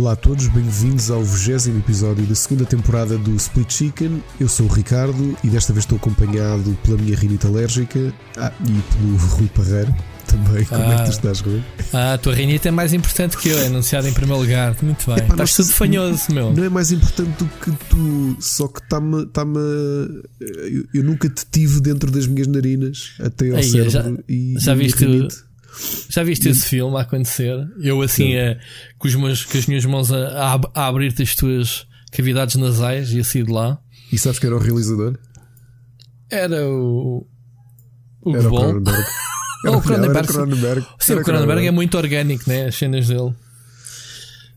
Olá a todos, bem-vindos ao 20 episódio da segunda temporada do Split Chicken. Eu sou o Ricardo e desta vez estou acompanhado pela minha rinite alérgica ah, e pelo Rui Parreiro também. Como é que tu estás, Rui? Ah, a tua rinite é mais importante que eu, é anunciado em primeiro lugar. Muito bem. Epá, estás tudo fanhoso, meu. Não é mais importante do que tu, só que está-me. Tá eu, eu, nunca te tive dentro das minhas narinas até ao Aí, cérebro já, e, já viste. Já viste esse filme a acontecer? Eu assim, a, com, os meus, com as minhas mãos a, a, a abrir-te as tuas cavidades nasais e assim de lá. E sabes que era o realizador? Era o. O era Ball. o Cronenberg. Era, o Cronenberg. Cronenberg. Sim, era o Cronenberg é muito orgânico, né? As cenas dele.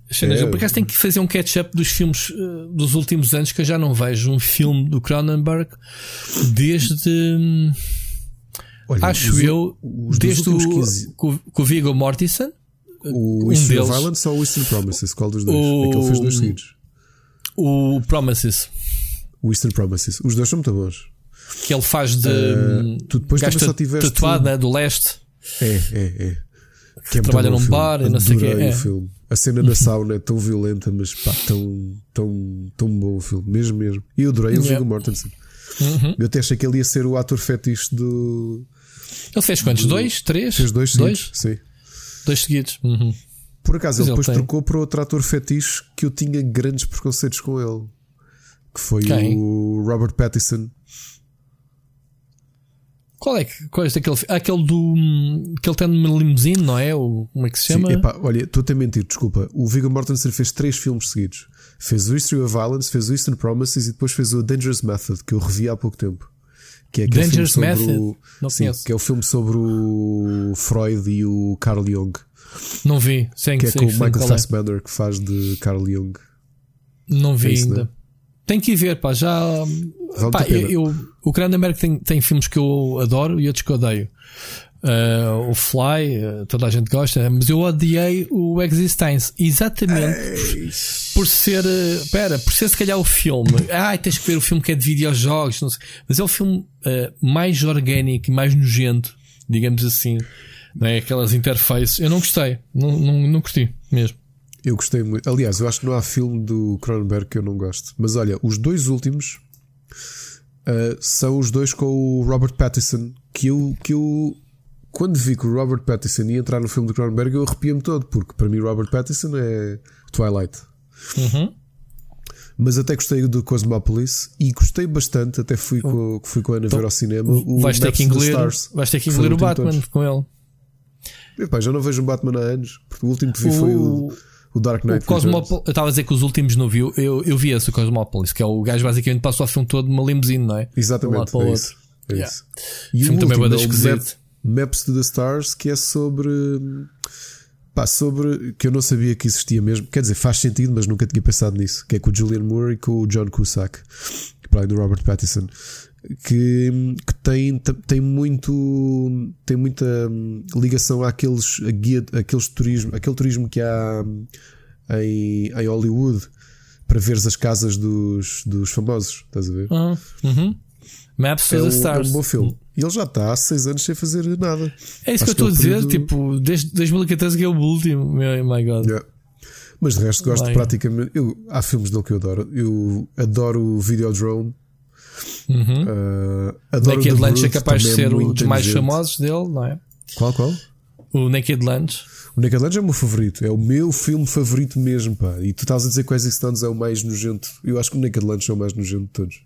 As cenas é. dele. Por acaso tem que fazer um catch-up dos filmes uh, dos últimos anos que eu já não vejo um filme do Cronenberg desde. Olha, Acho os, eu, os desde o, 15... com, com o Viggo Mortensen. O um deles, Violence ou o Eastern Promises? Qual dos dois? O, é que ele fez dois seguidos. O Promises. O Eastern Promises. Os dois são muito bons. Que ele faz de. Uh, tu depois também só tiveste. Tatuado, né? Do leste. É, é, é. Que é trabalha num bar e não sei o que é. filme. A cena na sauna é tão violenta, mas pá, tão, tão, tão bom o filme, mesmo mesmo. E eu adorei o Viggo Mortensen. Uhum. Eu até achei que ele ia ser o ator fetiche do. Ele fez quantos? Do... Dois? Três? Fez dois, dois? seguidos, sim. Dois seguidos. Uhum. Por acaso, ele, ele depois trocou para outro ator fetiche que eu tinha grandes preconceitos com ele. Que foi Quem? o Robert Pattinson. Qual é, qual é aquele, aquele do. que ele tem numa limusine, não é? O, como é que se chama? Sim, epá, olha, estou a mentir, desculpa. O Viggo Mortensen fez três filmes seguidos. Fez o History of Violence, fez o Eastern Promises e depois fez o Dangerous Method, que eu revi há pouco tempo. Que é Dangerous Method? O, não sim, conheço. Que é o filme sobre o Freud e o Carl Jung. Não vi, sim, Que é com o Michael é. Fassbender, que faz de Carl Jung. Não vi é isso, ainda. Né? Tem que ir ver, pá, já. Pá, eu, eu, o Cronenberg tem, tem filmes que eu adoro e outros que eu odeio. Uh, o Fly, uh, toda a gente gosta, mas eu odiei o Existence exatamente por, por ser, uh, pera, por ser se calhar o filme. Ai, tens que ver o filme que é de videojogos, não sei, mas é um filme mais orgânico e mais nojento, digamos assim, não é? Aquelas interfaces. Eu não gostei, não, não, não curti mesmo. Eu gostei muito. Aliás, eu acho que não há filme do Cronenberg que eu não gosto. Mas olha, os dois últimos uh, são os dois com o Robert Pattinson. Que eu, que eu, quando vi que o Robert Pattinson ia entrar no filme do Cronenberg, eu arrepia-me todo. Porque para mim, Robert Pattinson é Twilight. Uhum. Mas até gostei do Cosmopolis e gostei bastante. Até fui com, fui com a Ana então, ver ao cinema. O vais, ter que engolir, vais ter que engolir o Batman com ele. Epá, já não vejo um Batman há anos. Porque o último que vi o... foi o o Dark Knight. O Cosmopol... Eu estava a dizer que os últimos não viu. Eu, eu vi esse, o Cosmopolis, que é o gajo basicamente passou o filme todo numa limusine, não é? Exatamente. É isso, é yeah. isso. E o filme também é esquisito. Maps to the Stars, que é sobre. Pá, sobre. que eu não sabia que existia mesmo. Quer dizer, faz sentido, mas nunca tinha pensado nisso. Que é com o Julian Moore e com o John Cusack, para além do Robert Pattinson que, que tem, tem muito tem muita hum, ligação àqueles, a guia, àqueles turismo, aquele turismo que há hum, em, em Hollywood para veres as casas dos, dos famosos, estás a ver? Uh, uhum. Maps é to the Stars. É um bom filme. E ele já está há 6 anos sem fazer nada. É isso Acho que eu estou a dizer, período... tipo, desde 2014 que é o último. My God. Yeah. Mas de resto gosto praticamente. Eu, há filmes dele que eu adoro. Eu adoro o Videodrome. Uhum. Uh, Naked Lunch é capaz de ser um dos mais famosos dele, não é? Qual, qual? O Naked Lunch. O Naked Lunch é o meu favorito, é o meu filme favorito mesmo, pá. E tu estás a dizer que o Existence é o mais nojento. Eu acho que o Naked Lunch é o mais nojento de todos.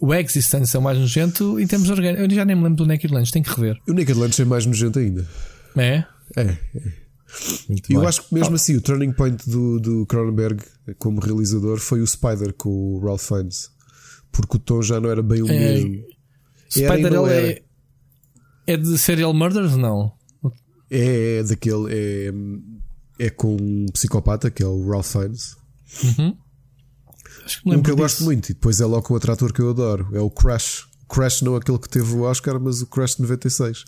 O Existence é o mais nojento em termos orgânicos. Eu já nem me lembro do Naked Lunch, tenho que rever. O Naked Lunch é mais nojento ainda. É? É. é. eu acho que mesmo oh. assim o turning point do, do Cronenberg como realizador foi o Spider com o Ralph Fiennes porque o tom já não era bem o é, mesmo. Spider é, é de serial murders? Não. É, é daquele. É, é com um psicopata que é o Ralph Fiennes. Uhum. Acho que um que eu gosto muito, e depois é logo com outro ator que eu adoro, é o Crash. Crash não aquele que teve o Oscar, mas o Crash 96,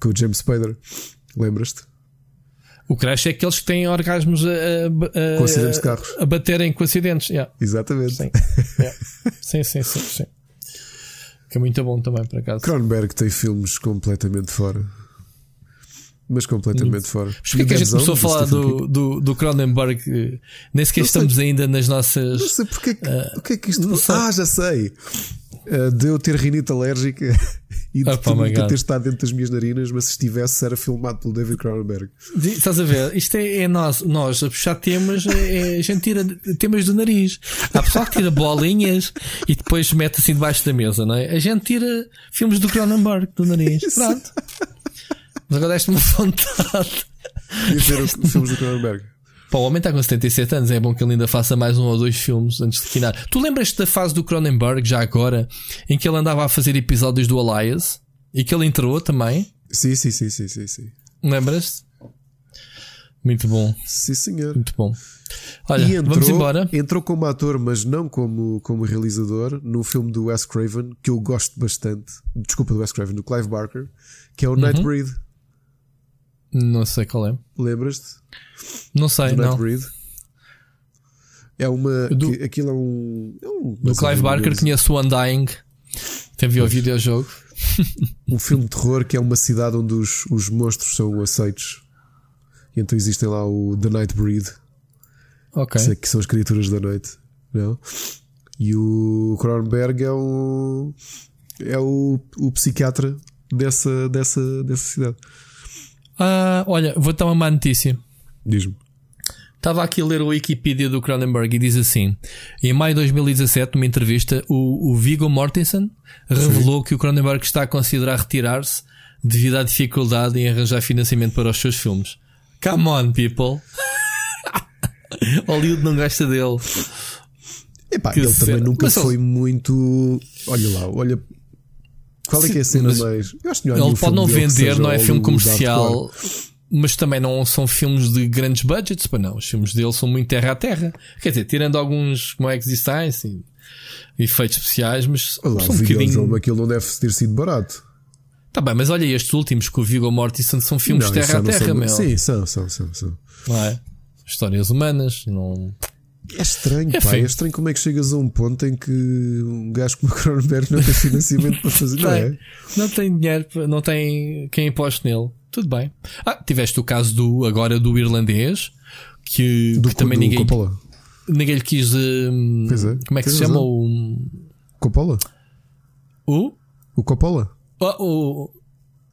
com o James Spader. Lembras-te? O crash é aqueles que têm orgasmos a, a, com acidentes de carros. a baterem com acidentes. Yeah. Exatamente. Sim. yeah. sim, sim, sim, sim. Que é muito bom também, por acaso. Cronenberg tem filmes completamente fora. Mas completamente fora. Mas porquê que a gente começou a falar do, do, do Cronenberg? Nem sequer estamos ainda nas nossas. Não sei porque. Uh, o que é que isto. Ah, já sei. Uh, de eu ter rinite alérgica e de oh, nunca ter estado dentro das minhas narinas, mas se estivesse era filmado pelo David Cronenberg. Estás a ver? Isto é, é nós, nós a puxar temas, é, é, a gente tira temas do nariz. Há pessoal que tira bolinhas e depois mete assim debaixo da mesa, não é? A gente tira filmes do Cronenberg do nariz. Pronto. Mas agora deste-me vontade. E ver filmes do Cronenberg. Pá, o homem está com 77 anos, é bom que ele ainda faça mais um ou dois filmes antes de quinar. Tu lembras-te da fase do Cronenberg, já agora, em que ele andava a fazer episódios do Elias e que ele entrou também? Sim, sim, sim, sim, sim. sim. Lembras-te? Muito bom. Sim, senhor. Muito bom. Olha, entrou, vamos embora. Entrou como ator, mas não como, como realizador, no filme do Wes Craven, que eu gosto bastante. Desculpa, do Wes Craven, do Clive Barker, que é o uhum. Nightbreed. Não sei qual é. Lembras-te? Não sei, não. É uma. Do, que, aquilo é um. É um do Clive Barker conheço o Undying. Teve o videojogo. um filme de terror que é uma cidade onde os, os monstros são aceitos. E então existem lá o The Night Breed. Ok. Que são as criaturas da noite. Não? E o Cronenberg é o. É o, o psiquiatra dessa, dessa, dessa cidade. Ah, olha, vou dar uma má notícia. Diz-me. Estava aqui a ler o Wikipedia do Cronenberg e diz assim: em maio de 2017, numa entrevista, o, o Viggo Mortensen revelou Sim. que o Cronenberg está a considerar retirar-se devido à dificuldade em arranjar financiamento para os seus filmes. Come on, people! Hollywood não gosta dele. Epá, que ele também nunca Mas foi ele... muito. Olha lá, olha. Qual é que é a cena mais. Eu acho que ele pode não vender, não é filme comercial mas também não são filmes de grandes budgets, para não. Os filmes dele são muito terra a terra. Quer dizer, tirando alguns como Existence e efeitos especiais, mas olha lá, são um bocadinho. aquilo não deve ter sido barato. Tá bem, mas olha estes últimos com o Viggo Mortensen são filmes não, terra a terra, são, meu. Sim, são, são, são, são. É? Histórias humanas, não. É estranho, é pá, é estranho como é que chegas a um ponto em que um gajo como o Cronenberg não tem financiamento para fazer, não é? Não tem dinheiro, não tem quem aposte nele. Tudo bem. Ah, tiveste o caso do agora do irlandês, que, do, que também do ninguém. Coppola. Ninguém lhe quis. Um, é, como é que se chama? O. Coppola? O? O Coppola? Ah, o.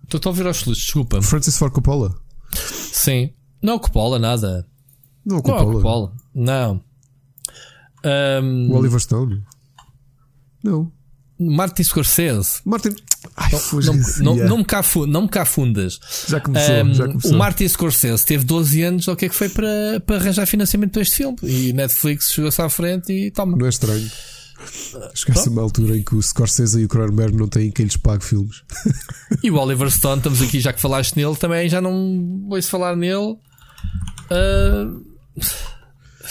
Estou a ouvir aos fluxos, desculpa. Francis Ford Coppola? Sim. Não Coppola, nada. Não o Coppola. Não, Coppola. não. Um, o Oliver Stone? Não. Martin Scorsese. Martin. Ai, não, não, não, não, me cafu, não me cafundas. Já começou, um, já começou. O Martin Scorsese teve 12 anos, o que é que foi para, para arranjar financiamento para este filme? E Netflix chegou-se à frente e toma. Não é estranho. Esquece uma altura em que o Scorsese e o Cronenberg não têm quem lhes pague filmes. E o Oliver Stone, estamos aqui já que falaste nele, também já não vou-se falar nele. Uh...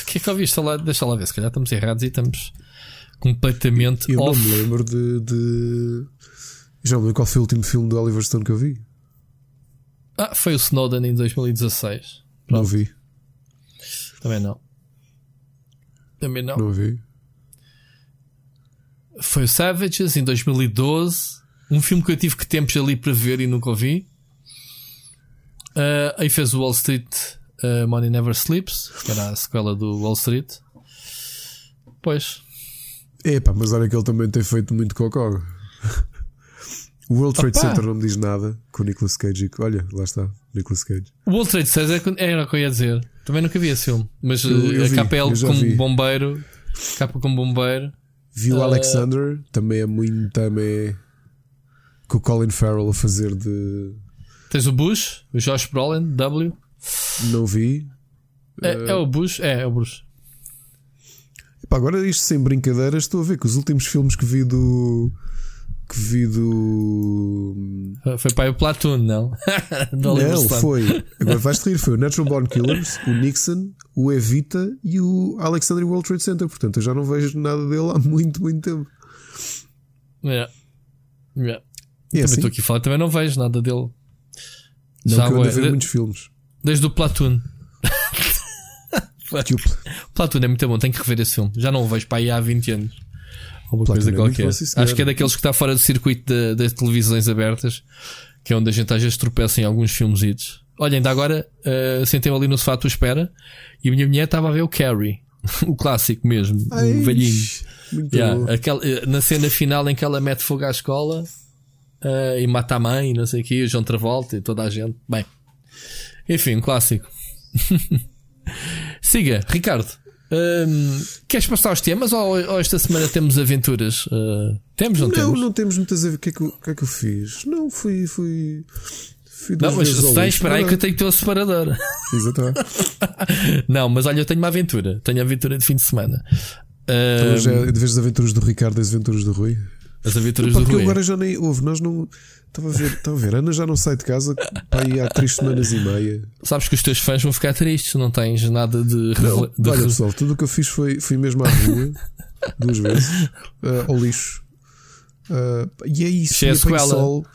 O que é que ouviste falar? Deixa lá ver, se calhar estamos errados e estamos completamente eu off. não me lembro de, de. Já me lembro qual foi o último filme do Oliver Stone que eu vi. Ah, foi o Snowden em 2016. Pronto. Não vi. Também não. Também não. Não vi. Foi o Savages em 2012. Um filme que eu tive que tempos ali para ver e nunca ouvi. Uh, aí fez o Wall Street uh, Money Never Sleeps, que era a sequela do Wall Street. Pois. Epá, mas olha que ele também tem feito muito cocó. O World Trade Opa. Center não me diz nada com o Nicolas Cage. Olha, lá está, Nicolas Cage. O World Trade Center é era o que eu ia dizer. Também nunca vi esse filme. Mas eu, eu a vi, capa é ele como vi. bombeiro. Capa como bombeiro. Vi o uh... Alexander, também é muito. Também com o Colin Farrell a fazer de. Tens o Bush, o Josh Brolin, W. Não vi. É, uh... é o Bush? É, é o Bush. Epá, agora isto sem brincadeiras, estou a ver que os últimos filmes que vi do. Que vi do. Foi para o Platoon, não? não, foi. Agora vais-te rir. Foi o Natural Born Killers, o Nixon, o Evita e o Alexandria World Trade Center. Portanto, eu já não vejo nada dele há muito, muito tempo. Yeah. Yeah. também assim? estou aqui a falar, também não vejo nada dele. Não, já que eu ver de... muitos filmes. Desde o Platoon. Platoon é muito bom, tenho que rever esse filme. Já não o vejo para aí há 20 anos. Alguma coisa é qualquer. Acho que é daqueles que está fora do circuito das televisões abertas, que é onde a gente às vezes tropeça em alguns filmes. Olha, ainda agora uh, sentei-me ali no sofá à tua espera e a minha mulher estava a ver o Carrie, o clássico mesmo, Ai, o velhinho. Yeah, aquela, eh, na cena final em que ela mete fogo à escola uh, e mata a mãe, não sei o que, o João Travolta e toda a gente. Bem, enfim, um clássico. Siga, Ricardo. Um, queres passar os temas ou, ou, esta semana temos aventuras? Uh, temos, não, não temos? Não, não temos muitas aventuras. O que, é que, eu, que é que eu fiz? Não, fui. fui... fui não, mas se tens, espera aí que eu tenho o teu separador. Exatamente. não, mas olha, eu tenho uma aventura. Tenho aventura de fim de semana. Então, um, já, é de vez as aventuras do Ricardo e as aventuras do Rui. As aventuras do Rui. agora já nem houve. Nós não. Estava a ver, estava a ver. Ana já não sai de casa pá, há três semanas e meia. Sabes que os teus fãs vão ficar tristes, não tens nada de. Não, de olha, pessoal, tudo o que eu fiz foi, fui mesmo à rua duas vezes uh, ao lixo. Uh, e é isso. Cheia sol.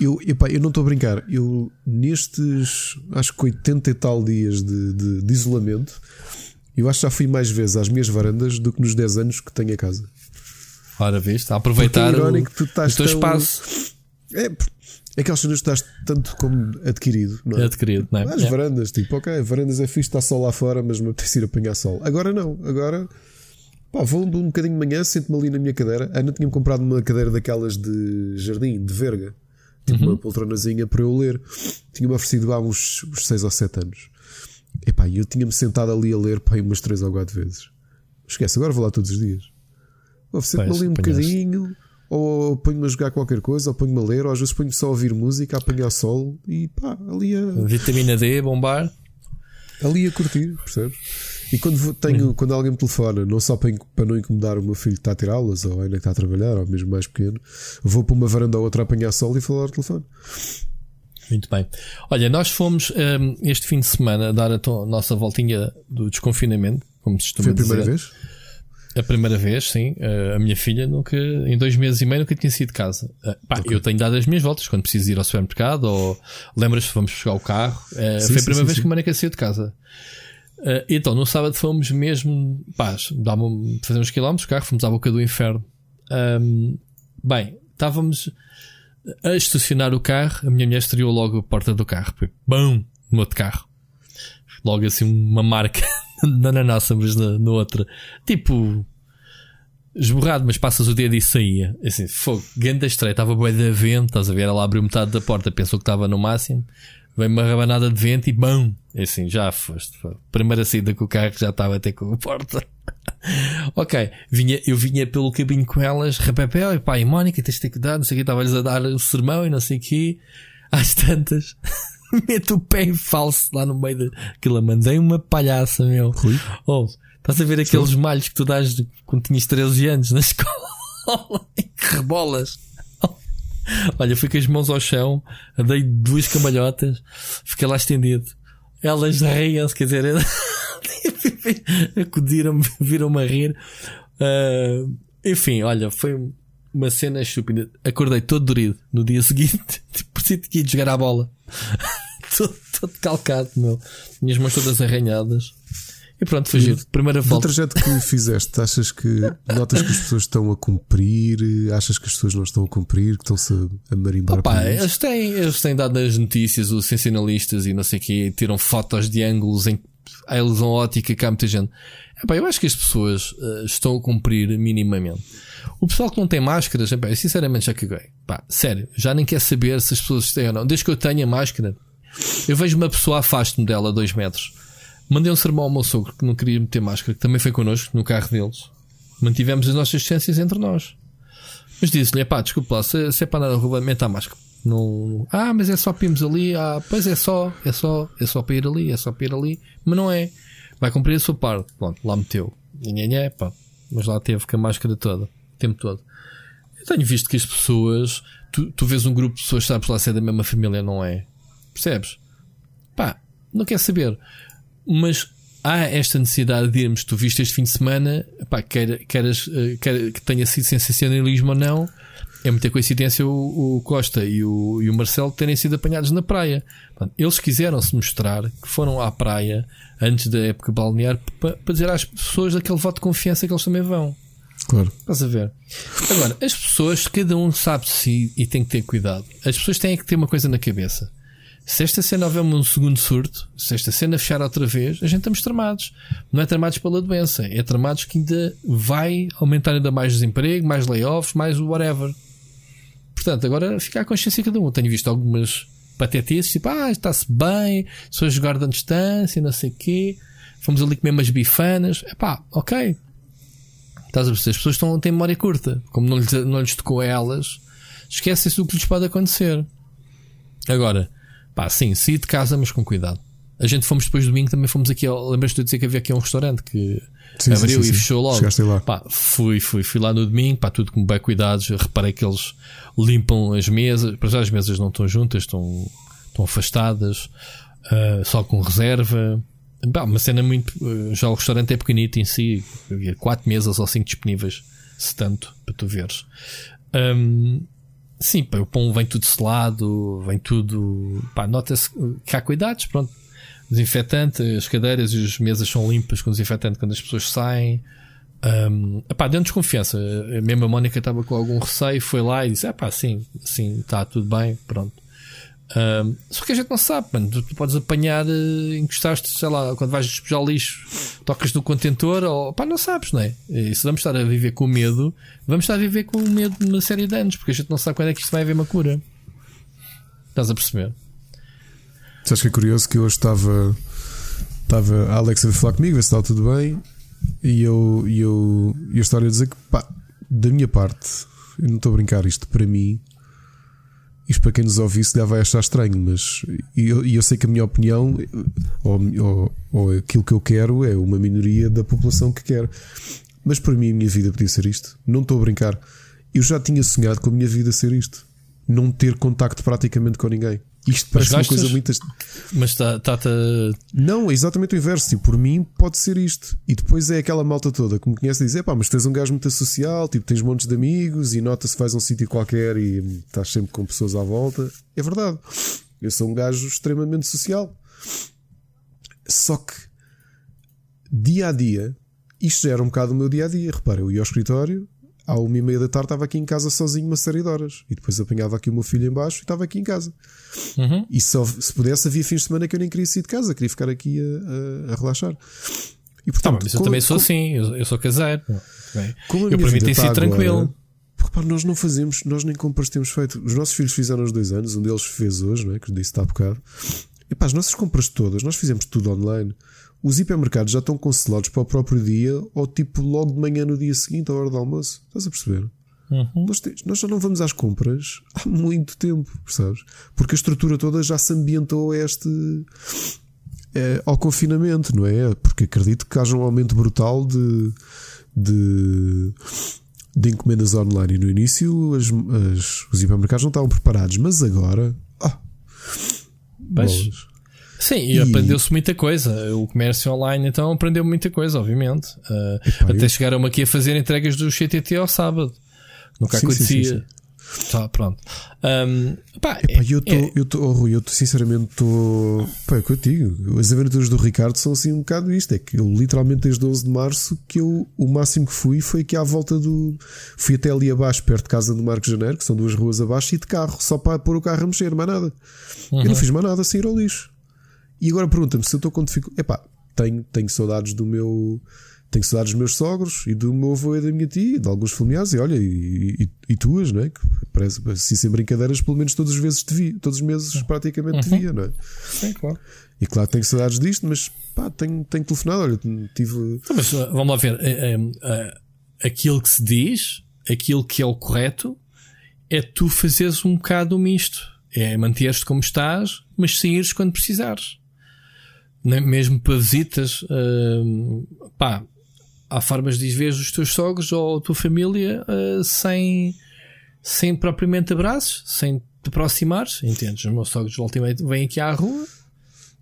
Eu, epá, eu não estou a brincar. Eu, nestes acho que 80 e tal dias de, de, de isolamento, eu acho que já fui mais vezes às minhas varandas do que nos 10 anos que tenho a casa. Ora, viste? A aproveitar o, tu estás o teu tão... espaço. É, é aquelas cenas que estás tanto como adquirido, não é? Adquirido, não é? As é. varandas, tipo, ok, varandas é fixe, está sol lá fora, mas me apetece ir apanhar sol. Agora não, agora pá, vou um bocadinho de manhã, sento-me ali na minha cadeira. A Ana tinha-me comprado uma cadeira daquelas de jardim, de verga, tipo uhum. uma poltronazinha para eu ler. Tinha-me oferecido há uns 6 ou 7 anos. Epá, eu tinha-me sentado ali a ler pá, umas 3 ou 4 vezes. Esquece, agora vou lá todos os dias. Oferecer-me ali um bocadinho ou ponho-me a jogar qualquer coisa, ou ponho-me a ler, ou às vezes ponho-me só a ouvir música, a apanhar sol e pá, ali a. Vitamina D, bombar. Ali a curtir, percebes? E quando tenho, hum. quando alguém me telefona, não só para, para não incomodar o meu filho que está a tirar aulas, ou ainda que está a trabalhar, ou mesmo mais pequeno, vou para uma varanda ou outra a apanhar sol e falar ao telefone. Muito bem. Olha, nós fomos um, este fim de semana dar a nossa voltinha do desconfinamento, como se costuma dizer. Foi a primeira vez? A primeira vez, sim. Eh, a minha filha nunca, em dois meses e meio, nunca tinha saído de casa. Eh, pá, okay. Eu tenho dado as minhas voltas quando preciso ir ao supermercado ou lembras-te, vamos buscar o carro. Eh, sim, foi a primeira sim, vez sim. que a Maneca saiu de casa. Então, no sábado fomos mesmo, pá, fazer uns quilómetros carro, fomos à boca do inferno. Um, bem, estávamos a estacionar o carro, a minha mulher estreou logo a porta do carro. Bum! No outro carro. Logo assim, uma marca não na nossa, mas na, na outra. Tipo, esborrado, mas passas o dedo e saía. Assim, fogo, grande estreia, estava bué de vento, estás a ver? Ela abriu metade da porta, pensou que estava no máximo, veio uma rabanada de vento e bam! Assim, já foste. Foi. Primeira saída com o carro já estava até com a porta. ok, vinha, eu vinha pelo caminho com elas, rapapé, e pá, e Mónica, tens de ter cuidado, não sei o que, estava-lhes a dar o sermão e não sei o que. Às tantas. mete o pé em falso lá no meio daquilo. Mandei uma palhaça, meu. Rui? Oh, estás a ver aqueles Estou? malhos que tu dás de, quando tinhas 13 anos na escola? que rebolas. Olha, fui com as mãos ao chão, dei duas camalhotas, fiquei lá estendido. Elas riam-se, quer dizer, acudiram-me, viram-me a rir. Uh, enfim, olha, foi uma cena estúpida. Acordei todo dorido no dia seguinte, tipo, que ia jogar a bola. todo, todo calcado, meu. Minhas mãos todas arranhadas. E pronto, foi giro. Primeira volta. O trajeto que fizeste, achas que notas que as pessoas estão a cumprir? Achas que as pessoas não estão a cumprir? Que estão-se a marimbar? Opa, eles têm, eles têm dado as notícias, os sensacionalistas e não sei o quê, tiram fotos de ângulos em a ilusão ótica que há muita gente. Epá, eu acho que as pessoas uh, estão a cumprir minimamente. O pessoal que não tem máscaras, epá, eu sinceramente já caguei. Pá, sério, já nem quer saber se as pessoas têm ou não. Desde que eu tenha máscara, eu vejo uma pessoa, afasto-me dela a dois metros. Mandei um sermão ao meu sogro que não queria meter máscara, que também foi connosco no carro deles. Mantivemos as nossas distâncias entre nós. Mas disse-lhe, pá, desculpa lá, se, se é para nada rua, meta a máscara. Não... Ah, mas é só para irmos ali. Ah, pois é só, é só, é só para ir ali, é só para ir ali. Mas não é. Vai cumprir a sua parte. Pronto, lá meteu. Nhanhé, pá. Mas lá teve com a máscara toda, o tempo todo. Eu tenho visto que as pessoas, tu, tu vês um grupo de pessoas, sabes lá se é da mesma família, não é? Percebes? Pá, não quer saber. Mas há esta necessidade de irmos, tu viste este fim de semana, pá, quer, queras, eh, quer que tenha sido sensacionalismo ou não, é muita coincidência o, o Costa e o, e o Marcelo terem sido apanhados na praia. Eles quiseram se mostrar que foram à praia antes da época balnear para, para dizer às pessoas aquele voto de confiança que eles também vão. Claro. Estás a ver? Agora, as pessoas, cada um sabe de si e tem que ter cuidado. As pessoas têm que ter uma coisa na cabeça. Se esta cena houver um segundo surto, se esta cena fechar outra vez, a gente estamos tramados. Não é tramados pela doença, é tramados que ainda vai aumentar ainda mais desemprego, mais layoffs, mais whatever. Portanto, agora fica a consciência de cada um. Tenho visto algumas patetices, tipo, ah, está-se bem, pessoas guardam distância, não sei o quê. Fomos ali comer umas bifanas. Epá, ok. Estás a perceber? As pessoas estão, têm memória curta. Como não lhes, não lhes tocou a elas, esquecem-se do que lhes pode acontecer. Agora, pá, sim, saí de casa, mas com cuidado. A gente fomos depois do domingo, também fomos aqui. Lembras-te de dizer que havia aqui um restaurante que sim, abriu sim, sim, e fechou logo. Chegaste lá. Pá, fui, fui, fui lá no domingo, pá, tudo com bem cuidados. Reparei que eles limpam as mesas. Para já as mesas não estão juntas, estão, estão afastadas, uh, só com reserva. Bah, uma cena muito. Uh, já o restaurante é pequenito em si, havia quatro mesas ou cinco disponíveis, se tanto, para tu veres. Um, sim, pá, o pão vem tudo selado, vem tudo. Nota-se que há cuidados, pronto. Desinfetante, as cadeiras e as mesas são limpas com desinfetante quando as pessoas saem. Um, epá, deu desconfiança. A mesma Mónica estava com algum receio, foi lá e disse: é pá, sim, sim, está tudo bem, pronto. Só que a gente não sabe, mano. Tu, tu podes apanhar, uh, encostaste, sei lá, quando vais despejar lixo, tocas no contentor, ou pá, não sabes, não é? E se vamos estar a viver com medo, vamos estar a viver com medo de uma série de anos, porque a gente não sabe quando é que isto vai haver uma cura. Estás a perceber? Sabes que é curioso que hoje estava, estava a Alexa a falar comigo, ver se está tudo bem, e eu, e eu, e eu estava a dizer que, pá, da minha parte, eu não estou a brincar, isto para mim isto para quem nos ouve isso já vai achar estranho, mas eu, eu, sei que a minha opinião ou, ou, ou, aquilo que eu quero é uma minoria da população que quer. Mas para mim a minha vida podia ser isto. Não estou a brincar. Eu já tinha sonhado com a minha vida ser isto. Não ter contacto praticamente com ninguém. Isto parece uma coisa muito. Mas está. Tá, tá... Não, é exatamente o inverso. Tipo, por mim, pode ser isto. E depois é aquela malta toda que me conhece e diz: pá, mas tens um gajo muito social, tipo, tens montes de amigos e nota-se vais a um sítio qualquer e estás sempre com pessoas à volta. É verdade. Eu sou um gajo extremamente social. Só que, dia a dia, isto já era um bocado o meu dia a dia. Repara, eu ia ao escritório, à uma e meia da tarde estava aqui em casa sozinho uma série de horas. E depois apanhava aqui o meu filho embaixo e estava aqui em casa. Uhum. E só, se pudesse, havia fins de semana que eu nem queria sair de casa, queria ficar aqui a, a, a relaxar. E, portanto, ah, mas eu como, também sou como, assim, eu, eu sou casado. eu para mim tem sido tranquilo. Repara, nós não fazemos, nós nem compras temos feito. Os nossos filhos fizeram os dois anos, um deles fez hoje, não é? que disse está a bocado. E pá, as nossas compras todas, nós fizemos tudo online. Os hipermercados já estão cancelados para o próprio dia ou tipo logo de manhã no dia seguinte, à hora do almoço. Estás a perceber? Uhum. Nós, temos, nós, já não vamos às compras há muito tempo, percebes? Porque a estrutura toda já se ambientou a este. É, ao confinamento, não é? Porque acredito que haja um aumento brutal de, de, de encomendas online. E no início as, as, os hipermercados não estavam preparados, mas agora. Ah, Sim, e, e... aprendeu-se muita coisa. O comércio online então aprendeu muita coisa, obviamente. Uh, Epá, até eu... chegaram aqui a fazer entregas do CTT ao sábado. Nunca sim, acontecia. Sim, sim, Tá, pronto. Um, pá, Epá, eu estou, é... eu estou, oh, Rui, eu tô, sinceramente estou. Pá, é o que eu digo. As aventuras do Ricardo são assim um bocado isto. É que eu literalmente desde 12 de março que eu o máximo que fui foi aqui à volta do. Fui até ali abaixo, perto de casa do Marcos Janeiro, que são duas ruas abaixo, e de carro, só para pôr o carro a mexer, mais nada. Uhum. Eu não uhum. fiz mais nada sem ir ao lixo. E agora pergunta-me se eu estou com dificuldade. Epá, tenho, tenho saudades do meu. Tenho saudades dos meus sogros e do meu avô e da minha tia, de alguns familiares, e olha, e, e, e tuas, não é? Que parece, assim, sem brincadeiras, pelo menos todos os vezes te vi, todos os meses praticamente te via, não é? Sim, claro. E claro, tenho saudades disto, mas pá, tenho, tenho telefonado, olha, tive. Então, mas vamos lá ver, é, é, é, aquilo que se diz, aquilo que é o correto, é tu fazeres um bocado misto. É manter-te como estás, mas saíres quando precisares mesmo para visitas, uh, pá, há formas de ver os teus sogros ou a tua família uh, sem, sem propriamente abraços, sem te aproximares, entendes? Os meus sogros ultimamente vêm aqui à rua,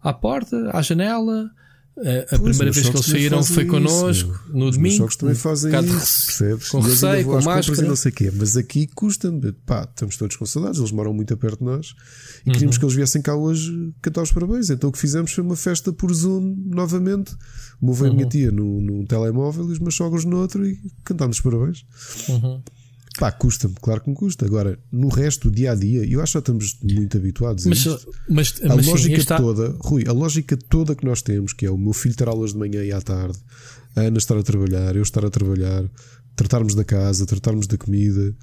à porta, à janela, a, primeira vez que eles saíram foi connosco isso, no domingo. Os também fazem um isso, percebes? Com receio, com máscara. Não sei quê. Mas aqui custa-me. Pá, estamos todos com saudades. Eles moram muito perto de nós e queríamos uhum. que eles viessem cá hoje cantar os parabéns. Então o que fizemos foi uma festa por Zoom novamente. Movei uhum. a minha uhum. tia num, num telemóvel e os meus sogros no outro e cantámos os parabéns. Uhum. Pá, custa-me, claro que me custa. Agora, no resto, do dia a dia, eu acho que já estamos muito habituados a mas, isto. Mas, a mas lógica sim, toda, Rui, a lógica toda que nós temos, que é o meu filho ter aulas de manhã e à tarde, a Ana estar a trabalhar, eu estar a trabalhar, tratarmos da casa, tratarmos da comida.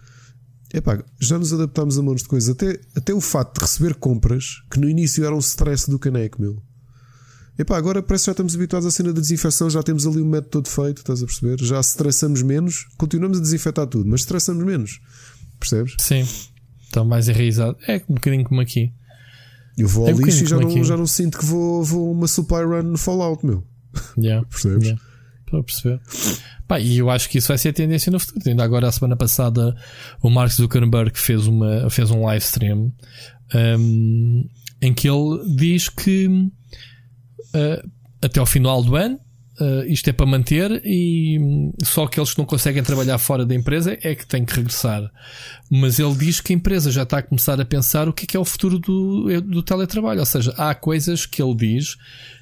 Epá, já nos adaptámos a montes de coisas. Até, até o fato de receber compras, que no início era um stress do caneco, meu. Epá, agora parece que já estamos habituados à cena da desinfecção, já temos ali o método todo feito, estás a perceber? Já estressamos menos, continuamos a desinfetar tudo, mas estressamos menos. Percebes? Sim. Está mais enraizado. É um bocadinho como aqui. Eu vou ao é um lixo e já não, já não sinto que vou, vou uma supply run no Fallout, meu. Yeah. Percebes? Yeah. Estou a perceber. Pá, e eu acho que isso vai ser a tendência no futuro. Ainda agora, a semana passada, o Mark Zuckerberg fez, uma, fez um live stream um, em que ele diz que uh, até ao final do ano Uh, isto é para manter e só aqueles que não conseguem trabalhar fora da empresa é que têm que regressar. Mas ele diz que a empresa já está a começar a pensar o que é, que é o futuro do, é, do teletrabalho. Ou seja, há coisas que ele diz,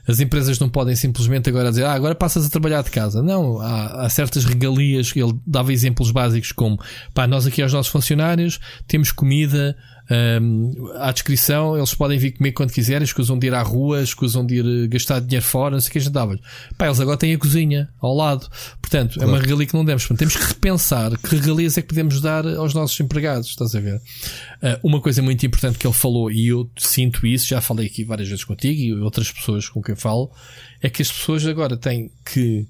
as empresas não podem simplesmente agora dizer, ah, agora passas a trabalhar de casa. Não, há, há certas regalias, ele dava exemplos básicos como, pá, nós aqui aos nossos funcionários temos comida, um, à descrição, eles podem vir comer quando quiserem, escusam de ir à rua, escusam de ir eh, gastar dinheiro fora, não sei o que a gente dava Pá, eles agora têm a cozinha ao lado. Portanto, claro. é uma regalia que não demos. Portanto, temos que repensar que regalias é que podemos dar aos nossos empregados. Estás a ver? Uh, uma coisa muito importante que ele falou, e eu sinto isso, já falei aqui várias vezes contigo e outras pessoas com quem falo, é que as pessoas agora têm que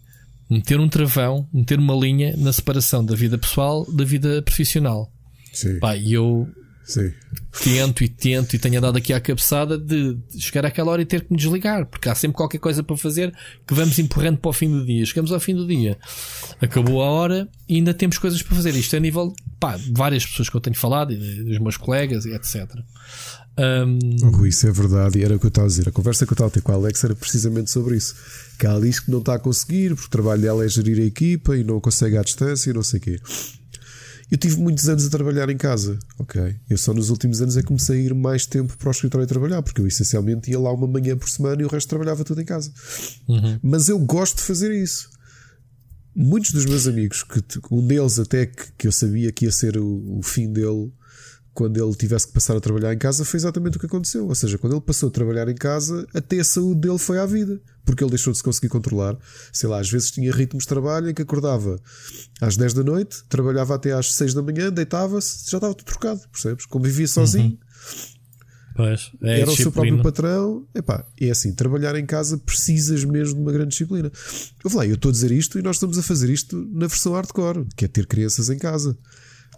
meter um travão, meter uma linha na separação da vida pessoal da vida profissional. Sim. Pá, e eu Sim. Tento e tento e tenho andado aqui à cabeçada de chegar àquela hora e ter que me desligar, porque há sempre qualquer coisa para fazer que vamos empurrando para o fim do dia. Chegamos ao fim do dia, acabou a hora e ainda temos coisas para fazer. Isto é a nível, pá, várias pessoas que eu tenho falado, dos meus colegas e etc. Um... Oh, isso é verdade, e era o que eu estava a dizer. A conversa que eu estava a ter com a Alex era precisamente sobre isso. Que ela diz que não está a conseguir, porque o trabalho dela é gerir a equipa e não consegue à distância e não sei o quê. Eu tive muitos anos a trabalhar em casa, ok? Eu só nos últimos anos é que comecei a ir mais tempo para o escritório a trabalhar, porque eu essencialmente ia lá uma manhã por semana e o resto trabalhava tudo em casa. Uhum. Mas eu gosto de fazer isso. Muitos dos meus amigos, que um deles até que, que eu sabia que ia ser o, o fim dele quando ele tivesse que passar a trabalhar em casa, foi exatamente o que aconteceu. Ou seja, quando ele passou a trabalhar em casa, até a saúde dele foi à vida, porque ele deixou de se conseguir controlar. Sei lá, às vezes tinha ritmos de trabalho em que acordava às 10 da noite, trabalhava até às 6 da manhã, deitava-se, já estava tudo trocado, percebes? Como vivia sozinho. Uhum. Pois, é era o seu próprio patrão. Epá, é assim, trabalhar em casa precisas mesmo de uma grande disciplina. Eu falei, eu estou a dizer isto e nós estamos a fazer isto na versão hardcore, que é ter crianças em casa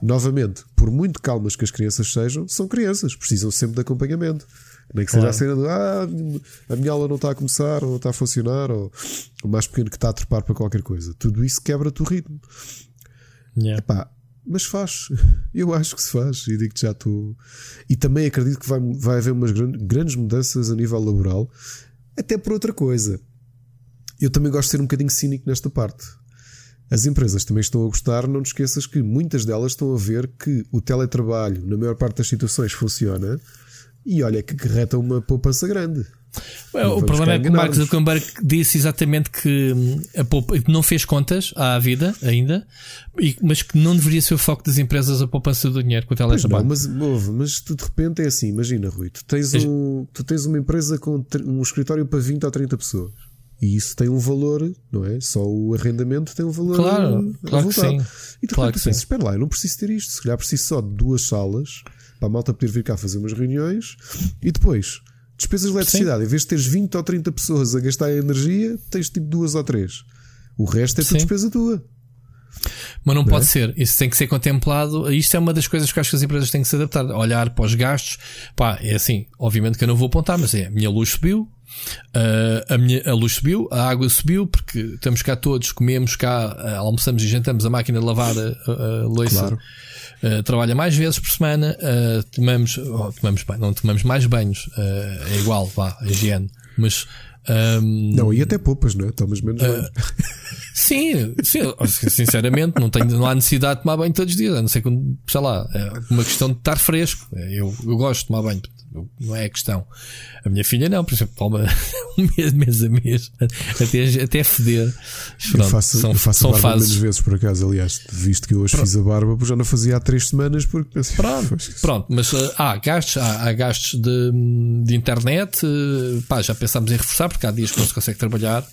novamente, por muito calmas que as crianças sejam, são crianças, precisam sempre de acompanhamento. Nem que seja claro. a cena de ah, a minha aula não está a começar, ou não está a funcionar, ou o mais pequeno que está a trepar para qualquer coisa. Tudo isso quebra-te o ritmo. Yeah. Epá, mas faz. Eu acho que se faz. E digo que já estou. E também acredito que vai, vai haver umas grandes mudanças a nível laboral, até por outra coisa. Eu também gosto de ser um bocadinho cínico nesta parte. As empresas também estão a gostar, não te esqueças que muitas delas estão a ver que o teletrabalho, na maior parte das situações, funciona e olha que carreta uma poupança grande. o problema é que o Mark Zuckerberg disse exatamente que hum, a poupa, não fez contas à vida ainda, mas que não deveria ser o foco das empresas a poupança do dinheiro com o teletrabalho. Não, mas, mas tu de repente é assim, imagina, Rui, tu tens, um, tu tens uma empresa com um escritório para 20 ou 30 pessoas. E isso tem um valor, não é? Só o arrendamento tem um valor. Claro, claro que sim. E tu, claro tu pensas, espera lá, eu não preciso ter isto. Se calhar preciso só de duas salas para a malta poder vir cá fazer umas reuniões e depois despesas de eletricidade. Sim. Em vez de teres 20 ou 30 pessoas a gastar energia, tens tipo duas ou três. O resto é tudo despesa tua. Mas não, não pode é? ser, isso tem que ser contemplado. Isto é uma das coisas que acho que as empresas têm que se adaptar. Olhar para os gastos, pá, é assim, obviamente que eu não vou apontar, mas é a minha luz subiu, Uh, a, minha, a luz subiu, a água subiu, porque estamos cá todos, comemos cá, uh, almoçamos e jantamos, a máquina de lavar a, a louça claro. uh, trabalha mais vezes por semana, tomamos, oh, tomamos bem, não tomamos mais banhos, é igual, vá, a higiene, mas um, não, e até poupas, não é? Tomas menos banho. sim, sim, sinceramente, não, tenho, não há necessidade de tomar banho todos os dias, a não ser quando, sei lá, é uma questão de estar fresco. Eu, eu gosto de tomar banho, não é a questão. A minha filha não, por exemplo, toma um mês, mês a mês, até, até feder. Pronto, eu faço, são, eu faço são fases. menos vezes, por acaso, aliás, visto que eu hoje Pronto. fiz a barba, já não fazia há três semanas, porque Pronto, Pronto mas uh, há gastos, há, há gastos de, de internet, uh, pá, já pensámos em reforçar, porque há dias que não se consegue trabalhar.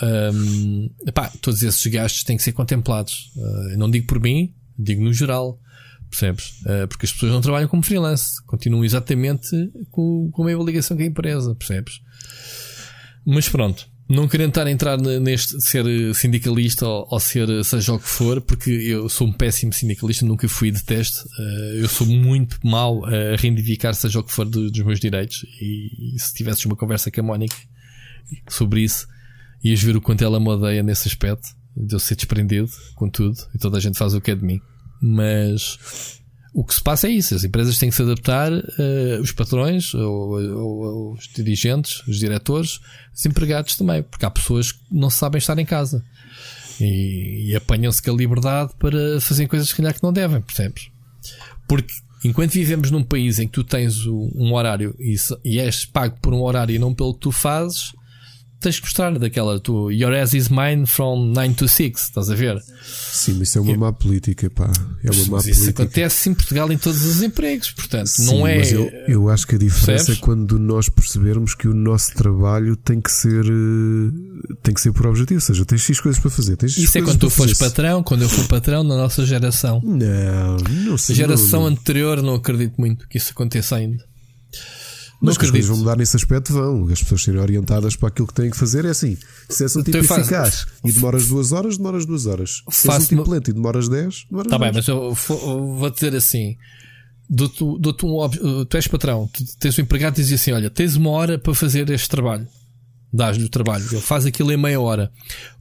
Um, epá, todos esses gastos têm que ser contemplados. Uh, não digo por mim, digo no geral. Percebes? Uh, porque as pessoas não trabalham como freelance, continuam exatamente com, com a mesma ligação que a empresa, percebes? Mas pronto, não querendo estar a entrar neste ser sindicalista ou, ou, ser seja o que for, porque eu sou um péssimo sindicalista, nunca fui de teste. Uh, eu sou muito mau a reivindicar seja o que for do, dos meus direitos. E, e, se tivesses uma conversa com a Mónica sobre isso, ias ver o quanto ela me odeia nesse aspecto, de eu ser desprendido com tudo e toda a gente faz o que é de mim. Mas o que se passa é isso. As empresas têm que se adaptar, uh, os patrões, ou, ou, os dirigentes, os diretores, os empregados também, porque há pessoas que não sabem estar em casa e, e apanham-se com a liberdade para fazer coisas que, que não devem, percebes? Porque enquanto vivemos num país em que tu tens um horário e, e és pago por um horário e não pelo que tu fazes, tens que mostrar daquela tu, Your ass is mine from 9 to 6, estás a ver? Sim, mas isso é uma má política, pá. É uma má isso política. acontece em Portugal em todos os empregos, portanto, Sim, não é. Mas eu, eu acho que a diferença percebes? é quando nós percebermos que o nosso trabalho tem que ser eh, tem que ser por objetivo, ou seja, tens X coisas para fazer. Tens X isso é quando tu fores patrão, quando eu for patrão na nossa geração. Não, não sei. A geração não. anterior não acredito muito que isso aconteça ainda. Mas que as coisas vão mudar nesse aspecto, vão. As pessoas serem orientadas para aquilo que têm que fazer. É assim: se és um tipo então eficaz e demoras duas horas, demoras duas horas. Se és um tipo lento e demoras dez, demoras Tá bem, mas eu vou dizer assim: dou-te dou um, tu és patrão, tu tens um empregado e diz assim: olha, tens uma hora para fazer este trabalho. Dás-lhe o trabalho, ele faz aquilo em meia hora.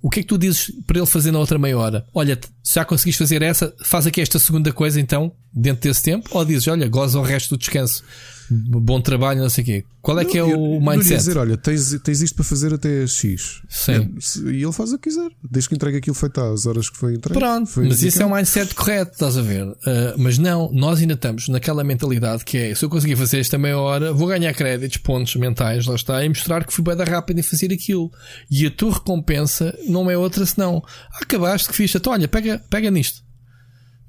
O que é que tu dizes para ele fazer na outra meia hora? Olha, se já conseguiste fazer essa, faz aqui esta segunda coisa então, dentro desse tempo, ou dizes, olha, goza o resto do descanso bom trabalho, não sei o quê. Qual é não, que é o mindset? Não dizer, olha, tens, tens isto para fazer até X. Sim. E ele faz o que quiser, desde que entregue aquilo feito às horas que foi entregue. Pronto, foi mas isso é o mindset correto, estás a ver? Uh, mas não, nós ainda estamos naquela mentalidade que é: se eu conseguir fazer esta meia hora, vou ganhar créditos, pontos mentais, lá está, e mostrar que fui bem da rápido em fazer aquilo. E a tua recompensa não é outra senão: ah, acabaste que fiz, então olha, pega, pega nisto.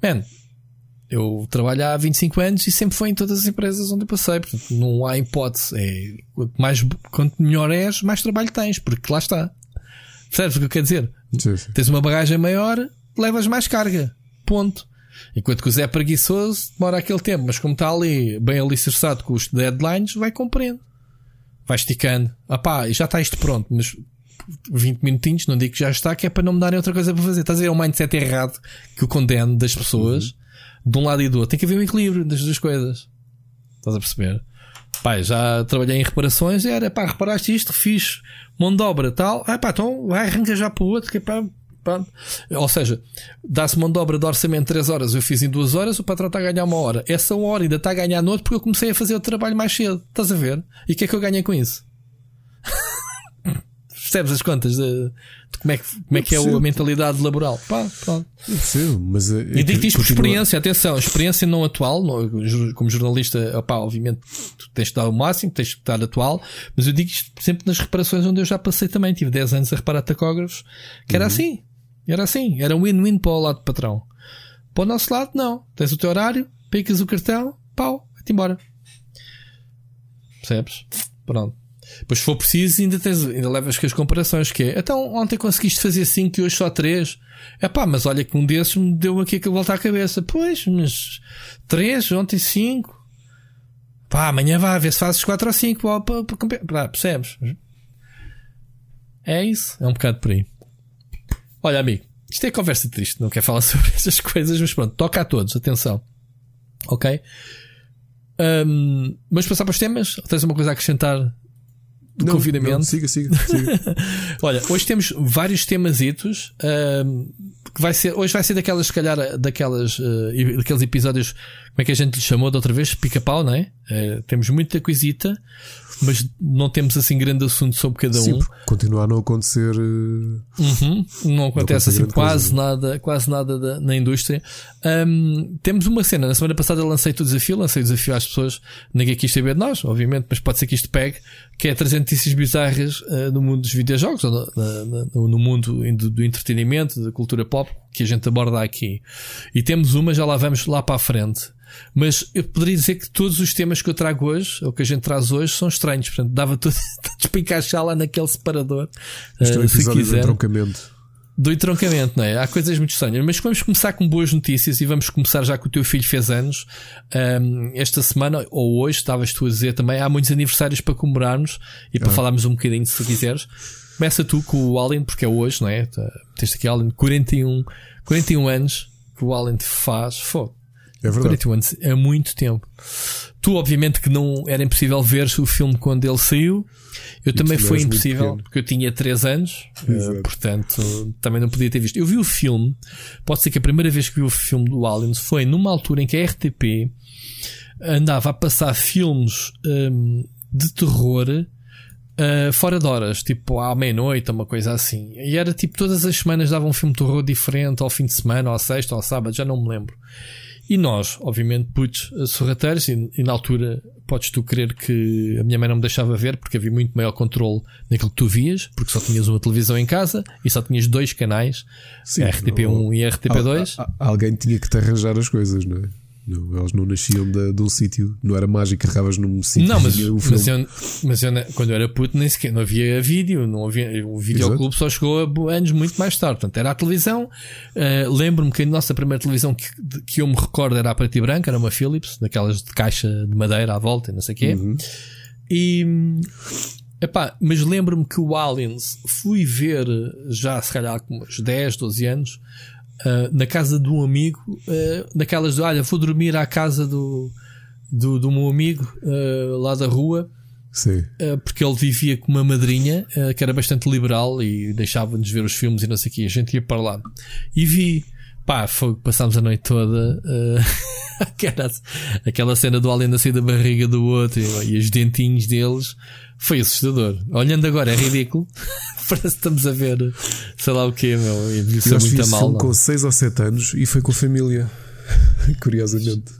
Man, eu trabalho há 25 anos e sempre foi em todas as empresas onde eu passei. Portanto, não há hipótese. É, quanto, mais, quanto melhor és, mais trabalho tens, porque lá está. Percebes o que eu quero dizer? Sim, sim. Tens uma bagagem maior, levas mais carga. Ponto. Enquanto que o Zé preguiçoso, demora aquele tempo, mas como está ali bem alicerçado com os deadlines, vai compreendendo. Vai esticando. Ah pá, já está isto pronto, mas 20 minutinhos, não digo que já está, que é para não me darem outra coisa para fazer. Estás a ver? É um mindset errado que o condeno das pessoas. Uhum de um lado e do outro. Tem que haver um equilíbrio das duas coisas. Estás a perceber? Pai, já trabalhei em reparações e era, pá, reparaste isto, fiz mão de obra tal, ah, pá, então vai arranca já para o outro, que é pá, pá. Ou seja, dá-se mão de obra de orçamento 3 horas, eu fiz em 2 horas, o patrão está a ganhar uma hora. Essa hora ainda está a ganhar no outro porque eu comecei a fazer o trabalho mais cedo. Estás a ver? E o que é que eu ganhei com isso? Percebes as contas de, de como é que, como é, que é a mentalidade laboral? Pá, pronto. Eu percebo, mas. É, e digo isto por experiência, atenção, experiência não atual, não, como jornalista, opá, obviamente tu tens de dar o máximo, tens de estar atual, mas eu digo isto sempre nas reparações onde eu já passei também. Tive 10 anos a reparar tacógrafos, que era uhum. assim, era assim, era win-win para o lado do patrão. Para o nosso lado, não. Tens o teu horário, picas o cartão, pau, vai-te embora. Percebes? Pronto. Pois se for preciso, ainda, tens, ainda levas com as comparações, que é, então ontem conseguiste fazer 5 e hoje só 3. É pá, mas olha que um desses me deu aqui aquilo volta à cabeça. Pois, mas 3, ontem 5. Pá, amanhã vai ver se fazes 4 ou 5 para, para, para, para, percebes? É isso, é um bocado por aí. Olha, amigo, isto é conversa triste, não quero falar sobre essas coisas, mas pronto, toca a todos, atenção. Ok? Um, vamos passar para os temas? Tens uma coisa a acrescentar do não, confinamento. Não, siga, siga, siga. Olha, hoje temos vários temasitos uh, que vai ser, hoje vai ser daquelas, se calhar, daquelas, uh, daqueles episódios, é que a gente lhe chamou da outra vez? Pica-pau, não é? Uh, temos muita coisita, mas não temos assim grande assunto sobre cada Sim, um. Continua a não acontecer. Uh, uhum, não acontece assim quase coisa. nada, quase nada da, na indústria. Um, temos uma cena, na semana passada lancei o desafio, lancei o desafio às pessoas, ninguém quis saber de nós, obviamente, mas pode ser que isto pegue, que é trazer notícias bizarras uh, no mundo dos videojogos, ou no, no, no mundo do, do entretenimento, da cultura pop, que a gente aborda aqui. E temos uma, já lá vamos lá para a frente. Mas eu poderia dizer que todos os temas que eu trago hoje, ou que a gente traz hoje, são estranhos. Portanto, dava tudo para encaixar lá naquele separador. Isto é um uh, se quiser. entroncamento. Do entroncamento, não é? Há coisas muito estranhas. Mas vamos começar com boas notícias e vamos começar já que o teu filho fez anos. Um, esta semana, ou hoje, estavas tu a dizer também, há muitos aniversários para comemorarmos e para ah. falarmos um bocadinho, se quiseres. Começa tu com o Allen, porque é hoje, não é? Tá, teste aqui Allen, 41, 41 anos que o Allen faz. Fogo. É verdade. 41 anos é muito tempo. Tu, obviamente, que não era impossível ver o filme quando ele saiu. Eu e também foi impossível, porque eu tinha 3 anos, uh, portanto, também não podia ter visto. Eu vi o filme, pode ser que a primeira vez que vi o filme do Aliens foi numa altura em que a RTP andava a passar filmes um, de terror. Uh, fora de horas, tipo à meia-noite, uma coisa assim. E era tipo todas as semanas dava um filme de terror diferente, ao fim de semana, ou à sexta, ou ao sábado, já não me lembro. E nós, obviamente, putos sorrateiros, e, e, na altura podes tu crer que a minha mãe não me deixava ver porque havia muito maior controle naquilo que tu vias, porque só tinhas uma televisão em casa e só tinhas dois canais, Sim, RTP1 ou, e RTP2. alguém tinha que te arranjar as coisas, não é? Não, eles não nasciam de, de um sítio, não era mágico, carregavas num sítio. Não, mas, mas, eu, mas eu, quando eu era puto, nem sequer não havia vídeo, não havia, o videoclube só chegou a anos muito mais tarde. Portanto, era a televisão. Uh, Lembro-me que a nossa primeira televisão que, que eu me recordo era a preto e branca, era uma Philips, daquelas de caixa de madeira à volta, não sei o quê. Uhum. E. Epá, mas lembro-me que o Aliens fui ver já se calhar com uns 10, 12 anos uh, na casa de um amigo, uh, naquelas de olha, vou dormir à casa do, do, do meu amigo uh, lá da rua. Sim. porque ele vivia com uma madrinha que era bastante liberal e deixava-nos ver os filmes e não sei o que. A gente ia para lá e vi. Pá, foi, passámos a noite toda aquela, aquela cena do alien a sair da barriga do outro e, e os dentinhos deles foi assustador. Olhando agora é ridículo. Parece que estamos a ver sei lá o que, meu. E isso muito mal. com 6 ou 7 anos e foi com a família. Curiosamente.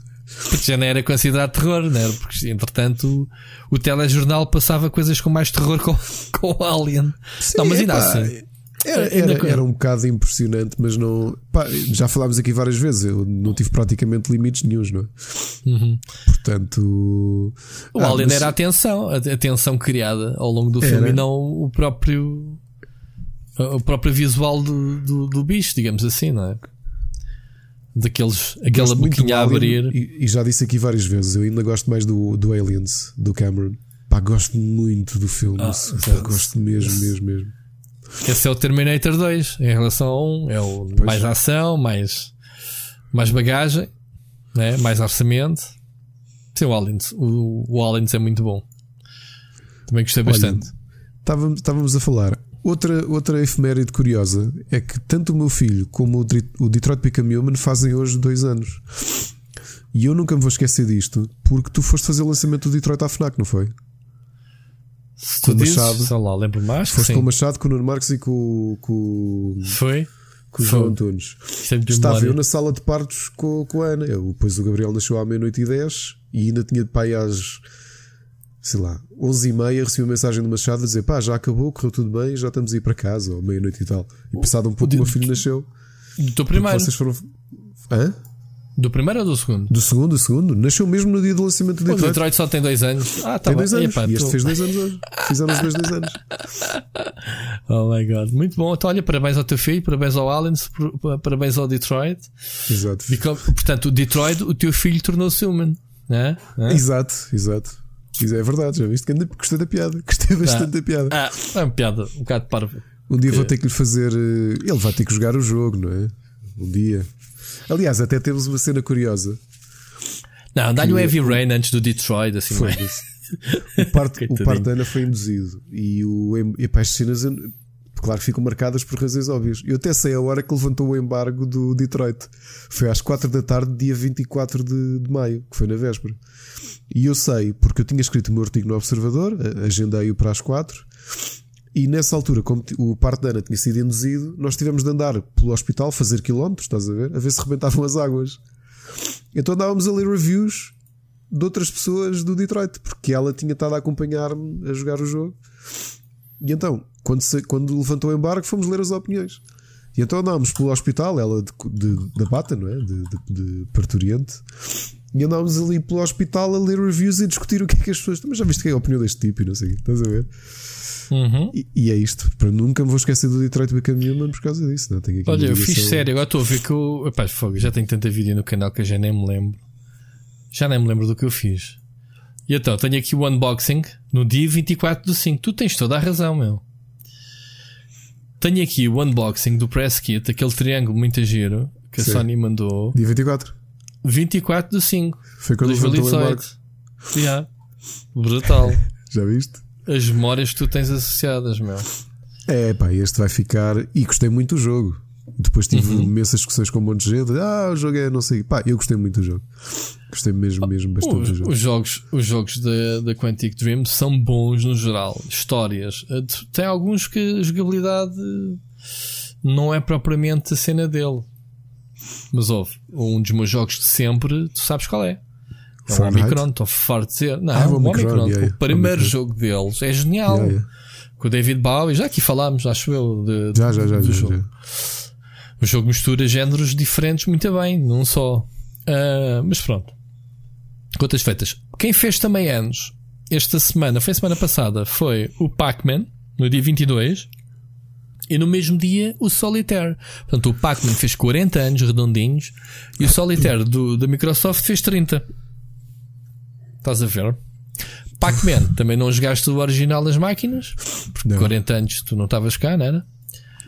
Porque já não era considerado terror, né? Porque entretanto o, o telejornal passava coisas com mais terror com, com o Alien. Sim, não, mas ainda assim. Era, era, era, um bocado impressionante, mas não. Pá, já falámos aqui várias vezes. Eu não tive praticamente limites nenhums, não é? Uhum. Portanto. O ah, Alien mas... era a tensão, a tensão criada ao longo do filme e não o próprio. O próprio visual do, do, do bicho, digamos assim, não é? Daqueles, aquela boquinha a abrir. E, e, já disse aqui várias vezes, eu ainda gosto mais do, do Aliens, do Cameron. Pá, gosto muito do filme. Ah, gosto mesmo, mesmo, mesmo. Esse é o Terminator 2 em relação a 1. É o pois. mais ação, mais, mais bagagem, né? mais orçamento. Sim, o Aliens. O, o Aliens é muito bom. Também gostei bastante. Estávamos, estávamos a falar. Outra, outra efeméride curiosa é que tanto o meu filho como o, o Detroit Become Human fazem hoje dois anos. E eu nunca me vou esquecer disto porque tu foste fazer o lançamento do Detroit à FNAC, não foi? Se tu dizes, Machado. sei lá, lembro mais. Foste com o Machado, com o Nuno Marques e com, com, Foi? com o João Antunes. Estava eu na sala de partos com, com a Ana. Eu, depois o Gabriel nasceu à meia-noite e dez e ainda tinha de pai às sei lá, 11 e meia recebi uma mensagem do Machado a dizer pá, já acabou, correu tudo bem, já estamos a ir para casa, ou meia-noite e tal. E passado um pouco, o meu filho nasceu. Do teu primeiro? Vocês foram. Hã? Do primeiro ou do segundo? Do segundo, do segundo. Nasceu mesmo no dia do lançamento do Detroit. O Detroit só tem dois anos. Ah, tá tem dois anos. Epa, e este tu... fez dois anos hoje. Fizeram os dois dois anos. Oh my god. Muito bom. Então, olha, parabéns ao teu filho, parabéns ao Allens, parabéns ao Detroit. Exato. portanto, o Detroit, o teu filho tornou-se human. Né? É? Exato, exato. Isso é verdade, já viste? Gostei da piada. Gostei bastante ah, da piada. Ah, é uma piada, um bocado parvo. Um dia vou ter que lhe fazer. Eh, ele vai ter que jogar o jogo, não é? Um dia. Aliás, até temos uma cena curiosa. Não, dá-lhe o Heavy Rain antes do Detroit, assim foi. o parte, o parte da Ana foi induzido. E o. Epá, as cenas. Claro que ficam marcadas por razões óbvias. Eu até sei a hora que levantou o embargo do Detroit. Foi às 4 da tarde, dia 24 de, de maio, que foi na véspera. E eu sei, porque eu tinha escrito o meu artigo no Observador, agendei-o para as 4. E nessa altura, como o parto da Ana tinha sido induzido, nós tivemos de andar pelo hospital, fazer quilómetros, estás a ver? A ver se rebentavam as águas. Então andávamos a ler reviews de outras pessoas do Detroit, porque ela tinha estado a acompanhar-me a jogar o jogo. E então, quando, se, quando levantou o embargo, fomos ler as opiniões. E então andámos pelo hospital, ela de, de, da Bata, não é? De, de, de parturiente. E andávamos ali pelo hospital a ler reviews e discutir o que é que as pessoas. Mas já viste que é a opinião deste tipo e não sei o Estás a ver? Uhum. E, e, é isto. Para nunca me vou esquecer do Detroit Become Human por causa disso. Não? Tenho Olha, eu fiz sério. Agora estou a ver que eu. Epá, fogo, já tenho tanta vídeo no canal que eu já nem me lembro. Já nem me lembro do que eu fiz. E então, tenho aqui o unboxing no dia 24 do 5. Tu tens toda a razão, meu. Tenho aqui o unboxing do press kit, aquele triângulo muito giro que Sim. a Sony mandou. Dia 24. 24 do 5. Foi quando 2018. Yeah. Brutal. Já viste? As memórias que tu tens associadas, meu. É, pá, este vai ficar. E gostei muito do jogo. Depois tive uhum. imensas discussões com um monte de gente. Ah, o jogo é não sei. Pá, eu gostei muito do jogo. Gostei mesmo, mesmo bastante os, do jogo. Os jogos, os jogos da, da Quantic Dream são bons no geral. Histórias. Eh, tem alguns que a jogabilidade não é propriamente a cena dele. Mas houve. Um dos meus jogos de sempre, tu sabes qual é. É o Omicron, estou farto de dizer. Não, ah, o Omicron. Omicron yeah, o primeiro Omicron. jogo deles é genial. Yeah, yeah. Com o David Bowie, já aqui falámos, acho eu, de, já, já, já, do jogo. O jogo mistura géneros diferentes muito bem, não só. Uh, mas pronto. Contas feitas. Quem fez também anos esta semana, foi a semana passada, foi o Pac-Man, no dia 22. E no mesmo dia o Solitaire. Portanto, o Pac-Man fez 40 anos redondinhos e o Solitaire do, da Microsoft fez 30. Estás a ver? Pac-Man, também não jogaste o original das máquinas? Porque não. 40 anos tu não estavas cá, não era?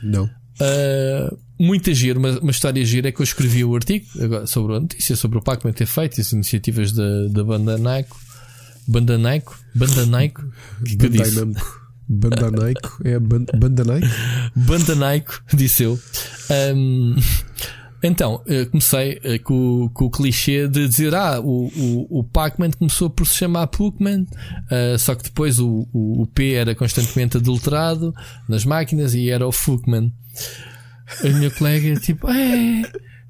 Não. Uh, muita gira, uma, uma história gira é que eu escrevi o artigo agora, sobre a notícia sobre o Pac-Man ter feito as iniciativas da, da banda Nike. Banda Nike? Banda Nike? Que que disse? Banda Nike? É a banda Nike? Banda Nike, disse eu. Um, então, comecei eh, com, com, o clichê de dizer: Ah, o, o, o Pac-Man começou por se chamar Pac-Man, uh, só que depois o, o, o, P era constantemente adulterado nas máquinas e era o Fuckman. A minha colega, tipo, é,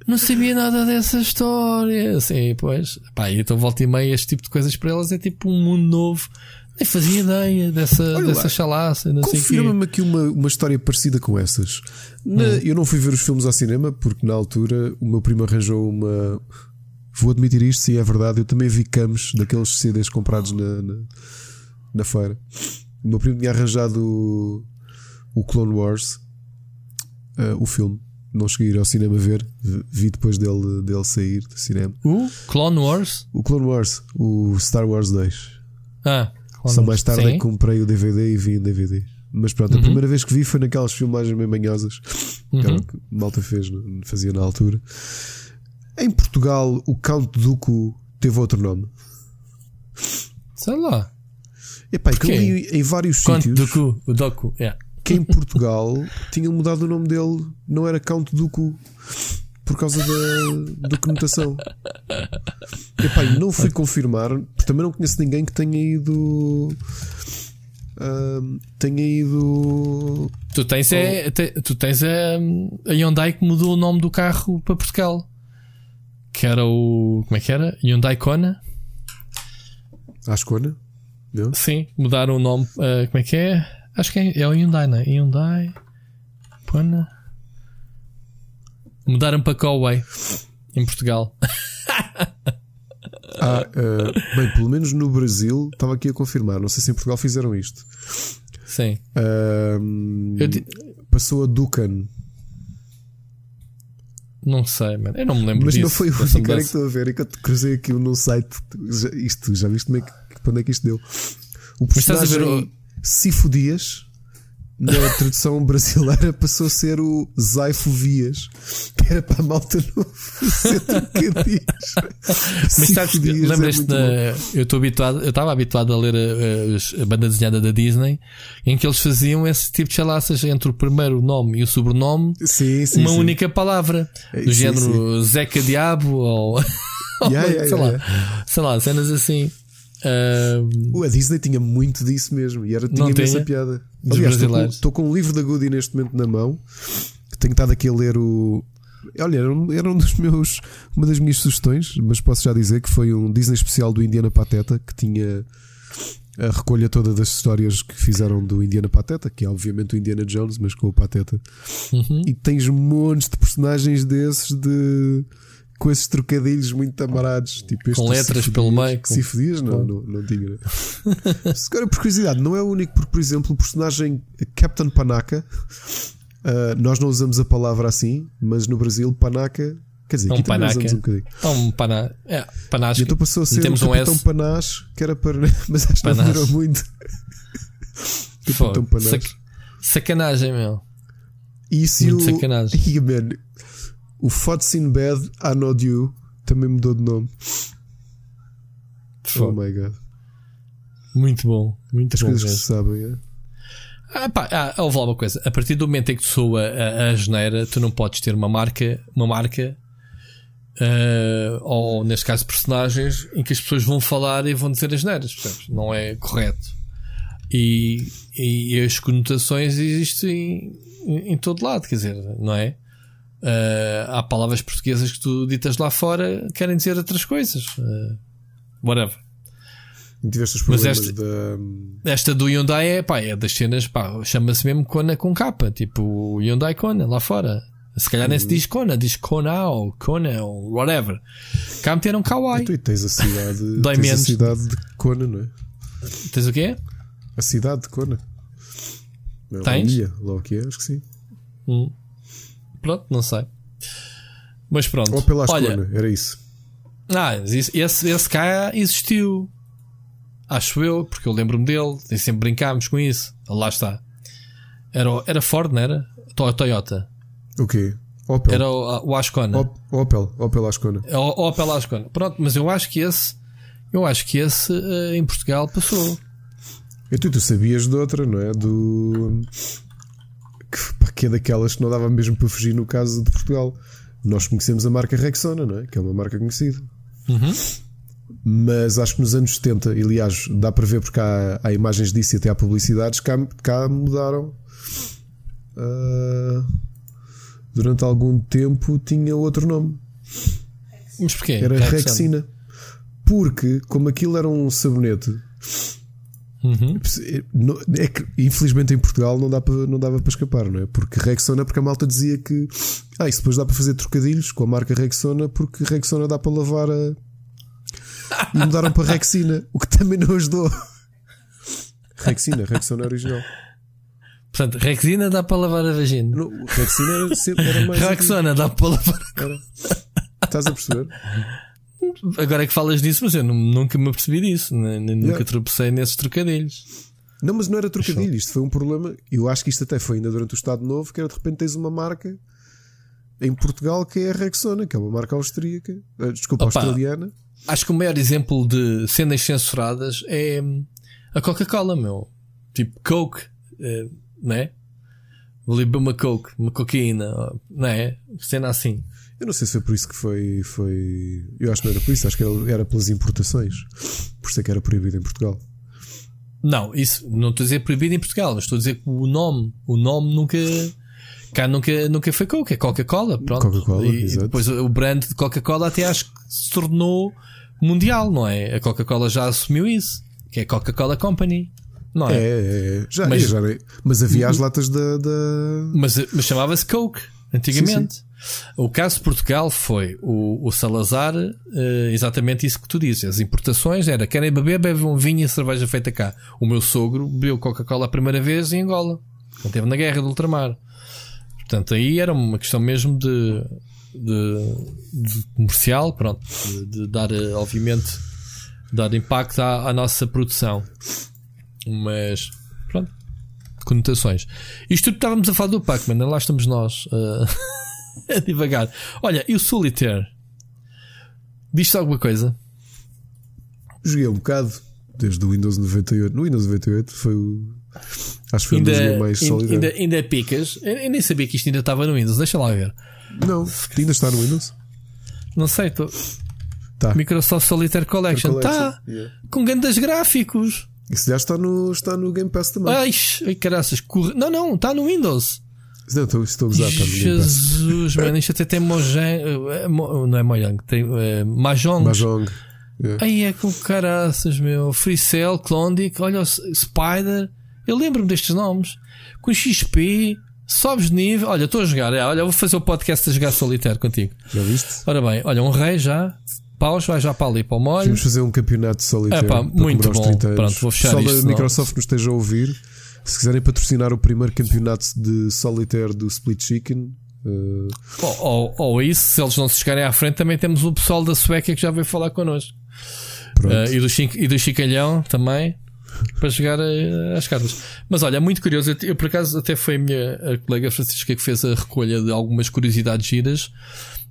não sabia nada dessa história. Assim, pois, pá, então volta e meia este tipo de coisas para elas é tipo um mundo novo. Nem fazia ideia dessa, Olha, dessa chalaça. Confirma-me aqui uma, uma história parecida com essas. Na, hum. Eu não fui ver os filmes ao cinema porque na altura o meu primo arranjou uma. Vou admitir isto, se é verdade. Eu também vi camos daqueles CDs comprados na, na, na feira. O meu primo tinha arranjado o, o Clone Wars uh, o filme. Não cheguei a ir ao cinema ver, vi depois dele, dele sair do cinema. O Clone Wars? O Clone Wars, o Star Wars 2. Ah, Só mais tarde é que comprei o DVD e vi em DVD. Mas pronto, uhum. a primeira vez que vi foi naquelas filmagens bem manhosas uhum. que Malta fez, fazia na altura. Em Portugal, o Count Duco teve outro nome. Sei lá. Epá, que eu li em vários Count sítios. Duco, o Doku, yeah que em Portugal tinham mudado o nome dele, não era Count Duco por causa da, da conotação. Epá, não fui confirmar, porque também não conheço ninguém que tenha ido. Uh, tenha ido. Tu tens, é, te, tu tens a, a Hyundai que mudou o nome do carro para Portugal. Que era o. Como é que era? Hyundai Kona? Acho Kona? Sim, mudaram o nome. Uh, como é que é? Acho que é, é o Hyundai, não é? Hyundai. Pana. Mudaram para Coway em Portugal. ah, uh, bem, pelo menos no Brasil, estava aqui a confirmar. Não sei se em Portugal fizeram isto. Sim. Uh, passou a Ducan. Não sei, mano. Eu não me lembro Mas disso. não foi o único que estou a ver. É que eu cruzei aqui no site. Isto, já viste como é que, quando é que isto deu? O personagem. Mas estás a ver o... Cifo Dias na tradução brasileira passou a ser o Zaifo Vias, que era para a malta ser trocadilhos. Mas sabes, lembras-te é Eu estou habituado, eu estava habituado a ler a, a, a, banda desenhada da Disney, em que eles faziam esse tipo de chalaças entre o primeiro nome e o sobrenome, sim, sim, uma sim. única palavra, do sim, género Zeca Diabo ou. Yeah, yeah, sei, yeah, lá, sei lá, cenas assim. Uh, a Disney tinha muito disso mesmo e era, tinha essa piada. Aliás, estou com, com um livro da Goody neste momento na mão. Tenho estado aqui a ler o. Olha, era um, era um dos meus. Uma das minhas sugestões, mas posso já dizer que foi um Disney especial do Indiana Pateta que tinha a recolha toda das histórias que fizeram do Indiana Pateta, que é obviamente o Indiana Jones, mas com o Pateta. Uhum. E tens montes de personagens desses de com esses trocadilhos muito amarados, tipo com letras pelo meio. Com... Cifodias? Não, não, não tinha. Né? Agora, por curiosidade, não é o único, porque, por exemplo, o personagem Captain Panaca, uh, nós não usamos a palavra assim, mas no Brasil, Panaca. Quer dizer, é um aqui também usamos um bocadinho. É um pana, é, panasco. Então passou a ser Temos um Capitão um Panás, que era para. Mas acho que não durou muito. Capitão Panás. Sac... Sacanagem, meu. Isso Muito o... sacanagem. E, man, o Fotsinbad Anodiu também mudou de nome. Oh my god. Muito bom. Muito As bom coisas mesmo. que se sabem, é? Ah, pá, ah, houve lá uma coisa. A partir do momento em que tu soa a, a geneira, tu não podes ter uma marca, uma marca, uh, ou neste caso personagens, em que as pessoas vão falar e vão dizer as geneiras, percebes? Não é correto. E, e as conotações existem em, em todo lado, quer dizer, não é? Uh, há palavras portuguesas que tu ditas lá fora querem dizer outras coisas. Uh, whatever. Mas esta, da... esta do Hyundai é, pá, é das cenas, chama-se mesmo Kona com capa, tipo o Hyundai Kona lá fora. Se calhar nem se diz Kona, diz Kona ou Kona ou whatever. Cá meteram Kawaii. E tu tens a cidade, tens a cidade de Kona, não é? Tens o quê? A cidade de Kona. É tens? Ilha, lá o que é, acho que sim. Hum. Pronto, não sei. Mas pronto. Ou pela Olha, era isso. Ah, esse, esse cá existiu. Acho eu, porque eu lembro-me dele. E sempre brincámos com isso. Lá está. Era, era Ford, não era? Toyota. O quê? Opel. Era o, o Ascona. Opel, Opel Ascona. É o, Opel Ascona. Pronto, mas eu acho que esse, eu acho que esse uh, em Portugal passou. E tu, tu sabias de outra, não é? Do que, é daquelas que não dava mesmo para fugir no caso de Portugal. Nós conhecemos a marca Rexona, não é? Que é uma marca conhecida. Uhum. Mas acho que nos anos 70, e aliás, dá para ver porque há, há imagens disso e até há publicidades, cá, cá mudaram. Uh, durante algum tempo tinha outro nome. Mas porquê? Era Rexona. Rexina. Porque, como aquilo era um sabonete Uhum. É que, infelizmente em Portugal não, dá para, não dava para escapar, não é? Porque Rexona, porque a malta dizia que ah, isso depois dá para fazer trocadilhos com a marca Rexona, porque Rexona dá para lavar a. E mudaram para Rexina, o que também não ajudou. Rexina, Rexona original. Portanto, Rexina dá para lavar a vagina. Não, Rexina era, era mais. Rexona dá para lavar. Era. Estás a perceber? Agora é que falas disso, mas eu nunca me apercebi disso, yeah. nunca tropecei nesses trocadilhos. Não, mas não era trocadilho, isto foi um problema. Eu acho que isto até foi ainda durante o Estado Novo, que era de repente tens uma marca em Portugal que é a Rexona, que é uma marca austríaca, eh, desculpa, Opa, australiana. Acho que o maior exemplo de cenas censuradas é hum, a Coca-Cola, meu. Tipo Coke, é, né? Vou beber uma Coke, uma cocaína, não é? Cena assim. Eu não sei se foi por isso que foi. foi... Eu acho que não era por isso, acho que era, era pelas importações. Por isso é que era proibido em Portugal. Não, isso não estou a dizer proibido em Portugal, estou a dizer que o nome, o nome nunca. Cá nunca, nunca foi Coke, é Coca-Cola. Pronto. Coca-Cola, e, e depois o brand de Coca-Cola até acho que se tornou mundial, não é? A Coca-Cola já assumiu isso, que é Coca-Cola Company. Não é? É, é, é. Já, mas, já, mas havia as latas da. da... Mas, mas chamava-se Coke antigamente. Sim, sim. O caso de Portugal foi o, o Salazar, uh, exatamente isso que tu dizes. As importações era querem beber, bebem um vinho e cerveja feita cá. O meu sogro bebeu Coca-Cola a primeira vez em Angola, quando esteve na guerra do ultramar. Portanto, aí era uma questão mesmo de, de, de comercial, pronto, de, de, dar, eh, obviamente, dar impacto à, à nossa produção. Mas, pronto, conotações. Isto tudo estávamos a falar do Pac-Man, lá estamos nós uh, a divagar. Olha, e o Solitaire? Diz-te alguma coisa? Joguei um bocado desde o Windows 98. No Windows 98 foi o. Acho que foi ainda, mais sólida. Ainda, ainda picas. Eu nem sabia que isto ainda estava no Windows. Deixa lá ver. Não, ainda está no Windows? Não sei, tô... tá. Microsoft Solitaire Collection. Está yeah. com grandes gráficos. Isso já está no, está no Game Pass também. Ai, ai caraças. Corre... Não, não, está no Windows. Não, estou, estou a usar. Jesus, mano, isto até tem Mojang. Eh, não é Mojang, tem é, Mahjong. Mahjong. Yeah. Aí é com caraças, meu. Free Cell, Klondike, olha, Spider. Eu lembro-me destes nomes. Com XP, sobes de nível. Olha, estou a jogar. É, olha, vou fazer o podcast a jogar solitário contigo. Já viste? Ora bem, olha, um rei já. Paus, vai já para ali para o molho. Vamos fazer um campeonato solitário. É pá, muito bom. Pronto, vou fechar Só isto. Só a Microsoft nos esteja a ouvir. Se quiserem patrocinar o primeiro campeonato de solitário do Split Chicken, Uh... Ou, ou, ou, isso, se eles não se chegarem à frente, também temos o pessoal da Suécia que já veio falar connosco. Uh, e, do e do Chicalhão também para jogar uh, as cartas. Mas olha, muito curioso. Eu, eu, por acaso até foi a minha a colega Francisca que fez a recolha de algumas curiosidades giras.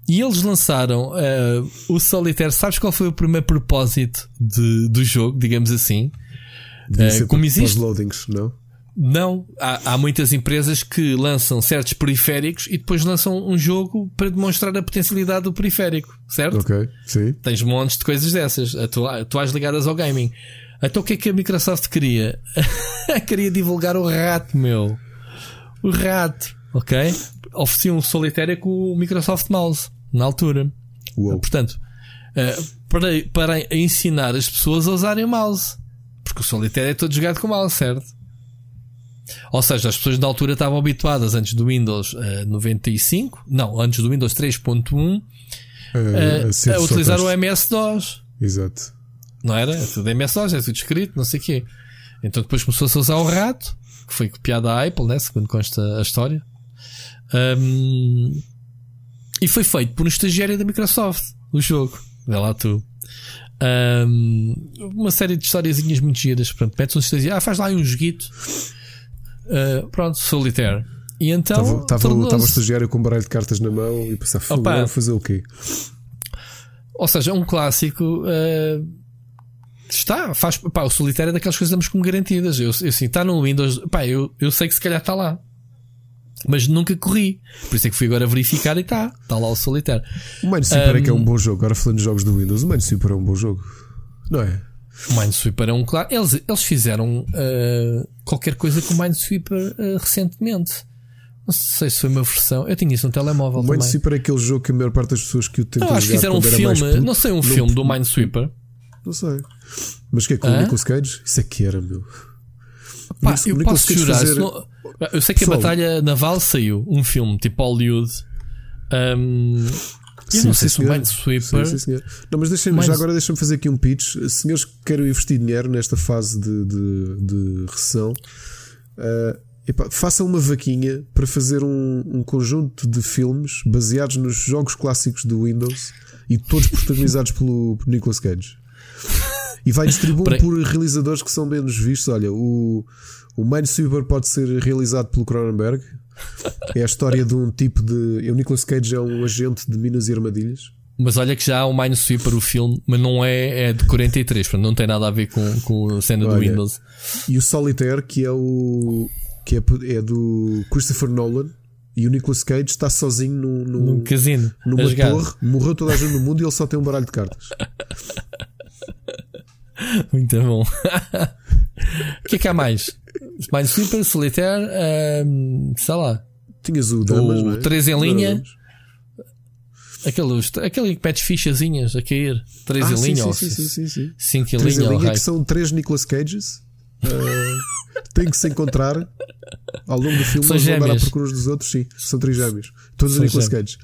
E eles lançaram uh, o Solitaire. Sabes qual foi o primeiro propósito de, do jogo, digamos assim? Uh, como existe. loadings, não? Não, há, há, muitas empresas que lançam certos periféricos e depois lançam um jogo para demonstrar a potencialidade do periférico, certo? Ok, sim. Tens montes de coisas dessas, atuais ligadas ao gaming. Então o que é que a Microsoft queria? queria divulgar o rato, meu. O rato, ok? Oferecia um solitário com o Microsoft Mouse, na altura. Uou. Portanto, uh, para, para ensinar as pessoas a usarem o mouse. Porque o solitário é todo jogado com o mouse, certo? Ou seja, as pessoas na altura estavam habituadas antes do Windows uh, 95, não, antes do Windows 3.1 uh, uh, a, utilizar o MS-DOS. Exato. Não era? É tudo MS-DOS, é tudo escrito, não sei o quê. Então depois começou-se a usar o rato, que foi copiado à Apple, né? segundo consta a história. Um, e foi feito por um estagiário da Microsoft, o jogo. Vê lá tu. Um, uma série de historiazinhas muito giras. Pronto, metes um estagiário, ah, faz lá um joguito Uh, pronto, Solitaire. E então. Estava o estagiário com um baralho de cartas na mão e pensava, agora fazer o quê? Ou seja, um clássico. Uh, está, faz. Pá, o Solitário é daquelas coisas que damos como garantidas. Eu, eu assim, está no Windows. Pá, eu, eu sei que se calhar está lá. Mas nunca corri. Por isso é que fui agora verificar e está. Está lá o Solitário. O Minesweeper um, é que é um bom jogo. Agora falando de jogos do Windows, o Minesweeper é um bom jogo. Não é? O Minesweeper é um claro. Eles, eles fizeram uh, qualquer coisa com o Minesweeper uh, recentemente. Não sei se foi uma versão. Eu tinha isso no telemóvel. O Minesweeper é aquele jogo que a maior parte das pessoas que o tentam Não, acho que fizeram um filme. Não sei, um filme do Minesweeper. Não sei. Mas que é com o Nicolas Cage? Isso é que era, meu. Pá, eu posso chorar. Fazer... Não... Eu sei que Pessoal. a Batalha Naval saiu. Um filme tipo Hollywood. Um, eu não sei se o Minesweeper. Sim, sim, não, mas deixem Mines... já agora deixa-me fazer aqui um pitch. Senhores que querem investir dinheiro nesta fase de, de, de recessão, uh, epá, façam uma vaquinha para fazer um, um, conjunto de filmes baseados nos jogos clássicos do Windows e todos protagonizados pelo, pelo Nicolas Cage. E vai distribuir por realizadores que são menos vistos. Olha, o, o Minesweeper pode ser realizado pelo Cronenberg é a história de um tipo de. O Nicolas Cage é um agente de minas e armadilhas. Mas olha que já há um Minesweeper o filme, mas não é, é de 43, portanto não tem nada a ver com, com a cena olha, do Windows. E o Solitaire, que é o. que é, é do Christopher Nolan. E o Nicolas Cage está sozinho num, num, num casino, numa torre, morreu toda a gente no mundo e ele só tem um baralho de cartas. Muito bom. o que é que há mais? Minesweeper, Solitaire, um, sei lá. Tinhas o Damas, o 3 é? em linha. Aqueles, aquele que metes fichazinhas a cair. 3 ah, em sim, linha, sim, ou sim, sim, sim, sim. 5 em linha, em linha que são 3 Nicolas Cages. Uh, têm que se encontrar ao longo do filme. São gêmeos. à procura dos outros, sim. São três gêmeos. Todos são Nicolas Cage.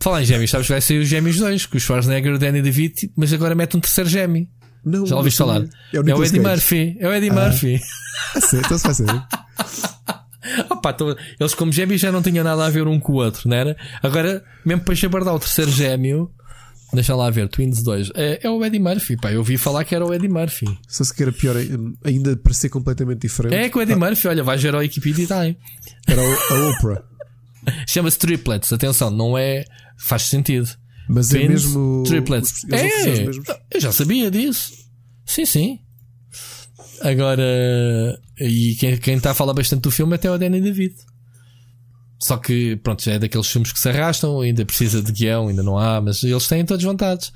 Falar em gêmeos, sabes que vai sair os gêmeos 2, com os Schwarzenegger e o Danny DeVito, mas agora mete um terceiro gêmeo. Não, Já ouviste falar? É o, é o Eddie Cage. Murphy. É o Eddie ah. Murphy. então se faz Opa, tô, eles como gêmeos já não tinham nada a ver um com o outro, não era? Agora, mesmo para chabardar o terceiro gêmeo, Deixa lá ver, Twins 2. É, é, o Eddie Murphy, pá. Eu ouvi falar que era o Eddie Murphy. Só se que era pior, ainda para ser completamente diferente. É que o Eddie ah. Murphy, olha, vai gerar a Wikipedia e está aí. Era a Oprah. Chama-se Triplets, atenção, não é. Faz sentido. Mas é mesmo. Triplets. É, eu já sabia disso. Sim, sim. Agora. E quem, quem está a falar bastante do filme até é o Danny David. Só que, pronto, já é daqueles filmes que se arrastam, ainda precisa de guião, ainda não há, mas eles têm todos vontades.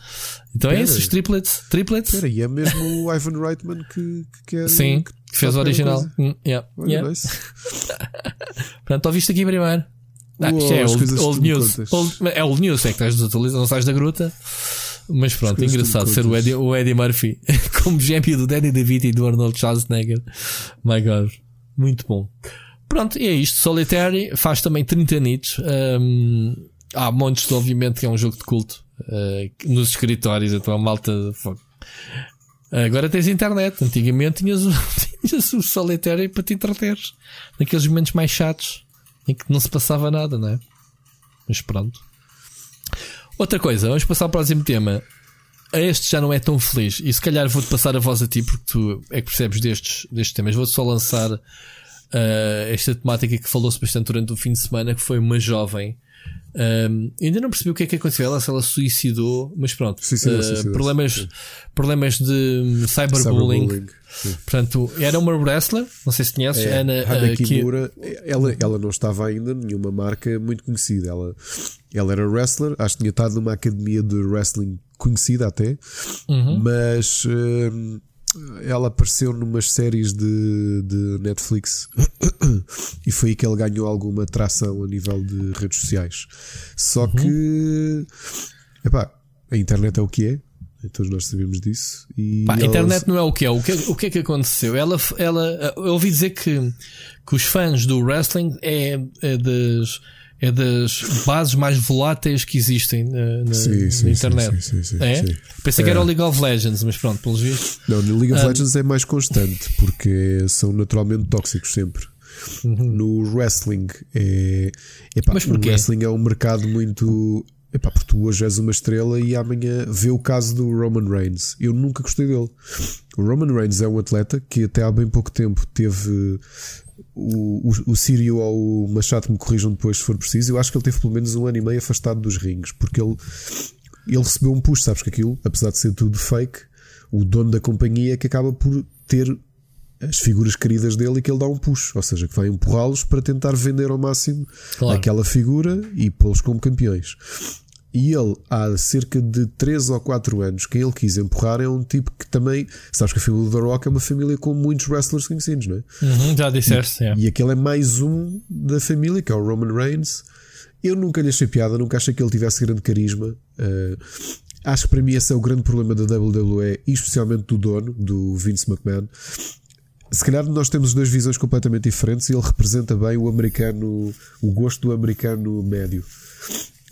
Então é Pera. é isso, os triplets. triplets. Espera, e é mesmo o Ivan Reitman que, que é. Sim, que, que fez o original. Mm, yeah, yeah. Portanto, ouviste aqui primeiro. Ah, Uou, é old, old news. Old, é old news, é que estás desatualizado, não sais da gruta. Mas pronto, engraçado ser o Eddie, o Eddie Murphy como gêmeo do Danny DeVito e do Arnold Schwarzenegger. My God, muito bom. Pronto, e é isto. Solitary faz também 30 anitos. Um, há montes de, obviamente, que é um jogo de culto uh, nos escritórios. Então a malta. Agora tens internet. Antigamente tinhas, tinhas o Solitary para te entreter. Naqueles momentos mais chatos em que não se passava nada, não é? Mas pronto. Outra coisa, vamos passar ao próximo tema. Este já não é tão feliz. E se calhar vou-te passar a voz a ti porque tu é que percebes destes, destes temas. Vou-te só lançar uh, esta temática que falou-se bastante durante o fim de semana, que foi uma jovem. Um, ainda não percebi o que é que aconteceu. Ela, se ela suicidou, mas pronto. Suicidou, uh, suicidou, problemas, problemas de cyberbullying. cyberbullying Portanto, era uma wrestler, não sei se conheces, é, Ana Hana uh, Kimura. Que... Ela, ela não estava ainda nenhuma marca muito conhecida. Ela, ela era wrestler, acho que tinha estado numa academia de wrestling conhecida até, uhum. mas uh, ela apareceu numas séries de, de Netflix e foi aí que ele ganhou alguma tração a nível de redes sociais. Só uhum. que epá, a internet é o que é. Todos nós sabemos disso. E Pá, a internet não é o que é. O que, o que é que aconteceu? Ela, ela, eu ouvi dizer que, que os fãs do wrestling é, é das é das bases mais voláteis que existem na, na, sim, sim, na internet. Sim, sim, é? Pensei que era o é. League of Legends, mas pronto, pelos vistos. Não, no League of um, Legends é mais constante, porque são naturalmente tóxicos sempre. Uhum. No wrestling é. Epá, mas porquê? O wrestling é um mercado muito. Epá, porque tu hoje és uma estrela e amanhã vê o caso do Roman Reigns. Eu nunca gostei dele. O Roman Reigns é um atleta que até há bem pouco tempo teve o, o, o Sírio ou o Machado me corrijam depois se for preciso. Eu acho que ele teve pelo menos um ano e meio afastado dos rings, porque ele, ele recebeu um push, sabes que aquilo, apesar de ser tudo fake, o dono da companhia é que acaba por ter as figuras queridas dele e que ele dá um push, ou seja, que vai empurrá-los para tentar vender ao máximo claro. aquela figura e pô-los como campeões. E ele, há cerca de 3 ou 4 anos, quem ele quis empurrar é um tipo que também. Sabes que a família do The Rock é uma família com muitos wrestlers conhecidos, não é? Uhum, já disseste, e, é. e aquele é mais um da família, que é o Roman Reigns. Eu nunca lhe achei piada, nunca achei que ele tivesse grande carisma. Uh, acho que para mim esse é o grande problema da WWE, e especialmente do dono, do Vince McMahon. Se calhar nós temos duas visões completamente diferentes e ele representa bem o americano, o gosto do americano médio.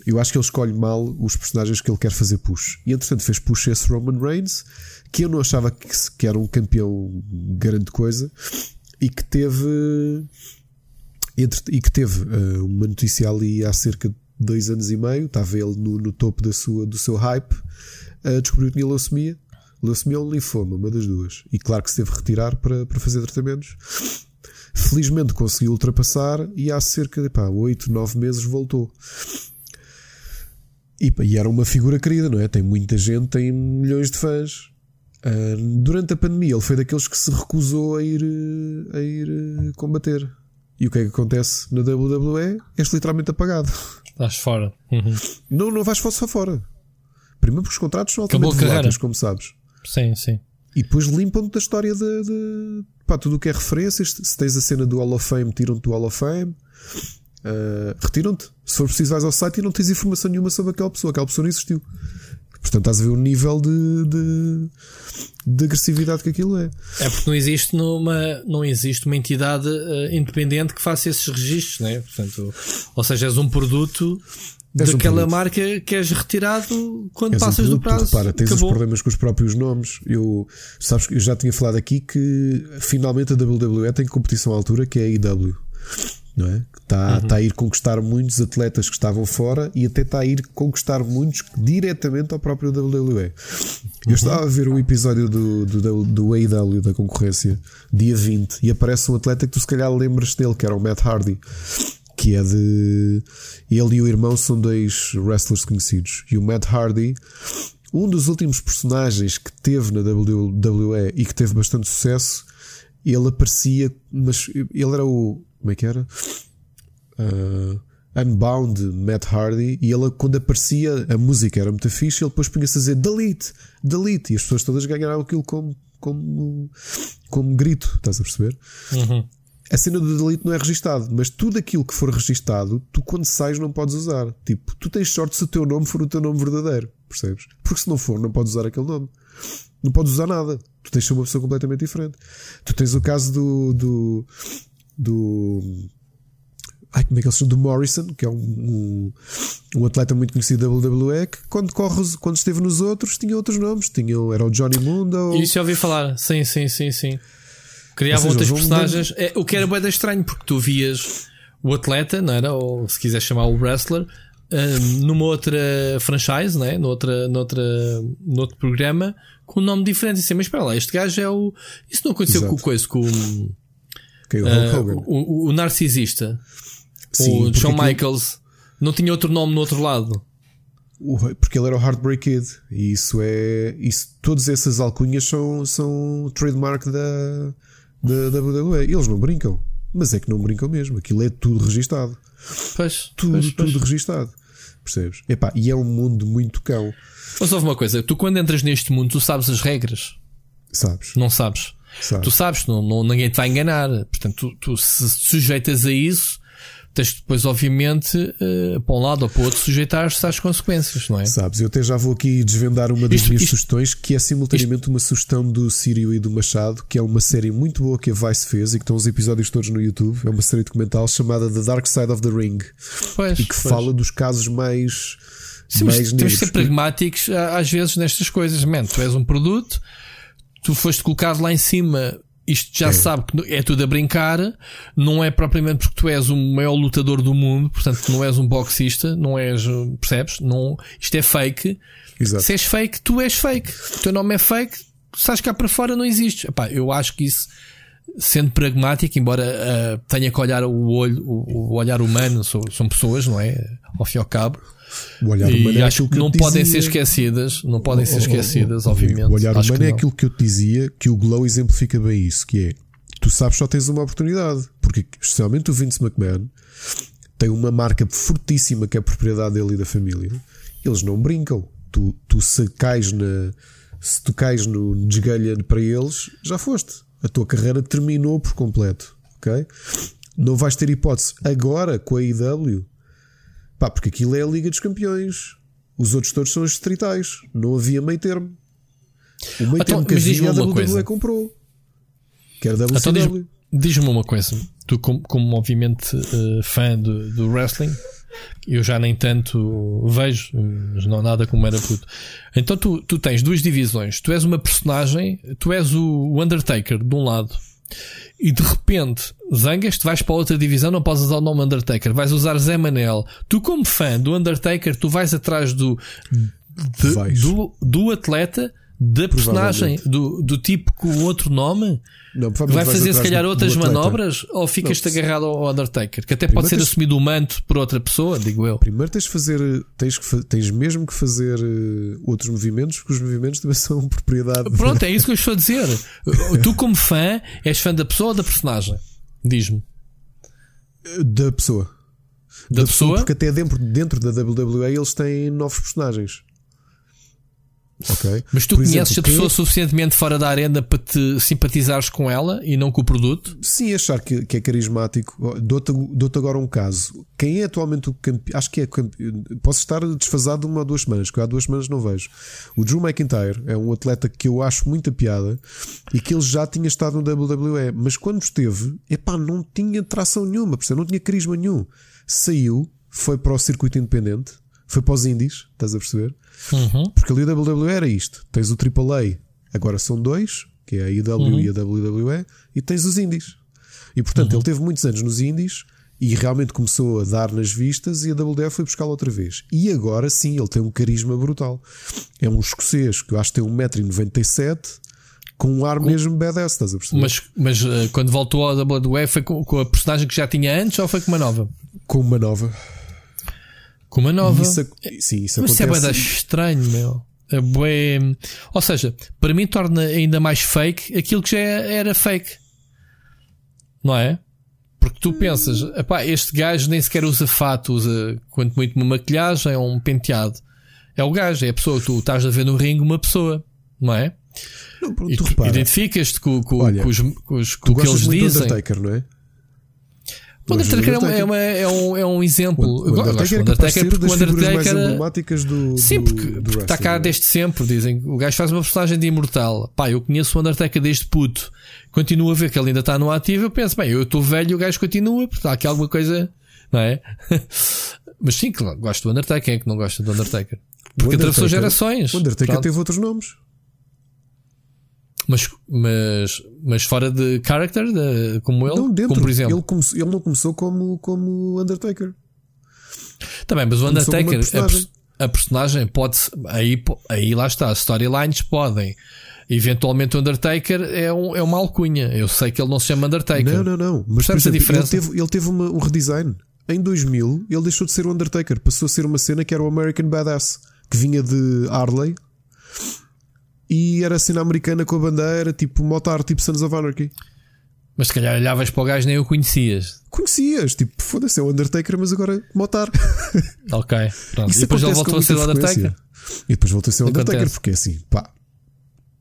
Eu acho que ele escolhe mal os personagens que ele quer fazer push. E entretanto fez push esse Roman Reigns, que eu não achava que, que era um campeão grande coisa, e que teve. Entre, e que teve uh, uma notícia ali há cerca de dois anos e meio, estava ele no, no topo da sua, do seu hype, uh, descobriu que tinha leucemia. Leucemia ou linfoma, uma das duas. E claro que se teve retirar para, para fazer tratamentos. Felizmente conseguiu ultrapassar e há cerca de pá, 8, 9 meses voltou. E, e, era uma figura querida, não é? Tem muita gente, tem milhões de fãs. Uh, durante a pandemia, ele foi daqueles que se recusou a ir, a ir uh, combater. E o que é que acontece na WWE? És literalmente apagado. Estás fora. Uhum. Não, não vais só fora. Primeiro porque os contratos são altamente voláteis, como sabes. Sim, sim. E depois limpam-te da história de, de pá, tudo o que é referências. Se tens a cena do Hall of Fame, tiram-te do Hall of Fame. Uh, retiram-te. Se for preciso, vais ao site e não tens informação nenhuma sobre aquela pessoa. Aquela pessoa não existiu. Portanto, estás a ver o nível de, de, de, agressividade que aquilo é. É porque não existe, numa, não existe uma entidade uh, independente que faça esses registros, né? Portanto, ou seja, és um produto és daquela um marca que és retirado quando és passas um do prazo. Para, tens Acabou. os problemas com os próprios nomes. Eu, sabes, eu já tinha falado aqui que finalmente a WWE tem competição à altura que é a IW não é? Está, uhum. tá a ir conquistar muitos atletas que estavam fora e até está a ir conquistar muitos diretamente ao próprio WWE. Eu uhum. estava a ver o episódio do, do, do AEW da concorrência, dia 20, e aparece um atleta que tu se calhar lembras dele, que era o Matt Hardy, que é de. Ele e o irmão são dois wrestlers conhecidos. E o Matt Hardy, um dos últimos personagens que teve na WWE e que teve bastante sucesso, ele aparecia, mas ele era o como é que era? Uh, Unbound Matt Hardy e ele quando aparecia a música era muito fixe ele depois punha-se a dizer delete, delete e as pessoas todas ganharam aquilo como, como, como grito, estás a perceber? Uhum. A cena do delete não é registado, mas tudo aquilo que for registado, tu quando sais não podes usar. Tipo, tu tens sorte se o teu nome for o teu nome verdadeiro, percebes? Porque se não for, não podes usar aquele nome. Não podes usar nada. Tu tens de ser uma pessoa completamente diferente. Tu tens o caso do, do do. Ai, como é que ele se chama? Do Morrison, que é um, um, um, atleta muito conhecido da WWE, que quando, corre, quando esteve nos outros tinha outros nomes. Tinha, era o Johnny Mundo. Ou... Isso já ouvi falar, sim, sim, sim, sim. Criavam seja, outras personagens. É, o que era bem estranho, porque tu vias o atleta, não era? Ou se quiser chamar o wrestler, um, numa outra franchise, né? noutra, noutra, noutro programa, com um nome diferente. Assim, mas espera lá, este gajo é o. Isso não aconteceu Exato. com o coisa, com o. Okay, o, uh, o, o, narcisista, Sim, o Shawn Michaels, não tinha outro nome no outro lado. Porque ele era o Heartbreak Kid. E isso é. Isso, todas essas alcunhas são, são trademark da, da WWE. Eles não brincam. Mas é que não brincam mesmo. Aquilo é tudo registado. Pois, tudo, pois, pois. tudo registado. Percebes? Epá, e é um mundo muito cão. Mas houve uma coisa: tu quando entras neste mundo, tu sabes as regras. Sabes? Não sabes. Sabe. Tu sabes, não, não, ninguém te vai enganar. Portanto, tu, tu se sujeitas a isso, tens depois, obviamente, uh, para um lado ou para o outro, sujeitar-te às consequências, não é? Sabes, eu até já vou aqui desvendar uma das isto, minhas isto, sugestões, que é simultaneamente isto, uma sugestão do Sírio e do Machado, que é uma série muito boa que a Vice fez e que estão os episódios todos no YouTube. É uma série documental chamada The Dark Side of the Ring pois, e que pois. fala dos casos mais. Sim, mais temos que ser pragmáticos às vezes nestas coisas. Man, tu és um produto tu foste colocado lá em cima isto já é. sabe que é tudo a brincar, não é propriamente porque tu és o maior lutador do mundo, portanto não és um boxista, não és, percebes? Não, isto é fake. Exato. Se és fake, tu és fake. O teu nome é fake, sabes cá para fora não existe. Epá, eu acho que isso, sendo pragmático, embora uh, tenha que olhar o olho, o, o olhar humano, são, são pessoas, não é? Ao fim e ao cabo. O olhar humano e é acho que não podem dizia. ser esquecidas, não podem ser esquecidas, oh, oh, oh, obviamente. O olhar acho humano é aquilo que eu te dizia, que o Glow exemplifica bem isso, que é tu sabes só tens uma oportunidade, porque especialmente o Vince McMahon tem uma marca fortíssima que é a propriedade dele e da família. Eles não brincam. Tu, tu se cais na se tu cais no desgalha para eles, já foste. A tua carreira terminou por completo, ok? Não vais ter hipótese agora com a IW Pá, porque aquilo é a Liga dos Campeões. Os outros todos são os distritais. Não havia meio termo. O meio então, termo que havia a WWE coisa. comprou. Que era WCW. Então, Diz-me uma coisa. Tu, como, como obviamente uh, fã do, do wrestling, eu já nem tanto vejo, mas não nada como era puto. Então tu, tu tens duas divisões. Tu és uma personagem, tu és o Undertaker de um lado e de repente zangas-te, vais para outra divisão, não podes usar o nome Undertaker, vais usar Zé Manel. Tu, como fã do Undertaker, tu vais atrás do, de, do, do atleta da personagem, do, do tipo com outro nome, não, vai fazer se calhar outras manobras ou ficas-te agarrado ao Undertaker? Que até pode ser tens, assumido o manto por outra pessoa, digo eu. Primeiro tens de fazer, tens, que, tens mesmo que fazer uh, outros movimentos, porque os movimentos também são propriedade. Pronto, é isso que eu estou a dizer. tu, como fã, és fã da pessoa ou da personagem? Diz-me. Da pessoa. Da, da pessoa, pessoa? Porque até dentro, dentro da WWE eles têm novos personagens. Okay. Mas tu Por conheces exemplo, a pessoa é... suficientemente fora da arena para te simpatizares com ela e não com o produto? Sim, achar que, que é carismático. Dou-te dou agora um caso. Quem é atualmente o campeão? Acho que é. Posso estar desfasado uma ou duas semanas, que há duas semanas não vejo. O Drew McIntyre é um atleta que eu acho muita piada e que ele já tinha estado no WWE, mas quando esteve, epá, não tinha tração nenhuma, não tinha carisma nenhum. Saiu, foi para o circuito independente, foi para os indies, estás a perceber? Uhum. Porque ali a WWE era isto: tens o AAA, agora são dois, que é a IW uhum. e a WWE, e tens os indies. E portanto, uhum. ele teve muitos anos nos indies E realmente começou a dar nas vistas e a WDF foi buscá-lo outra vez. E agora sim, ele tem um carisma brutal. É um escocês que eu acho que tem 1,97m com um ar mesmo badass, estás a perceber? Mas, mas uh, quando voltou ao WWF foi com, com, a personagem que já tinha antes ou foi com uma nova? Com uma nova. Com uma nova? Isso, sim, isso mas acontece. Isso é estranho, meu. É bué... Ou seja, para mim torna ainda mais fake aquilo que já era fake. Não é? Porque tu pensas, epá, este gajo nem sequer usa fato, usa quanto muito uma maquilhagem ou um penteado. É o gajo, é a pessoa. Tu estás a ver no ringue uma pessoa, não é? Não, e tu identificas-te com, com, com, os, com, os, com o que eles dizem. Undertaker, não é? O Undertaker, é, uma, é, um, é um exemplo. O Undertaker, o Undertaker é porque o Undertaker mais emblemáticas do, Sim, porque, do, porque está cá é? desde sempre. Dizem o gajo faz uma personagem de imortal. Pá, eu conheço o Undertaker desde puto. Continuo a ver que ele ainda está no ativo. Eu penso, bem, eu estou velho e o gajo continua. Porque está aqui alguma coisa, não é? Mas sim, claro, gosto do Undertaker. Quem é que não gosta do Undertaker? Porque atravessou gerações. O Undertaker Pronto. teve outros nomes. Mas, mas, mas fora de character, de, como ele, não, dentro. como por exemplo. Ele, come, ele não começou como, como Undertaker. Também, mas o Undertaker, a, a, personagem pode aí, aí lá está, storylines podem. Eventualmente o Undertaker é, um, é uma alcunha. Eu sei que ele não se chama Undertaker. Não, não, não. Mas exemplo, a diferença? Ele teve, ele teve uma, um redesign. Em 2000, ele deixou de ser o Undertaker, passou a ser uma cena que era o American Badass, que vinha de Harley e era cena americana com a bandeira, tipo motar, tipo Sons of Anarchy. Mas se calhar olhavas para o gajo nem o conhecias. Conhecias, tipo, foda-se, é o Undertaker, mas agora motar. Ok, pronto. Isso e depois ele voltou a ser o Undertaker. E depois voltou a ser o Undertaker, porque é assim, pá,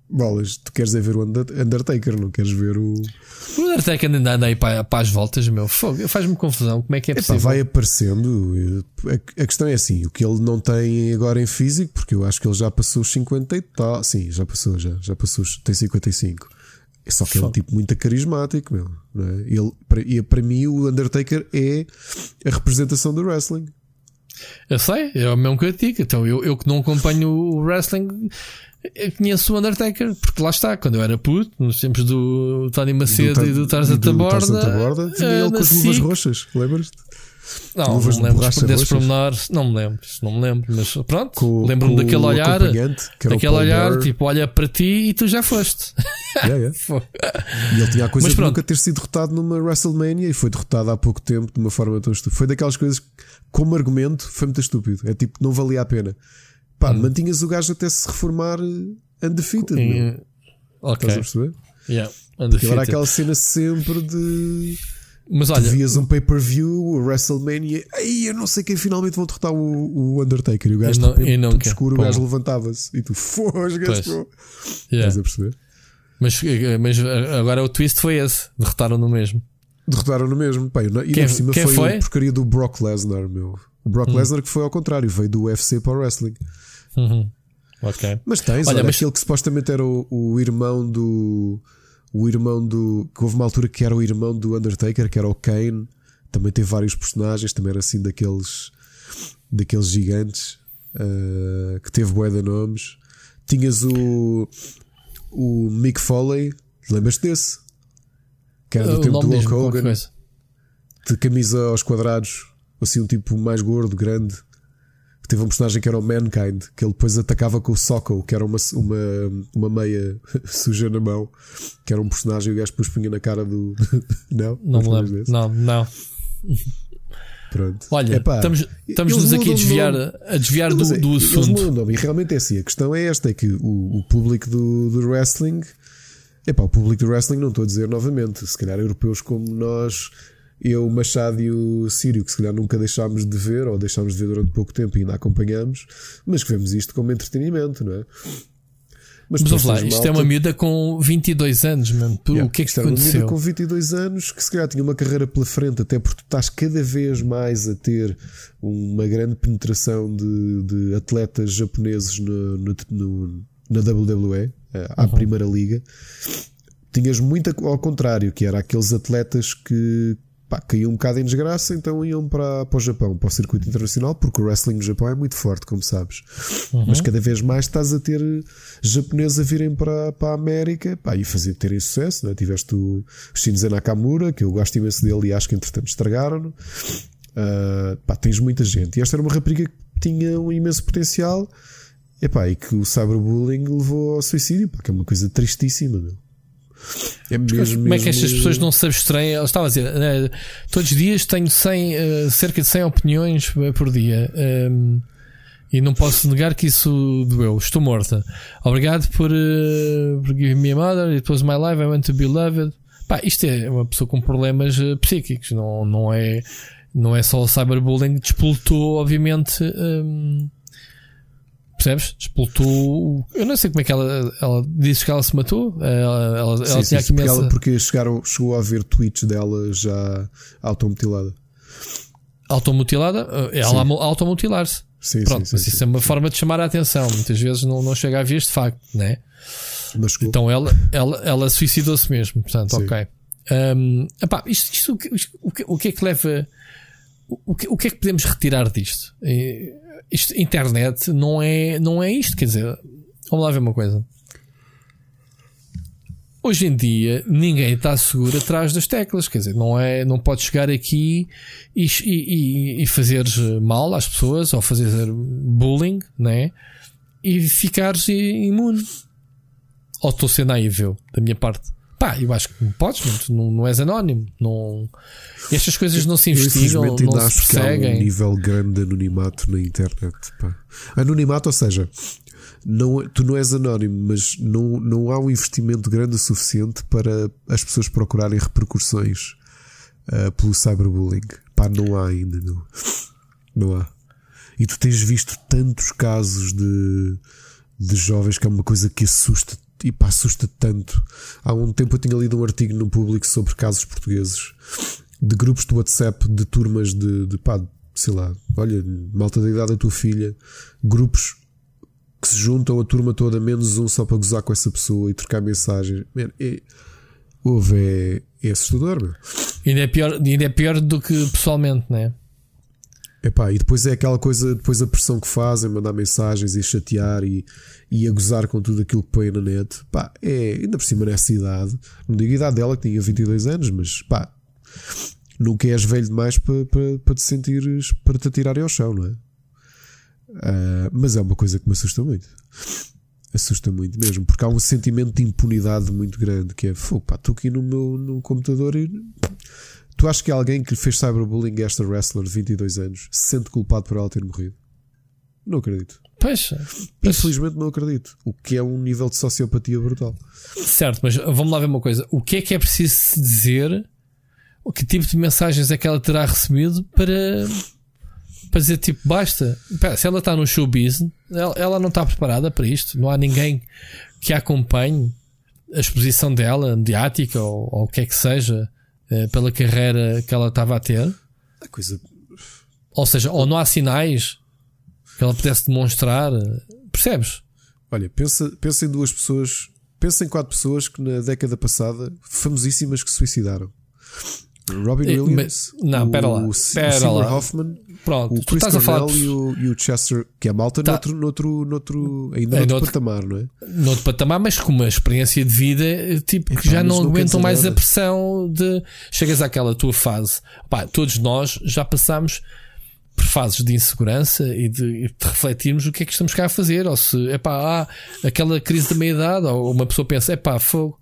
bolas, tu queres é ver o Undertaker, não queres ver o. O Undertaker ainda anda aí para, para as voltas, meu. Faz-me confusão. Como é que é possível? Epá, vai aparecendo. A questão é assim: o que ele não tem agora em físico, porque eu acho que ele já passou os 50 e tal. Sim, já passou, já, já passou, tem 55. É só que é um tipo muito carismático, meu. É? Ele, para, e para mim, o Undertaker é a representação do wrestling. Eu sei, é o mesmo que eu digo. Então, eu, eu que não acompanho o wrestling, eu conheço o Undertaker, porque lá está, quando eu era puto, nos tempos do Tony Macedo do, e do Tarzan Taborda, tinha ele com as luvas roxas, lembras-te? Não, não me lembro desses pormenores, não me lembro, não me lembro, mas pronto, lembro-me daquele olhar, daquele olhar, Bear. tipo, olha para ti e tu já foste. Yeah, yeah. e ele tinha a coisa mas de pronto. nunca ter sido derrotado numa WrestleMania e foi derrotado há pouco tempo de uma forma tão estúpida. Foi daquelas coisas que, como argumento, foi muito estúpido. É tipo, não valia a pena. Pá, hum. mantinhas o gajo até se reformar eh, undefeated. Em... Ok. Estás a perceber? Yeah, undefeated. Agora aquela cena sempre de. Mas olha, tu vias um pay-per-view, o WrestleMania, aí eu não sei quem finalmente vão derrotar o, o Undertaker. E o gajo, e não tudo escuro, o gajo levantava-se e tu fosgas. Yeah. Estás a perceber? Mas, eh, mas eh, agora o twist foi esse: derrotaram no mesmo. Derrotaram no mesmo. Pá, e quem, por cima foi, foi a porcaria do Brock Lesnar, meu. O Brock hum. Lesnar que foi ao contrário, veio do UFC para o wrestling. Uhum. Ok. Mas tens, olha, olha mas... aquele que supostamente era o, o, irmão do. O irmão do. Que houve uma altura que era o irmão do Undertaker, que era o Kane. Também teve vários personagens, também era assim daqueles. Daqueles gigantes. Uh, que teve bué de nomes. Tinhas o. O Mick Foley. Lembras-te desse? Que era do o tempo do Hulk Hogan. De camisa aos quadrados assim um tipo mais gordo, grande. Que teve um personagem que era o Mankind, que ele depois atacava com o Socko, que era uma, uma, uma meia suja na mão, que era um personagem e o gajo depois punha na cara do. não? Não me lembro. Não, não. Pronto. Olha, Epá, estamos, estamos aqui a desviar, a desviar do, é, do assunto. E realmente é assim. A questão é esta: é que o, o público do, do wrestling. Epá, o público do wrestling, não estou a dizer novamente, se calhar europeus como nós eu, o Machado e o Sírio, que se calhar nunca deixámos de ver, ou deixámos de ver durante pouco tempo e ainda acompanhamos, mas que vemos isto como entretenimento, não é? Mas, mas lá, isto malta... é uma miúda com 22 anos, mano. Yeah, o que é que isto aconteceu? É uma miúda com 22 anos que se calhar tinha uma carreira pela frente, até porque tu estás cada vez mais a ter uma grande penetração de, de atletas japoneses no, no, no, na WWE, eh, à uhum. Primeira Liga. Tinhas muito ao contrário, que era aqueles atletas que pá, caíam um bocado em desgraça, então iam para, para o Japão, para o circuito internacional, porque o wrestling no Japão é muito forte, como sabes. Uhum. Mas cada vez mais estás a ter japoneses a virem para, para a América pá, e fazer, terem sucesso. Né? Tiveste o Shinzen Nakamura, que eu gosto imenso dele e acho que entretanto estragaram. Uh, pá, tens muita gente. E esta era uma rapariga que tinha um imenso potencial epá, e que o cyberbullying levou ao suicídio, porque é uma coisa tristíssima. Meu. É mesmo, como é que estas pessoas não se abstraem? Eu estava a dizer, uh, todos os dias tenho 100, uh, eh, cerca de 100 opiniões eh, por dia. Um, ehm, e não posso negar que isso doeu. Estou morta. Obrigado por, uh, por give me a mother. It was my life. I want to be loved. Pá, isto é uma pessoa com problemas uh, psíquicos. Não, não, é, não é só o cyberbullying. Despoltou, obviamente, um, ehm, Percebes? Explotou. Eu não sei como é que ela, ela disse que ela se matou. Ela, ela, sim, ela tinha sim, aqui porque, ela, porque chegaram, chegou a ver tweets dela já automutilada. Automutilada? Ela automutilar-se. Sim, Pronto, sim, mas isso é uma forma de chamar a atenção. Muitas vezes não, não chega a ver este facto, né? Então ela, ela, ela suicidou-se mesmo. Portanto, ok. Um, epá, isto, isto, isto, o, que, o que é que leva. O que, o que é que podemos retirar disto? Isto, internet não é, não é isto. Quer dizer, vamos lá ver uma coisa. Hoje em dia ninguém está seguro atrás das teclas, quer dizer, não é, não pode chegar aqui e, e, e fazer mal às pessoas ou fazer bullying, né? E ficares imune. Ou estou sendo naível da minha parte. Pá, eu acho que não podes, não, não és anónimo. Não... Estas coisas não se investigam, não se perseguem. Há um nível grande de anonimato na internet. Pá. Anonimato, ou seja, não, tu não és anónimo, mas não, não há um investimento grande o suficiente para as pessoas procurarem repercussões uh, pelo cyberbullying. Pá, não há ainda, não. Não há. E tu tens visto tantos casos de, de jovens que é uma coisa que assusta e pá, assusta tanto. Há um tempo eu tinha lido um artigo no público sobre casos portugueses de grupos de WhatsApp de turmas de, de pá, sei lá, olha, malta da idade da tua filha, grupos que se juntam a turma toda, menos um só para gozar com essa pessoa e trocar mensagens. Man, é, ouve, é, é assustador, meu. Ainda é, pior, ainda é pior do que pessoalmente, não é? Epá, e depois é aquela coisa, depois a pressão que fazem, mandar mensagens e chatear e, e a gozar com tudo aquilo que põe na net. Pá, é, ainda por cima nessa idade, não digo a idade dela que tinha 22 anos, mas pá, nunca és velho demais para, para, para te sentires, para te atirarem ao chão, não é? Uh, mas é uma coisa que me assusta muito. Assusta muito mesmo, porque há um sentimento de impunidade muito grande que é, fogo, pá, estou aqui no meu no computador e Tu achas que alguém que lhe fez cyberbullying esta wrestler de 22 anos se sente culpado por ela ter morrido? Não acredito. Pois, pois. Infelizmente não acredito. O que é um nível de sociopatia brutal. Certo, mas vamos lá ver uma coisa. O que é que é preciso se dizer? O que tipo de mensagens é que ela terá recebido para, para dizer tipo, basta? Se ela está no showbiz, ela, ela não está preparada para isto. Não há ninguém que a acompanhe a exposição dela, mediática ou, ou o que é que seja pela carreira que ela estava a ter. A coisa. Ou seja, ou não há sinais que ela pudesse demonstrar. Percebes? Olha, pensa, pensa em duas pessoas. Pensa em quatro pessoas que na década passada, famosíssimas, que se suicidaram. Robin eh, Williams, mas, não, o, pera lá, pera lá. Hoffman, Pronto, o Chris Cornell e, o, e o Chester, que é malta tá. noutro, noutro, noutro, ainda é noutro, noutro patamar, não é? Noutro patamar, mas com uma experiência de vida tipo, que já não, não aguentam mais nada. a pressão de chegas àquela tua fase. Pá, todos nós já passamos por fases de insegurança e de, de, refletirmos o que é que estamos cá a fazer, ou se é pá, ah, aquela crise da meia idade, ou uma pessoa pensa, é pá, fogo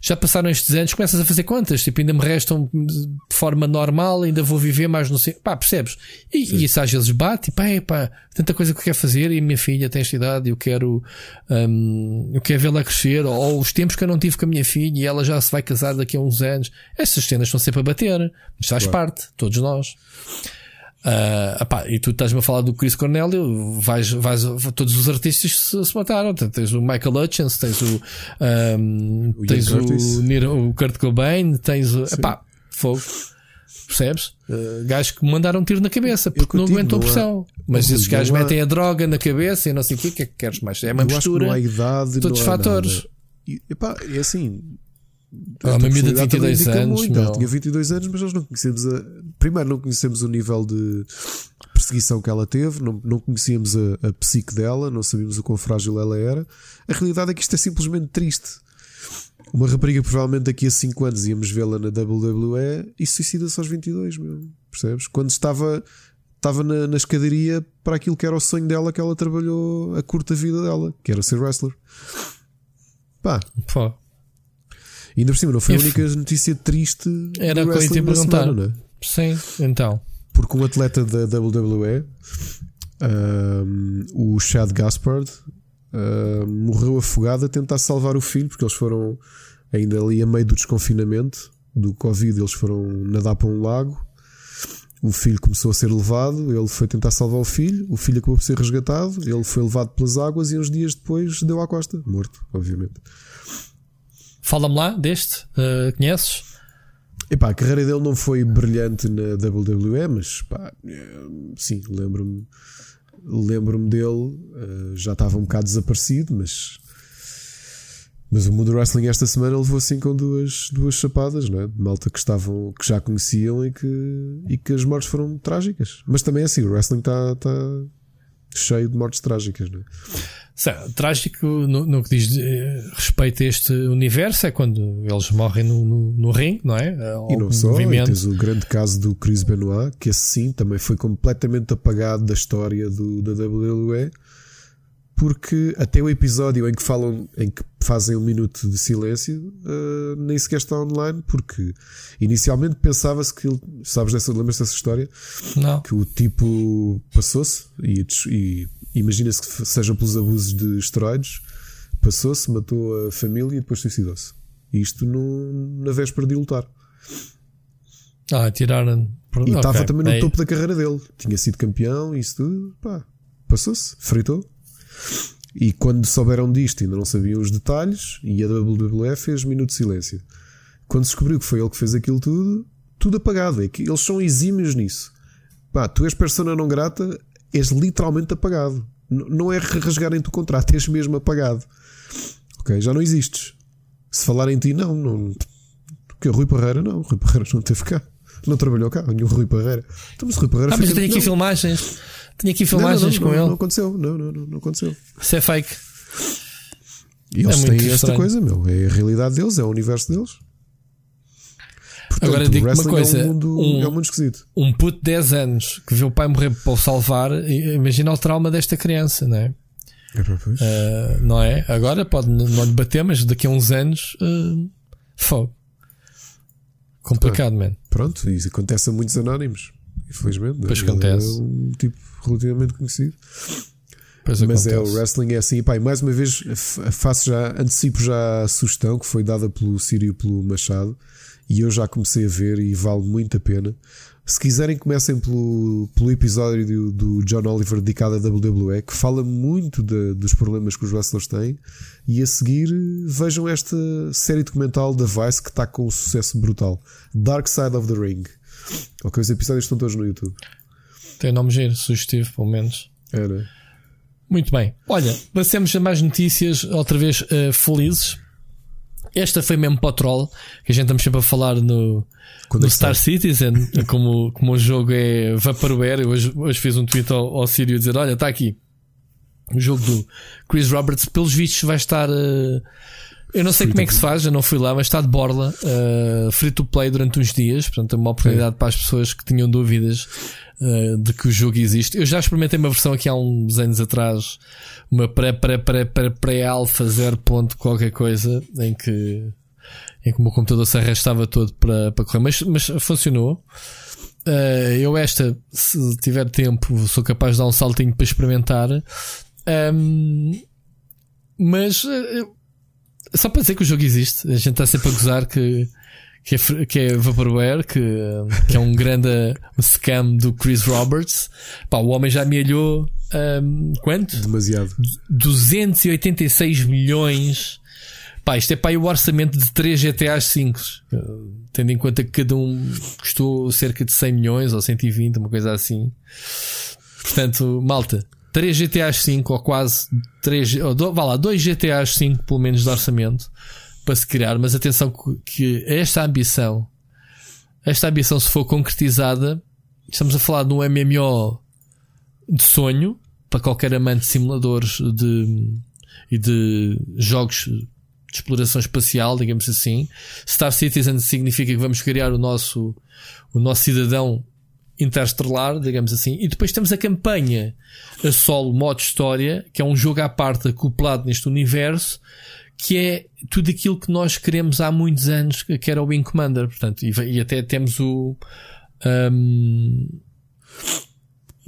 já passaram estes anos, começas a fazer contas, tipo, ainda me restam de forma normal, ainda vou viver mais no sei, pá, percebes? E, e, isso às vezes bate, pá, é pá, tanta coisa que eu quero fazer e minha filha tem esta idade, eu quero, um, eu quero vê-la crescer, ou, ou, os tempos que eu não tive com a minha filha e ela já se vai casar daqui a uns anos. Essas cenas estão sempre a bater, mas faz claro. parte, todos nós. Uh, epá, e tu estás-me a falar do Chris Cornelio, vais, vais, todos os artistas se, se mataram. Tens o Michael Hutchins, tens o, um, o tens o, o Kurt Cobain, tens o, epá, fogo. Percebes? Uh, gajos que mandaram um tiro na cabeça porque não aguentam não pressão. Mas esses gajos há... metem a droga na cabeça e não sei o que, o que é que queres mais? É uma eu mistura. Não há idade, todos os fatores. E, epá, é assim, Ah, uma miúda de 22 anos. Muito. Ela tinha 22 anos, mas nós não conhecemos a. Primeiro, não conhecemos o nível de perseguição que ela teve, não, não conhecíamos a, a psique dela, não sabíamos o quão frágil ela era. A realidade é que isto é simplesmente triste. Uma rapariga, provavelmente daqui a 5 anos íamos vê-la na WWE e suicida-se aos 22, meu. Percebes? Quando estava, estava na, na escadaria para aquilo que era o sonho dela, que ela trabalhou a curta vida dela, que era ser wrestler. Pá. Pá. E ainda por cima, não foi a única notícia triste. Era o que eu ia te perguntar. Semana, é? Sim, então. Porque um atleta da WWE, um, o Chad Gaspard, um, morreu afogado a tentar salvar o filho, porque eles foram ainda ali a meio do desconfinamento do Covid, eles foram nadar para um lago. O filho começou a ser levado, ele foi tentar salvar o filho, o filho acabou por ser resgatado, ele foi levado pelas águas e uns dias depois deu à costa, morto, obviamente. Fala-me lá deste, uh, conheces? Epá, a carreira dele não foi brilhante na WWE, mas pá, eh, sim, lembro-me lembro-me dele, uh, já estava um bocado desaparecido, mas mas o mundo do wrestling esta semana levou assim com duas, duas chapadas, não é? De malta que estavam, que já conheciam e que, e que as mortes foram trágicas. Mas também é assim, o wrestling está, está cheio de mortes trágicas, não é? trágico no, no, que diz eh, respeito a este universo é quando eles morrem no, no, no ringue, não é? E não só, movimento. tens o grande caso do Chris Benoit, que assim também foi completamente apagado da história do, da WWE, porque até o episódio em que falam, em que fazem um minuto de silêncio, uh, nem sequer está online, porque inicialmente pensava-se que sabes dessa, lembras dessa história? Não. Que o tipo passou-se e, e imagina-se que sejam pelos abusos de esteroides, passou-se, matou a família e depois suicidou-se. Isto no, na véspera de lutar. Ah, tiraram. E estava okay. também no topo da carreira dele. Tinha sido campeão e isso tudo. Pá, passou-se, fritou. E quando souberam disto, ainda não sabiam os detalhes. E a WWE fez minuto de silêncio. Quando descobriu que foi ele que fez aquilo tudo, tudo apagado. É que eles são exímios nisso. Pá, tu és persona não grata, és literalmente apagado. N não é rasgarem-te o contrato, és mesmo apagado. Ok? Já não existes. Se falar em ti, não. não porque o Rui Parreira, não. O Rui Parreira não teve cá. Não trabalhou cá, nenhum Rui Parreira. Então, mas Rui Parreira ah, mas tem aqui não. filmagens. Tinha aqui filmagens não, não, com ele. Não aconteceu, não, não, não, não aconteceu. Isso é fake. E eles é têm esta coisa, meu. É a realidade deles, é o universo deles. Portanto, Agora digo uma coisa: é um, mundo, um, é um mundo esquisito. Um puto de 10 anos que viu o pai morrer para o salvar, imagina o trauma desta criança, não é? É uh, não é? Agora pode não lhe bater, mas daqui a uns anos, uh, fogo. Complicado, ah, man. Pronto, isso acontece a muitos anónimos, infelizmente. Pois acontece. É um tipo relativamente conhecido. Pois Mas acontece. é, o wrestling é assim. E, pá, mais uma vez, faço já, antecipo já a sugestão que foi dada pelo Sírio e pelo Machado e eu já comecei a ver e vale muito a pena. Se quiserem, comecem pelo, pelo episódio do, do John Oliver dedicado à WWE, que fala muito de, dos problemas que os wrestlers têm, e a seguir vejam esta série documental da Vice que está com um sucesso brutal: Dark Side of the Ring. Ok, os episódios estão todos no YouTube. Tem nome giro, sugestivo, pelo menos. Era. Muito bem. Olha, passemos a mais notícias, outra vez uh, felizes. Esta foi mesmo para o troll, que a gente estamos sempre a falar no, no Star Citizen, como, como o jogo é Vaporware. Hoje, hoje fiz um tweet ao, ao Sírio a dizer: Olha, está aqui o jogo do Chris Roberts. Pelos vistos, vai estar. Uh, eu não sei como é que se faz, eu não fui lá, mas está de borla, uh, free to play durante uns dias. Portanto, é uma oportunidade é. para as pessoas que tinham dúvidas uh, de que o jogo existe. Eu já experimentei uma versão aqui há uns anos atrás, uma pré-pré-pré-pré-alfa 0. qualquer coisa, em que, em que o meu computador se arrastava todo para, para correr, mas, mas funcionou. Uh, eu, esta, se tiver tempo, sou capaz de dar um saltinho para experimentar. Um, mas uh, só para dizer que o jogo existe, a gente está sempre a gozar que que é, que é Vaporware, que, que é um grande scam do Chris Roberts. Pá, o homem já amealhou um, quanto? Demasiado. 286 milhões. Pá, isto é para o orçamento de 3 GTA 5. Tendo em conta que cada um custou cerca de 100 milhões ou 120, uma coisa assim. Portanto, malta, 3 GTA 5 ou quase 3, ou, vá lá, 2 GTA 5 pelo menos de orçamento para se criar, mas atenção que esta ambição, esta ambição se for concretizada, estamos a falar de um MMO de sonho para qualquer amante de simuladores de, e de jogos de exploração espacial, digamos assim. Star Citizen significa que vamos criar o nosso, o nosso cidadão interestelar, digamos assim. E depois temos a campanha a solo modo história, que é um jogo à parte acoplado neste universo, que é tudo aquilo que nós queremos há muitos anos, que era o Wing Commander. Portanto, e, e até temos o. Um,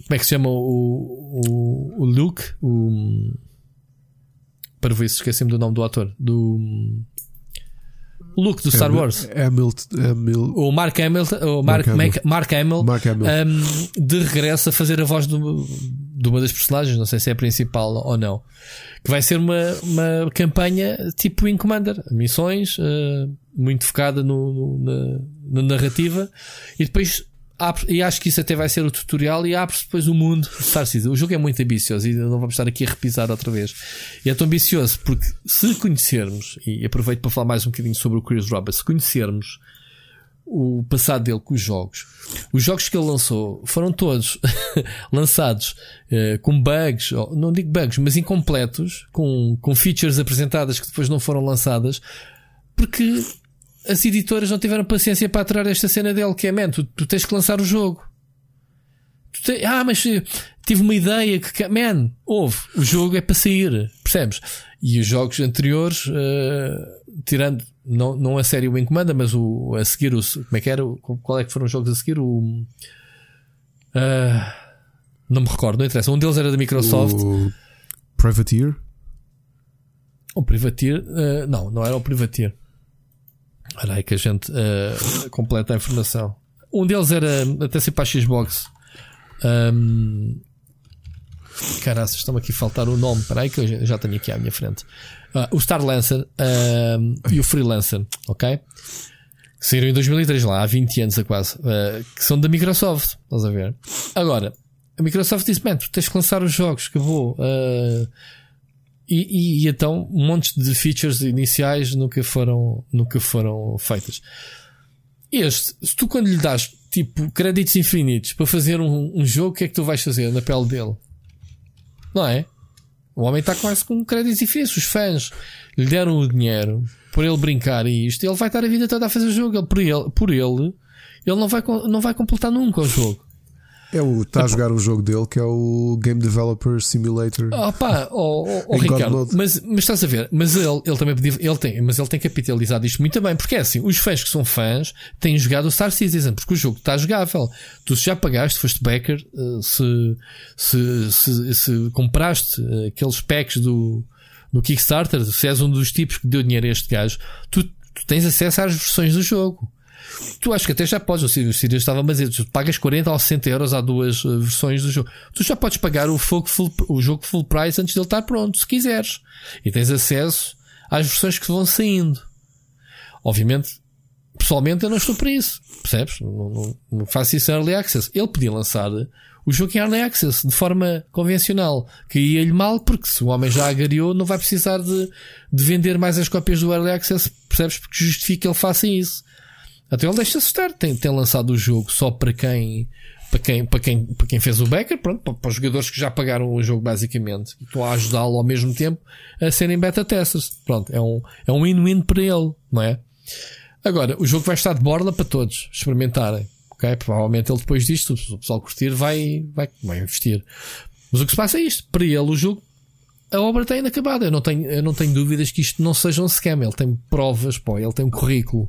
como é que se chama o, o, o Luke? O, para ver se esqueci-me do nome do ator. Do. Luke do Star Wars. Hamilton, O Mark Hamilton, o Mark, Mark, Hamill. Mark Hamill, Mark Hamill. Um, de regresso a fazer a voz do, de uma das personagens, não sei se é a principal ou não. Que vai ser uma, uma campanha tipo Wing Commander, missões, uh, muito focada no, no na, na, narrativa, e depois e acho que isso até vai ser o tutorial e abre-se depois o mundo Star Citizen. O jogo é muito ambicioso e não vamos estar aqui a repisar outra vez. E é tão ambicioso porque se conhecermos, e aproveito para falar mais um bocadinho sobre o Chris Roberts, se conhecermos o passado dele com os jogos, os jogos que ele lançou foram todos lançados uh, com bugs, não digo bugs, mas incompletos, com, com features apresentadas que depois não foram lançadas, porque as editoras não tiveram paciência para aturar esta cena dele, que é, man, tu, tu tens que lançar o jogo. Te, ah, mas eh, tive uma ideia que, man, houve, o jogo é para sair, percebes? E os jogos anteriores, uh, tirando, não, não a série Wing Commander, mas o, a seguir, o, como é que era? Qual é que foram os jogos a seguir? O, uh, não me recordo, não interessa. Um deles era da Microsoft. O Privateer? O Privateer, uh, não, não era o Privateer. Olha aí que a gente uh, completa a informação. Um deles era até ser para a Xbox. Um, Caraças, estão aqui a faltar o nome. Espera aí que eu já tenho aqui à minha frente. Uh, o Star Lancer e o Freelancer, ok? Que saíram em 2003 lá, há 20 anos a quase. Uh, que são da Microsoft. Estás a ver? Agora, a Microsoft disse: Man, tu tens que lançar os jogos, que vou. Uh, e, e, e, então, um monte de features iniciais nunca foram, nunca foram feitas. Este, se tu quando lhe das tipo créditos infinitos para fazer um, um jogo, o que é que tu vais fazer na pele dele? Não é? O homem está quase com créditos infinitos. Os fãs lhe deram o dinheiro por ele brincar e isto. Ele vai estar a vida toda a fazer jogo. Ele, por ele, por ele, ele não vai, não vai completar nunca o jogo. É o está a jogar o jogo dele que é o Game Developer Simulator. Ah, pá, oh, oh, oh Ricardo, mas, mas estás a ver, mas ele, ele também podia, ele tem, mas ele tem capitalizado isto muito bem, porque é assim, os fãs que são fãs têm jogado o Star Citizen, porque o jogo está jogável. Tu se já pagaste, foste backer, eh, se, se, se, se compraste eh, aqueles packs do, do Kickstarter, se és um dos tipos que deu dinheiro a este gajo, tu, tu tens acesso às versões do jogo. Tu acho que até já podes, o Sirius estava a dizer, tu pagas 40 ou 60 euros, há duas uh, versões do jogo. Tu já podes pagar o, full, o jogo full price antes dele estar pronto, se quiseres. E tens acesso às versões que vão saindo. Obviamente, pessoalmente eu não estou para isso. Percebes? Não, não, não faço isso em Early Access. Ele podia lançar o jogo em Early Access de forma convencional, que ia-lhe mal, porque se o homem já agariou, não vai precisar de, de vender mais as cópias do Early Access, percebes? Porque justifica que ele faça isso. Até ele deixa-se estar. Tem, tem lançado o jogo só para quem, para quem, para quem, para quem fez o backer, pronto, para, para os jogadores que já pagaram o jogo basicamente. E estão a ajudá-lo ao mesmo tempo a serem beta testers. Pronto, é um, é um win-win para ele, não é? Agora, o jogo vai estar de borla para todos experimentarem. Ok? Provavelmente ele depois disto, se o pessoal curtir, vai, vai, vai investir. Mas o que se passa é isto. Para ele, o jogo, a obra está inacabada. Eu não tenho, eu não tenho dúvidas que isto não seja um scam. Ele tem provas, pô, ele tem um currículo.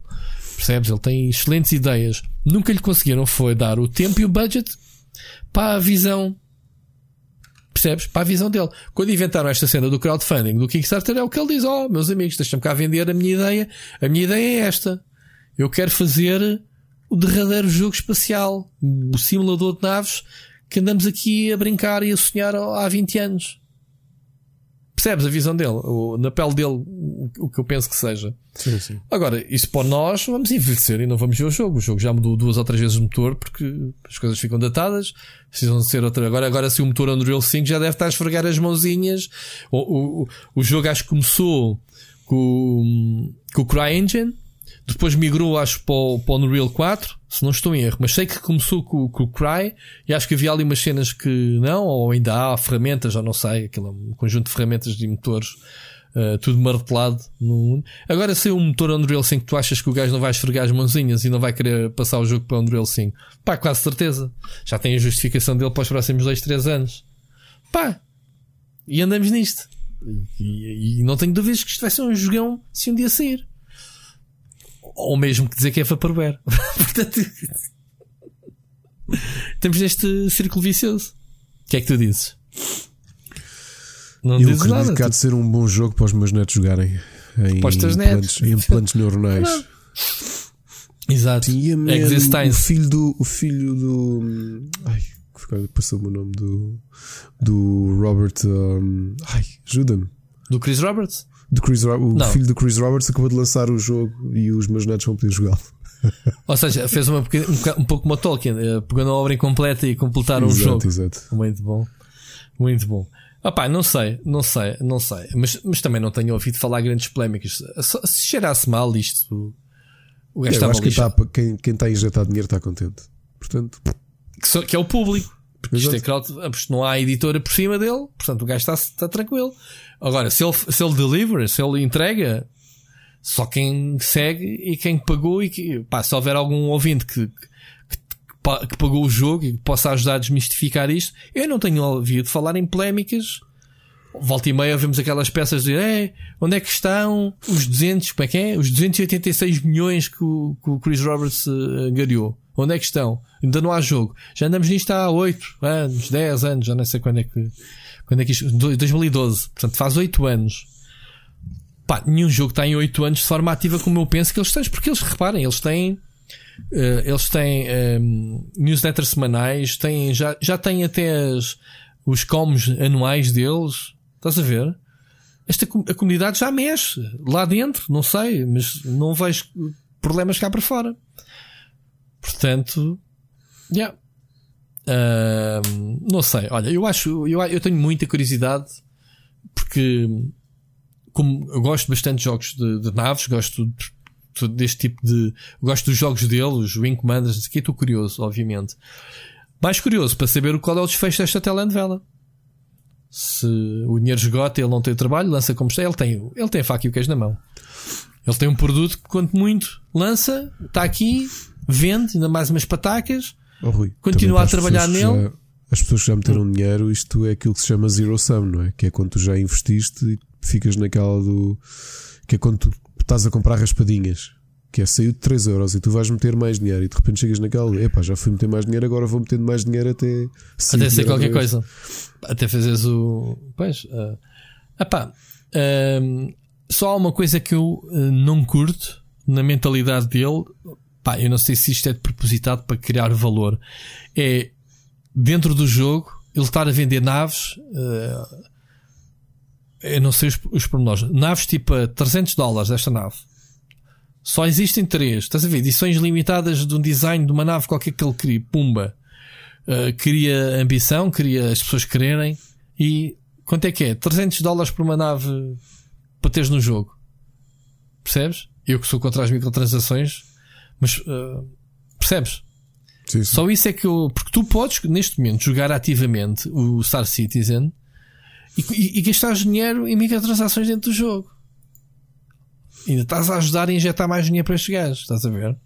Percebes? Ele tem excelentes ideias. Nunca lhe conseguiram foi dar o tempo e o budget para a visão. Percebes? Para a visão dele. Quando inventaram esta cena do crowdfunding do Kickstarter, é o que ele diz: oh, meus amigos, deixa-me cá vender a minha ideia. A minha ideia é esta. Eu quero fazer o derradeiro jogo espacial, o simulador de naves que andamos aqui a brincar e a sonhar há 20 anos. Percebes a visão dele? O, na pele dele, o, o, que eu penso que seja. Sim, sim. Agora, isso para nós, vamos envelhecer e não vamos ver o jogo. O jogo já mudou duas ou três vezes o motor porque as coisas ficam datadas, precisam de ser outra. Agora, agora se o motor Unreal 5 já deve estar a esfregar as mãozinhas. O, o, o jogo acho que começou com, com o CryEngine. Depois migrou, acho, para o, para o Unreal 4, se não estou em erro. Mas sei que começou com, com o Cry e acho que havia ali umas cenas que não, ou ainda há ferramentas, já não sei, aquele um conjunto de ferramentas de motores, uh, tudo martelado no Agora, se é um motor Unreal 5, tu achas que o gajo não vai esfregar as mãozinhas e não vai querer passar o jogo para o Unreal 5? Pá, quase certeza. Já tem a justificação dele para os próximos 2, 3 anos. Pá, e andamos nisto. E, e, e, não tenho dúvidas que isto vai ser um jogão se um dia sair. Ou mesmo que dizer que é Vaporware. Portanto, estamos neste círculo vicioso. O que é que tu dizes? Não Eu dizes nada. que há de ser um bom jogo para os meus netos jogarem em implantes, em implantes neuronais. Exato. E a man, o filho do. O filho do. Ai, passou-me o nome do. Do Robert. Um, ai, ajuda-me. Do Chris Roberts? Do Chris, o Não. filho do Chris Roberts acabou de lançar o jogo e os meus netos vão poder jogá-lo. Ou seja, fez uma, um, um pouco como a Tolkien, eh, pegando a obra incompleta e completaram exato, o jogo. Exato. Muito bom. Muito bom. Ah não sei, não sei, não sei. Mas, mas também não tenho ouvido falar grandes polémicas. Se cheirasse mal isto, o gajo é, acho que está, quem, quem está a injetar dinheiro está contente. Portanto, que, que é o público. Porque isto é crowd, não há editora por cima dele, portanto o gajo está, está tranquilo. Agora, se ele, se ele deliver, se ele entrega, só quem segue e quem pagou e que, pá, se houver algum ouvinte que, que, que pagou o jogo e que possa ajudar a desmistificar isto, eu não tenho ouvido falar em polémicas. Volta e meia vemos aquelas peças de é, onde é que estão os 200, como é que é? Os 286 milhões que o, que o Chris Roberts uh, angariou. Onde é que estão? Ainda não há jogo. Já andamos nisto há 8 anos, 10 anos, já não sei quando é que. Quando é que isto. 2012. Portanto, faz 8 anos. Pá, nenhum jogo está em 8 anos de forma ativa como eu penso que eles têm. Porque eles, reparem, eles têm. Uh, eles têm um, ehm, newsletters semanais, têm, já, já têm até as, os coms anuais deles. Estás a ver? Esta a comunidade já mexe lá dentro, não sei, mas não vejo problemas cá para fora. Portanto, yeah. Não sei, olha, eu acho, eu, eu tenho muita curiosidade porque, como eu gosto bastante de jogos de, de naves, gosto de, deste tipo de. Gosto dos jogos dele, os Wing Commanders, aqui estou curioso, obviamente. Mais curioso para saber qual é o desfecho desta telenovela. Se o dinheiro esgota, ele não tem trabalho, lança como está, ele tem, ele tem a faca e o queijo na mão. Ele tem um produto que, quanto muito, lança, está aqui, vende ainda mais umas patacas, oh, Rui, continua a trabalhar nele. Já, as pessoas que já meteram hum. dinheiro, isto é aquilo que se chama zero sum, não é? Que é quando tu já investiste e ficas naquela do. que é quando tu estás a comprar raspadinhas. Que é saiu de 3 euros e tu vais meter mais dinheiro e de repente chegas naquela, epá, já fui meter mais dinheiro, agora vou metendo mais dinheiro até. Até ser qualquer coisa. Até fazeres o. Pois. Uh, epá, uh, só há uma coisa que eu uh, não curto na mentalidade dele, pá, eu não sei se isto é de propositado para criar valor. É dentro do jogo ele estar a vender naves. Uh, eu não sei os, os pormenores. Naves tipo a 300 dólares esta nave. Só existem três. Estás a ver? Edições limitadas de um design de uma nave qualquer que ele crie. Pumba. Uh, cria ambição, cria as pessoas quererem. E quanto é que é? 300 dólares por uma nave para teres no jogo. Percebes? Eu que sou contra as microtransações, mas uh, percebes? Sim, sim. Só isso é que eu. Porque tu podes, neste momento, jogar ativamente o Star Citizen e, e, e gastar dinheiro em microtransações dentro do jogo. Ainda estás a ajudar a injetar mais dinheiro para estes gajos, estás a ver?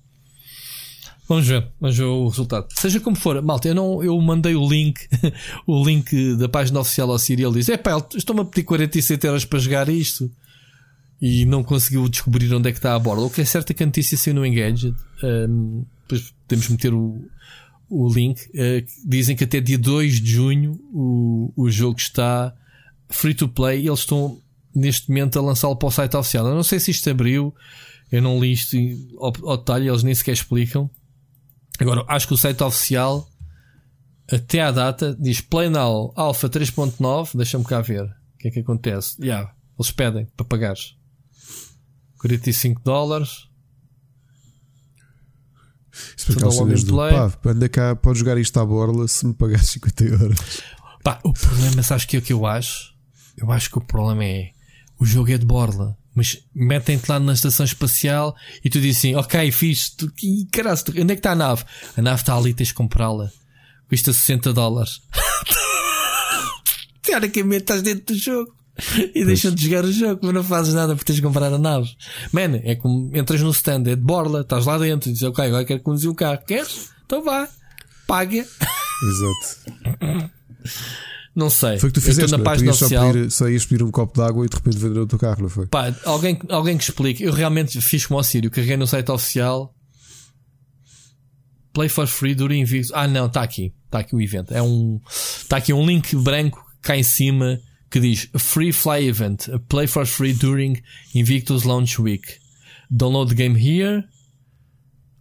Vamos ver, vamos ver o resultado. Seja como for, malta, eu, não, eu mandei o link, o link da página oficial ao Siri. Ele diz: É pá, estão-me a pedir 47 euros para jogar isto e não conseguiu descobrir onde é que está a borda. O que é certo é que a notícia saiu no Engaged. Depois podemos meter o, o link. Uh, dizem que até dia 2 de junho o, o jogo está free to play e eles estão neste momento a lançá-lo para o site oficial. Eu não sei se isto abriu, eu não li isto ao, ao detalhe, eles nem sequer explicam. Agora, acho que o site oficial, até à data, diz Play Now Alpha 3.9. Deixa-me cá ver o que é que acontece. Yeah, eles pedem para pagares. 45 dólares. Isso para cenas do pá, anda cá, pode jogar isto à borla se me pagar 50 euros. Pá, o problema, sabes que é o que eu acho? Eu acho que o problema é o jogo é de borla. Mas metem-te lá na estação espacial e tu dizes assim: Ok, fiz, tu, caralho, onde é que está a nave? A nave está ali, tens de comprá-la. Custa 60 dólares. Teoricamente estás dentro do jogo. E deixam-te jogar o jogo, mas não fazes nada porque tens de comprar a nave. Man, é como entras no stand, é de borla, estás lá dentro e dizes, ok, agora quero conduzir o carro. Queres? Então vá, paga. Exato. Não sei. Foi o que tu fizeste, na página oficial. Pedir, só ias pedir um copo de água e de repente vender o teu carro, não foi? Pá, alguém, alguém que explique. Eu realmente fiz como ao Sírio, carreguei no site oficial. Play for free dura invicto. Ah, não, está aqui. Está aqui o evento. É um. Está aqui um link branco cá em cima que diz Free Fly Event. Play for free during Invictus Launch Week. Download the game here.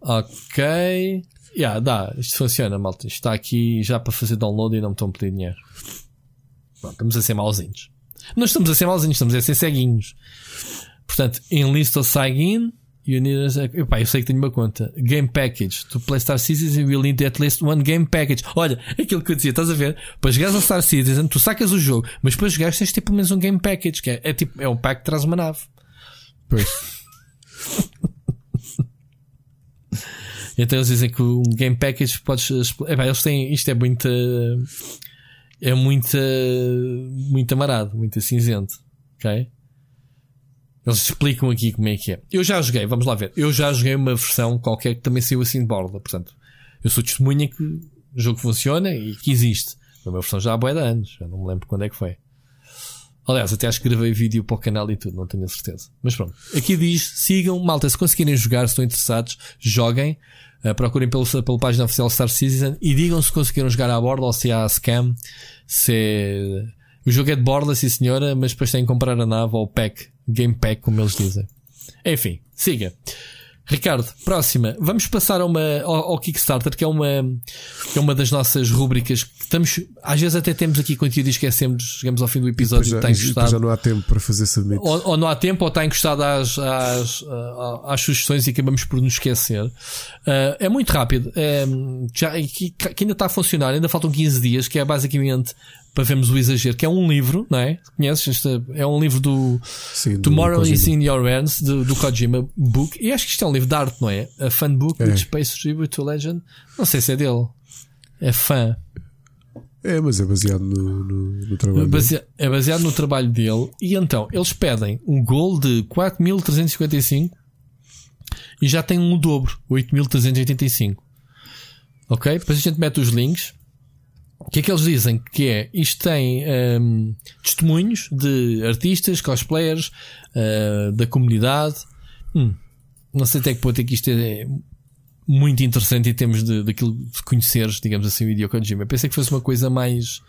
Ok. Yeah, dá. Isto funciona, malta. Isto está aqui já para fazer download e não me estão a pedir dinheiro. Bom, estamos a ser mauzinhos. Não estamos a ser mauzinhos, estamos a ser ceguinhos. Portanto, enlist ou sign in. You need a, epá, eu sei que tenho uma conta. Game Package. To play Star Citizen, you will need at least one game package. Olha, aquilo que eu dizia, estás a ver? Para jogares a Star Citizen, tu sacas o jogo, mas depois jogares tens tipo pelo menos um game package, que é, é tipo, é um pack que traz uma nave. Pois. então eles dizem que um game package podes. Epá, eles têm. Isto é muito. É muito. Muito amarado, muito cinzento. Ok? Eles explicam aqui como é que é. Eu já joguei, vamos lá ver. Eu já joguei uma versão qualquer que também saiu assim de borda. Portanto, eu sou testemunha que o jogo funciona e que existe. Foi uma versão já há boia de anos. Já não me lembro quando é que foi. Aliás, até acho que gravei vídeo para o canal e tudo, não tenho a certeza. Mas pronto. Aqui diz: sigam, malta, se conseguirem jogar, se estão interessados, joguem. Uh, procurem pelo, pela página oficial Star Citizen e digam se conseguiram jogar à borda ou se há scam. Se é... O jogo é de borda, sim senhora, mas depois têm que comprar a nave ou o pack Game Pack, como eles dizem. Enfim, siga. Ricardo, próxima. Vamos passar a uma, ao, ao, Kickstarter, que é uma, que é uma das nossas rubricas que estamos, às vezes até temos aqui conteúdo e esquecemos, chegamos ao fim do episódio e está encostado. já não há tempo para fazer submit. Ou, ou, não há tempo, ou está encostado às, às, às, sugestões e acabamos por nos esquecer. Uh, é muito rápido. É, já, que, que ainda está a funcionar, ainda faltam 15 dias, que é basicamente para vermos o exagero, que é um livro, não é? Conheces? Este, é um livro do Sim, Tomorrow do is in Your Hands, do, do Kojima Book. E acho que isto é um livro de arte, não é? A fan book, é. Space Tribute to Legend. Não sei se é dele. É fã. É, mas é baseado no, no, no trabalho é É baseado no trabalho dele. E então, eles pedem um gol de 4.355 e já tem um dobro, 8.385. Ok? Depois a gente mete os links. O que é que eles dizem? Que é, isto tem um, testemunhos de artistas, cosplayers, uh, da comunidade. Hum, não sei até que ponto é que isto é muito interessante em termos de, daquilo de conheceres, digamos assim, o Hideo Kojima. Eu pensei que fosse uma coisa mais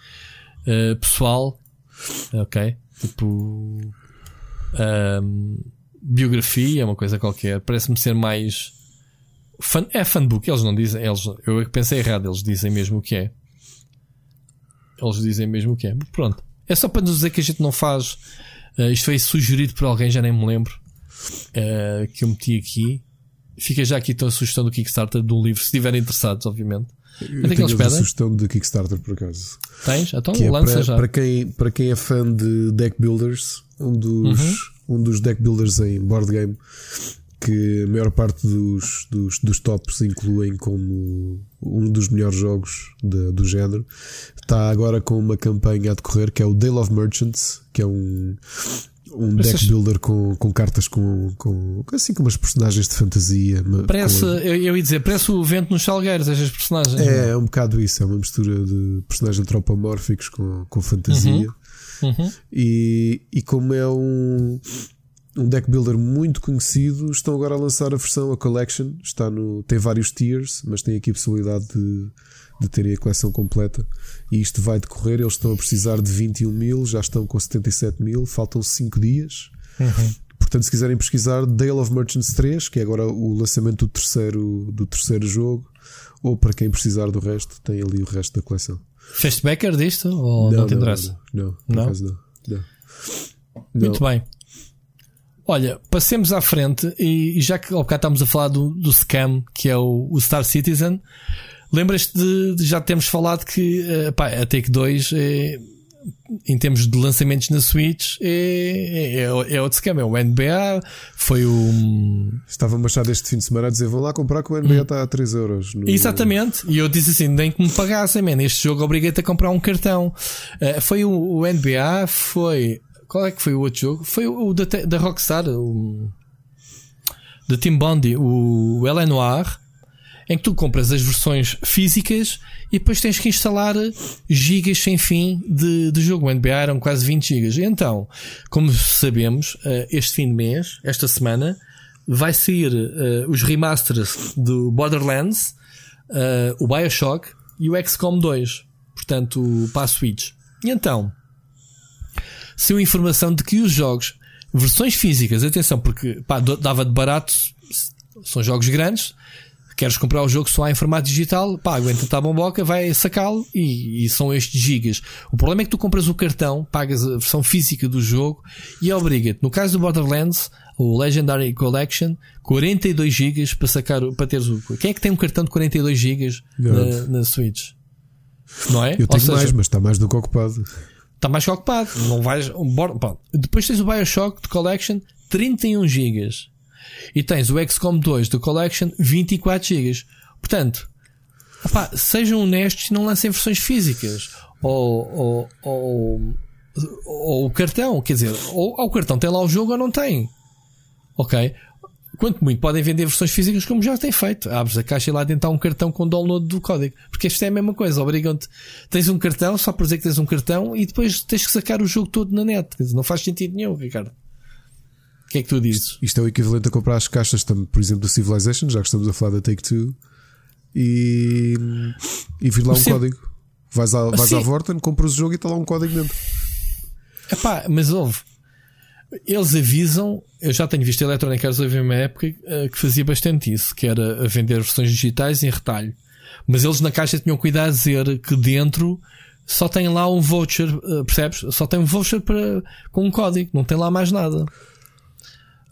uh, pessoal, ok? Tipo, um, biografia, uma coisa qualquer. Parece-me ser mais. Fan, é fanbook, eles não dizem. Eles, eu pensei errado, eles dizem mesmo o que é. Eles dizem mesmo o que é. Pronto. É só para nos dizer que a gente não faz. Uh, isto foi sugerido por alguém, já nem me lembro. Uh, que eu meti aqui. Fica já aqui então a sugestão do Kickstarter um livro, se estiverem interessados, obviamente. Eu é tenho a sugestão de Kickstarter por acaso. Tens? Então que é lança para, já. Para quem, para quem é fã de deck builders, um dos, uhum. um dos deck builders em board game que a maior parte dos, dos, dos tops incluem como um dos melhores jogos de, do género. Está agora com uma campanha a decorrer que é o Dale of Merchants, que é um, um deck builder com, com cartas com, com assim como as personagens de fantasia. Parece, com... eu, eu ia dizer, parece o vento nos salgueiros, estas personagens. É, é um bocado isso, é uma mistura de personagens antropomórficos com, com fantasia. Uhum. Uhum. E, e como é um um deck builder muito conhecido, estão agora a lançar a versão, a collection. Está no, tem vários tiers, mas tem aqui a possibilidade de, de terem a coleção completa. E isto vai decorrer. Eles estão a precisar de 21 mil, já estão com 77 mil, faltam 5 dias. Uhum. Portanto, se quiserem pesquisar Dale of Merchants 3, que é agora o lançamento do terceiro, do terceiro jogo, ou para quem precisar do resto, tem ali o resto da coleção. Fez backer disto ou não, não te interessa? Não, não, não. não. não. Muito bem. Olha, passemos à frente e, já que ao bocado estamos a falar do, do scam que é o, o Star Citizen, lembras-te de, de, já termos falado que uh, pá, a Take 2 é, em termos de lançamentos na Switch, é, é, é, é outro esquema. É o NBA, foi o. Estava-me achar deste fim de semana a dizer: vou lá comprar que o NBA hum. está a 3 euros. No... Exatamente. E eu disse assim: nem que me pagassem, man. Este jogo obriguei-te a comprar um cartão. Uh, foi o, o, NBA, foi. Qual é que foi o outro jogo? Foi o, o da, da Rockstar, o. Da Team Bondi, o L.A. Noir em que tu compras as versões físicas e depois tens que instalar gigas sem fim de, de jogo. O NBA eram quase 20 gigas. Então, como sabemos, eh, este fim de mês, esta semana, vai sair uh, os remasters do Borderlands, uh, o Bioshock e o XCOM 2. Portanto, para a Switch. E então, a informação de que os jogos, versões físicas, atenção, porque pá, dava de barato, são jogos grandes, Queres comprar o jogo só em formato digital? Pá, aguenta-te a bomboca, vai sacá-lo e, e, são estes gigas. O problema é que tu compras o cartão, pagas a versão física do jogo e obriga-te. No caso do Borderlands, o Legendary Collection, 42 gigas para sacar, para teres o. Quem é que tem um cartão de 42 gigas na, na, Switch? Não é? Eu tenho seja, mais, mas está mais do que ocupado. Está mais que ocupado. Não vais. Depois tens o Bioshock de Collection, 31 gigas. E tens o XCOM 2 do Collection 24 GB. Portanto, sejam honestos e não lancem versões físicas. Ou, ou, ou, ou o cartão, quer dizer, ou, ou o cartão tem lá o jogo ou não tem. Ok? Quanto muito podem vender versões físicas como já têm feito. Abres a caixa e lá dentro há um cartão com download do código. Porque isto é a mesma coisa. Obrigam-te. Tens um cartão, só por dizer que tens um cartão e depois tens que sacar o jogo todo na net. Não faz sentido nenhum, Ricardo que é que tu dizes? Isto, isto é o equivalente a comprar as caixas, por exemplo, do Civilization, já que estamos a falar da Take Two, e, e vir lá o um código. Vais, a, vais à Vorten, compras o jogo e está lá um código dentro. Epá, mas houve. Eles avisam, eu já tenho visto Electronic Arts houve uma época uh, que fazia bastante isso, que era a vender versões digitais em retalho. Mas eles na caixa tinham cuidado de dizer que dentro só tem lá um voucher, uh, percebes? Só tem um voucher para, com um código, não tem lá mais nada.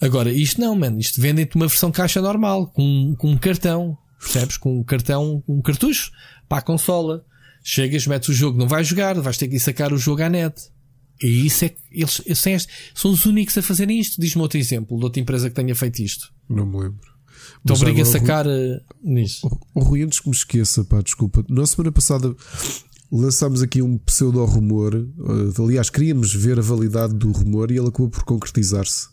Agora, isto não, mano. Isto vendem-te uma versão caixa normal, com, com um cartão. Percebes? Com um cartão, um cartucho para a consola. Chegas, metes o jogo, não vais jogar, vais ter que ir sacar o jogo à net. E isso é eles, eles são os únicos a fazerem isto. Diz-me outro exemplo de outra empresa que tenha feito isto. Não me lembro. Então obriga a sacar Rui, uh, nisso. O, Rui, antes que me esqueça, pá, desculpa. Na semana passada lançámos aqui um pseudo-rumor. Uh, aliás, queríamos ver a validade do rumor e ele acabou por concretizar-se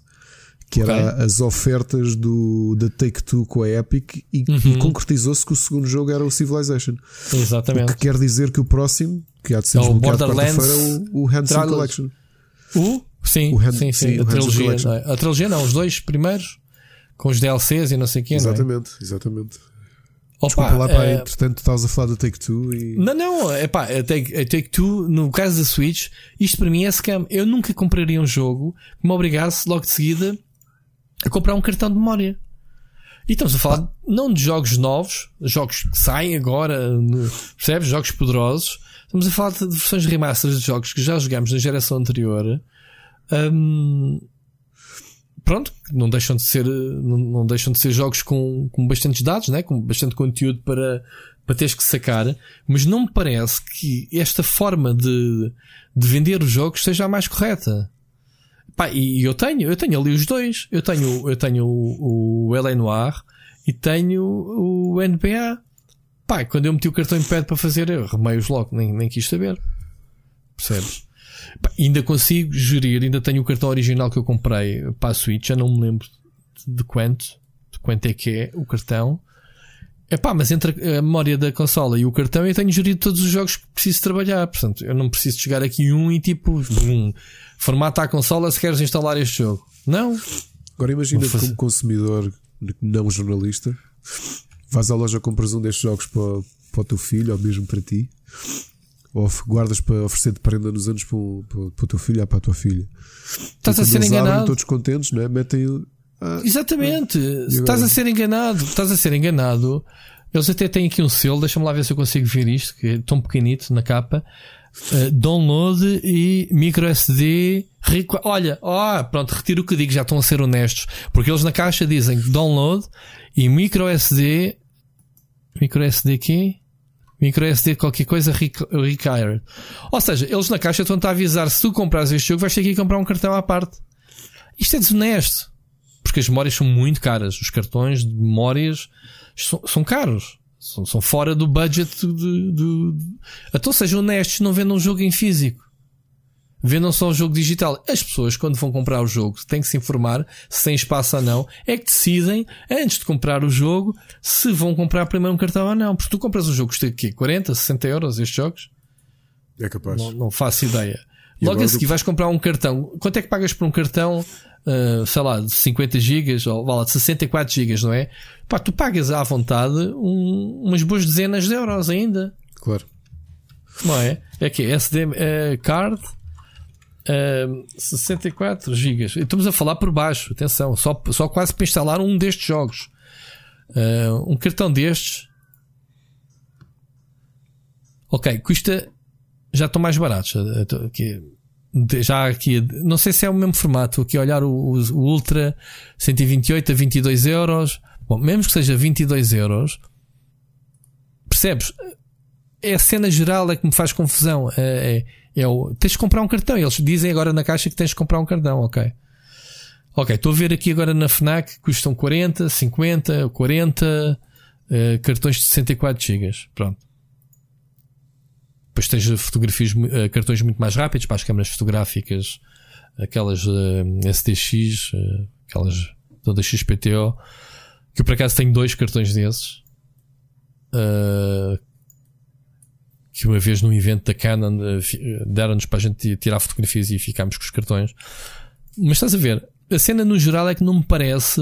que era okay. as ofertas do, da Take Two com a Epic e, uhum. e concretizou-se que o segundo jogo era o Civilization. Exatamente. O que quer dizer que o próximo, que há de ser é desbloqueado quarta-feira, é o, o Handsome Collection. O? Sim, o Hand, sim, sim, sim, a trilogia. É? A trilogia não, os dois primeiros, com os DLCs e não sei o quê. Exatamente, não é? exatamente. Opa, Desculpa lá, pá, é... entretanto estavas a falar da Take Two e. Não, não, é pá, a Take, a Take Two, no caso da Switch, isto para mim é scam. Eu nunca compraria um jogo que me obrigasse logo de seguida a comprar um cartão de memória. E estamos a falar não de jogos novos, jogos que saem agora, percebes? Jogos poderosos. Estamos a falar de versões remasters de jogos que já jogámos na geração anterior. Um, pronto, não deixam de ser, não, não, deixam de ser jogos com, com bastantes dados, né? com bastante conteúdo para, para teres que sacar, mas não me parece que esta forma de, de vender os jogos seja a mais correta. Pá, e eu tenho, eu tenho ali os dois. Eu tenho, eu tenho o, o LA Noir e tenho o NBA. Pá, quando eu meti o cartão em pé para fazer, eu remei-os logo, nem, nem quis saber. Percebes? Pá, ainda consigo gerir, ainda tenho o cartão original que eu comprei para a Switch, já não me lembro de quanto, de quanto é que é o cartão. É pá, mas entre a memória da consola e o cartão eu tenho gerido todos os jogos que preciso trabalhar. Portanto, eu não preciso chegar aqui um e tipo, um, formata a consola se queres instalar este jogo. Não. Agora imagina como consumidor, não jornalista, vais à loja compras um destes jogos para, para o teu filho ou mesmo para ti, ou guardas para oferecer de prenda nos anos para, para, para o teu filho ou para a tua filha. Estás a ser enganado. todos contentes, não é? Metem ah, Exatamente. Estás a ser enganado. Estás a ser enganado. Eles até têm aqui um selo. Deixa-me lá ver se eu consigo ver isto, que é tão pequenito na capa. Uh, download e micro SD. Olha, oh, pronto, retiro o que digo, já estão a ser honestos. Porque eles na caixa dizem download e micro SD. Micro SD aqui. Micro SD qualquer coisa require. Ou seja, eles na caixa estão a avisar se tu compras este jogo vais ter que comprar um cartão à parte. Isto é desonesto. Porque as memórias são muito caras. Os cartões de memórias são, são caros. São, são, fora do budget de, de, de... Então sejam honestos, não vendam um jogo em físico vendam só o jogo digital. As pessoas, quando vão comprar o jogo, têm que se informar se tem espaço ou não. É que decidem, antes de comprar o jogo, se vão comprar primeiro um cartão ou não. Porque tu compras o jogo, custa aqui 40, 60 euros estes jogos? É capaz. Não, não faço ideia. E Logo a seguir vais comprar um cartão. Quanto é que pagas por um cartão, uh, sei lá, de 50 GB ou lá, de 64 GB, não é? Pá, tu pagas à vontade um, umas boas dezenas de euros ainda. Claro. Não é? É que SD uh, card Uh, 64 GB. Estamos a falar por baixo, atenção, só, só quase para instalar um destes jogos. Uh, um cartão destes. Ok, custa. Já estão mais baratos. Aqui, já aqui, não sei se é o mesmo formato. Aqui olhar o, o, Ultra 128 a 22 euros. Bom, mesmo que seja 22 euros, percebes? É a cena geral é que me faz confusão. É, é é o, tens de comprar um cartão. Eles dizem agora na caixa que tens de comprar um cartão, ok. Ok, estou a ver aqui agora na FNAC custam 40, 50, 40 uh, cartões de 64 GB. Pronto. Depois tens fotografias, uh, cartões muito mais rápidos para as câmaras fotográficas, aquelas uh, STX, uh, aquelas todas XPTO, que eu por acaso tenho dois cartões desses. Uh, que uma vez num evento da Canon eh, eh, deram-nos para a gente tirar fotografias e ficámos com os cartões. Mas estás a ver, a cena no geral é que não me parece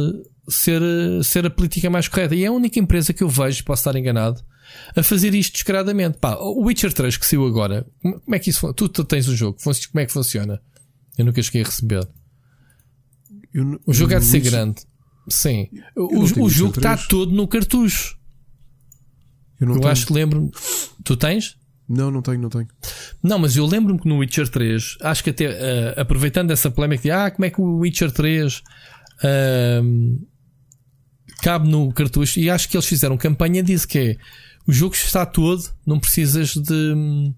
ser, eh, ser a política mais correta. E é a única empresa que eu vejo, posso estar enganado, a fazer isto descaradamente. Pá, o Witcher 3 que saiu agora, como é que isso tu, tu tens o jogo, como é que funciona? Eu nunca cheguei a receber. Eu, o jogo há de ser Witcher... grande. Sim. O, o jogo está todo no cartucho. Eu, eu acho que lembro. Tu tens? Não, não tenho, não tenho. Não, mas eu lembro-me que no Witcher 3, acho que até uh, aproveitando essa polémica de ah, como é que o Witcher 3 uh, cabe no cartucho, e acho que eles fizeram campanha disse que é o jogo está todo, não precisas de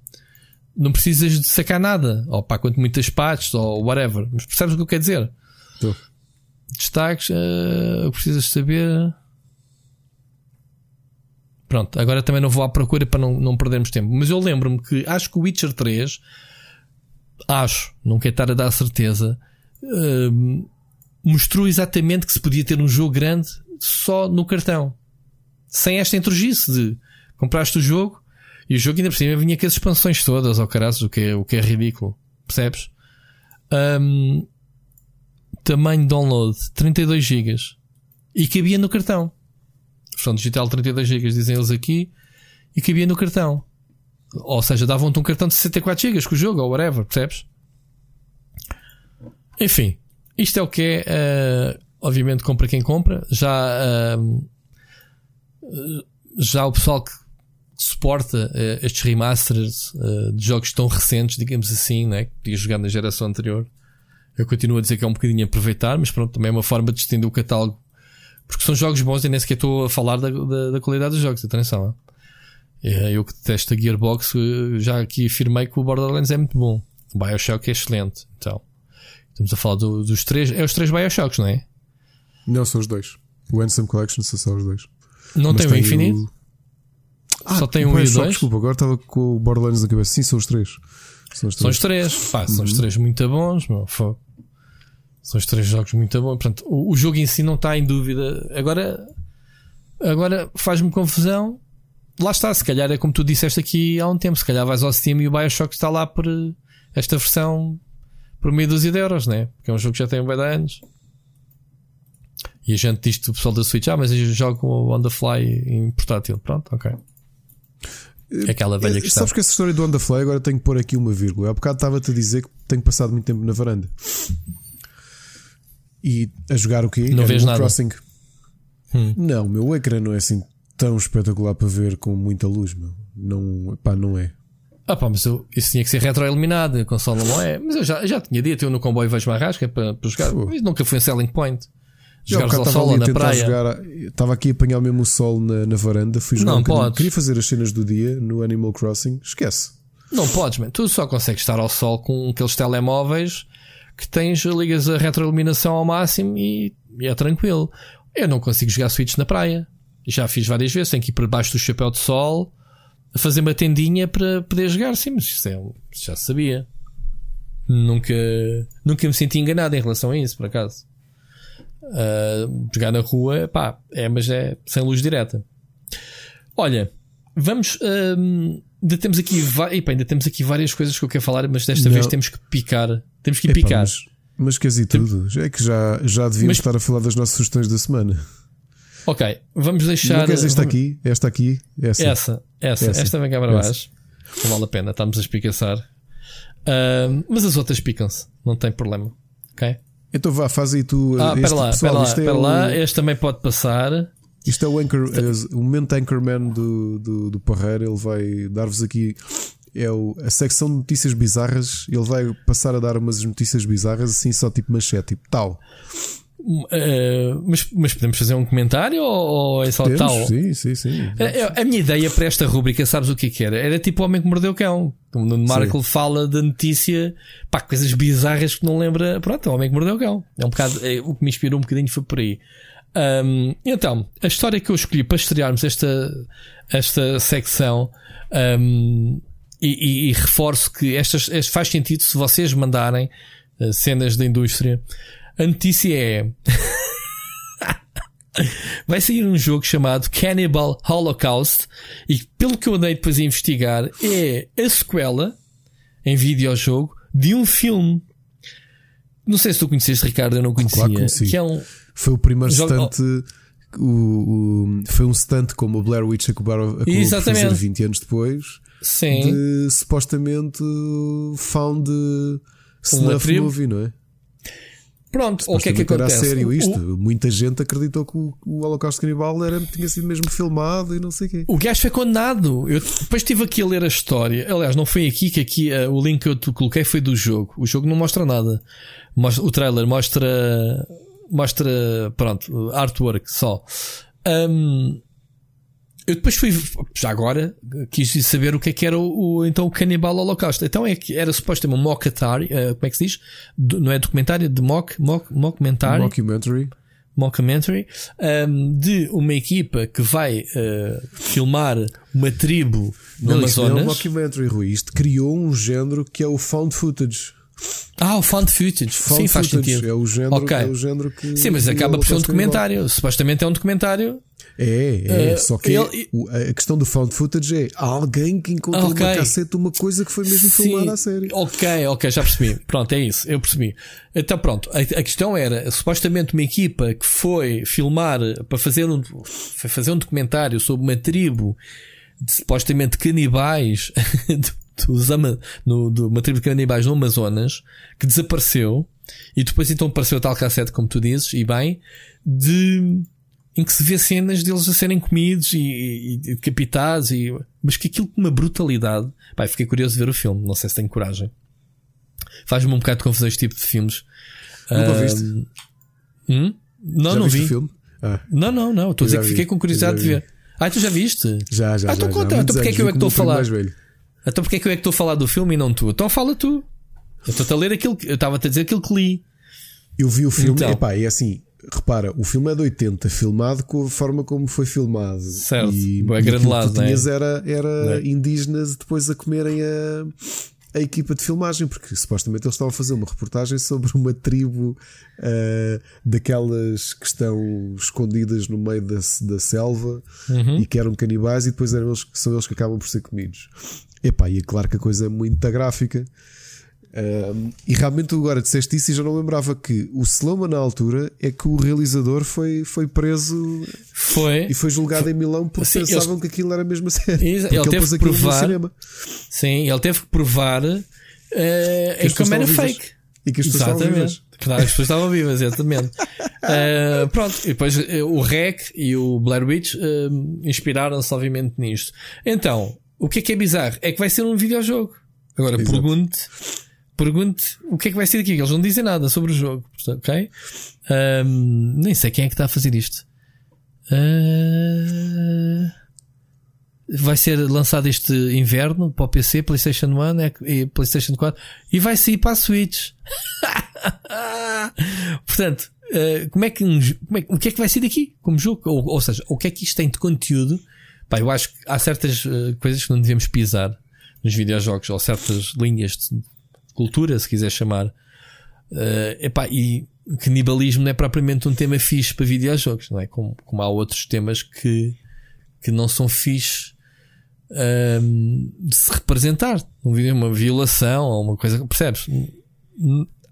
não precisas de sacar nada, ou pá, quanto muitas partes, ou whatever. Mas percebes o que eu quero dizer? Tô. Destaques, uh, precisas saber. Pronto, agora também não vou à procura para não, não perdermos tempo. Mas eu lembro-me que acho que o Witcher 3, acho, não quero estar a dar certeza, uh, mostrou exatamente que se podia ter um jogo grande só no cartão. Sem esta entrogice de compraste o jogo e o jogo ainda por cima vinha com as expansões todas ao caras, o que é, o que é ridículo. Percebes? Um, tamanho download 32 GB e cabia no cartão versão digital 32 GB, dizem eles aqui, e cabia no cartão. Ou seja, davam-te um cartão de 64 GB com o jogo, ou whatever, percebes? Enfim, isto é o que é. Uh, obviamente, compra quem compra. Já, uh, já o pessoal que suporta uh, estes remasters de jogos tão recentes, digamos assim, né, que podia jogar na geração anterior. Eu continuo a dizer que é um bocadinho aproveitar, mas pronto, também é uma forma de estender o catálogo porque são jogos bons e nem sequer estou a falar da, da, da qualidade dos jogos, atenção. É, eu que detesto a Gearbox, já aqui afirmei que o Borderlands é muito bom. O Bioshock é excelente. Então, estamos a falar do, dos três. É os três Bioshocks, não é? Não, são os dois. O Ansem Collection são só os dois. Não Mas tem o Infinite? O... Ah, só tem um e dois? Desculpa, agora estava com o Borderlands na cabeça. Sim, são os três. São os três. São os três. Pá, são os uhum. três muito bons. Meu. São os três jogos muito bons. Portanto, o, o jogo em si não está em dúvida. Agora, agora faz-me confusão. Lá está, se calhar é como tu disseste aqui há um tempo. Se calhar vais ao Steam e o Bioshock está lá por esta versão por meia dúzia de euros, né? Porque é um jogo que já tem um bem de anos. E a gente diz o pessoal da Switch, ah, mas eu jogo on the fly em portátil. Pronto, ok. É aquela velha questão. Sabes que essa história do on the fly agora tenho que pôr aqui uma vírgula. Há bocado estava-te a dizer que tenho passado muito tempo na varanda e a jogar o quê? Não vês nada. Crossing. Hum. Não, meu ecrã não é assim tão espetacular para ver com muita luz, meu. Não, pá, não é. Ah pá, mas eu, isso tinha que ser retroiluminado, a consola não é. Mas eu já, já tinha dito, eu no comboio vejo uma rasca para, para jogar. Isso nunca foi um selling point. Jogar ao sol na praia. Jogar, estava aqui a apanhar mesmo o sol na, na varanda, fui jogar não um podes. Queria fazer as cenas do dia no Animal Crossing. Esquece. Não podes, man. tu só consegues estar ao sol com aqueles telemóveis que tens, ligas a retroiluminação ao máximo e, e é tranquilo. Eu não consigo jogar Switch na praia. Já fiz várias vezes, tenho que ir por baixo do chapéu de sol fazer uma tendinha para poder jogar. Sim, mas isso é, já sabia. Nunca, nunca me senti enganado em relação a isso, por acaso. Uh, jogar na rua, pá, é, mas é sem luz direta. Olha, vamos. Uh, ainda temos aqui, epa, ainda temos aqui várias coisas que eu quero falar, mas desta Não. vez temos que picar. Temos que ir picar. Mas, mas quer dizer tudo? É que já, já devíamos mas, estar a falar das nossas sugestões da semana. Ok, vamos deixar. Não queres esta vamos... aqui? Esta aqui? Essa? Essa, essa. essa. Esta vem cá para baixo. Não vale a pena, estamos a espicaçar. Uh, mas as outras picam-se, não tem problema. Ok? Então vá, faz aí tu. Ah, espera lá, espera lá, é lá. Este também pode passar. Isto é o, anchor, é o momento Anchorman do, do, do Parreira. Ele vai dar-vos aqui é o, a secção de notícias bizarras. Ele vai passar a dar umas notícias bizarras assim, só tipo manchete, tipo tal. Uh, mas, mas, podemos fazer um comentário ou, ou é só Temos, tal? Sim, sim, sim. A, a, minha ideia para esta rubrica, sabes o que, é que era? Era tipo o Homem que Mordeu o Cão. O Marco fala da notícia, pá, coisas bizarras que não lembra. Pronto, o Homem que Mordeu o Cão. É um bocado, é, o que me inspirou um bocadinho foi por aí. Um, então, a história que eu escolhi para estrearmos esta, esta secção. Um, e, e, e, reforço que estas, estas faz sentido se vocês mandarem uh, cenas da indústria a notícia é. Vai sair um jogo chamado Cannibal Holocaust e pelo que eu andei depois a investigar é a sequela em videojogo de um filme. Não sei se tu conheceste, Ricardo, eu não conhecia. Claro conheci. que é um... Foi o primeiro jogo... O, o, foi um stunt como o Blair Witch acabou Exatamente. por fazer 20 anos depois. Sim. De supostamente found snuff movie, não é? Pronto, o que é que acontece? Era sério isto. O... Muita gente acreditou que o, o Holocausto Canibal era, tinha sido mesmo filmado e não sei o quê. O gajo foi condenado. Eu depois estive aqui a ler a história. Aliás, não foi aqui que aqui uh, o link que eu te coloquei foi do jogo. O jogo não mostra nada. Mostra, o trailer mostra. Mostra. Pronto, artwork só. Um, eu depois fui, já agora, quis saber o que é que era o, o então o Canibal Holocausto. Então é que era supostamente um mockumentary, uh, como é que se diz? Do, não é documentário, de mock, mock, mockumentary. Mockumentary. Mockumentary, um, de uma equipa que vai uh, filmar uma tribo no não, Amazonas. Não é um mockumentary, Rui. Isto criou um género que é o found footage. Ah, o found footage. Found Sim, faz footage. sentido. É o género, okay. é o género que. Sim, mas acaba por ser um documentário. Supostamente é um documentário é, é. Uh, só que ele... a questão do found footage é alguém que encontrou okay. uma cassete, uma coisa que foi mesmo Sim. filmada a série. Ok, ok, já percebi. pronto, é isso, eu percebi. Então pronto, a, a, questão era supostamente uma equipa que foi filmar para fazer um, fazer um documentário sobre uma tribo de supostamente canibais dos no, de uma tribo de canibais no Amazonas que desapareceu e depois então apareceu tal cassete, como tu dizes, e bem, de em que se vê cenas deles a serem comidos e, e, e decapitados, e, mas que aquilo com uma brutalidade. Pai, fiquei curioso de ver o filme, não sei se tenho coragem. Faz-me um bocado de confusão este tipo de filmes. Nunca uh, viste? Hum? Não, já não vi. Ah. Não, não, não. Estou a dizer que fiquei com curiosidade de ver. Ah, tu já viste? Já, já. Ah, então já, conta. Já. Então porquê é que eu é que estou a falar? Então porquê é que eu é que estou a falar do filme e não tu? Então fala tu. Eu estou-te a ler aquilo que. Eu estava-te a dizer aquilo que li. Eu vi o filme, então. epá, é assim, repara, o filme é de 80, filmado com a forma como foi filmado. Certo, e, é granulado, que tu tinhas é? era, era é? indígenas depois a comerem a, a equipa de filmagem, porque supostamente eles estavam a fazer uma reportagem sobre uma tribo uh, daquelas que estão escondidas no meio da, da selva uhum. e que eram canibais, e depois eram eles, são eles que acabam por ser comidos. Epá, e é claro que a coisa é muito gráfica e realmente agora disseste isso e já não lembrava que o Sloma na altura é que o realizador foi, foi preso foi. e foi julgado foi. em Milão porque Sim, pensavam eles... que aquilo era mesmo a sério. Ele, ele teve que provar. Sim, ele teve que provar uh, em como era fake. E que as pessoas estavam vivas. Claro, as pessoas estavam vivas, exatamente. uh, pronto, e depois uh, o REC e o Blair Witch inspiraram-se obviamente nisto. Então, o que é que é bizarro? É que vai ser um videojogo. Agora, pergunte pergunte o que é que vai ser daqui. Eles não dizem nada sobre o jogo, ok? Um, nem sei quem é que está a fazer isto. Uh, vai ser lançado este inverno para o PC, PlayStation 1 e PlayStation 4 e vai sair para a Switch. Portanto, uh, como é que, como é, o que é que vai ser daqui como jogo? Ou, ou seja, o que é que isto tem de conteúdo? Pá, eu acho que há certas uh, coisas que não devemos pisar nos videojogos ou certas linhas de cultura, se quiser chamar. Uh, epá, e canibalismo não é propriamente um tema fixe para videojogos, não é? Como, como há outros temas que, que não são fixe um, de se representar. Uma violação ou uma coisa, percebes?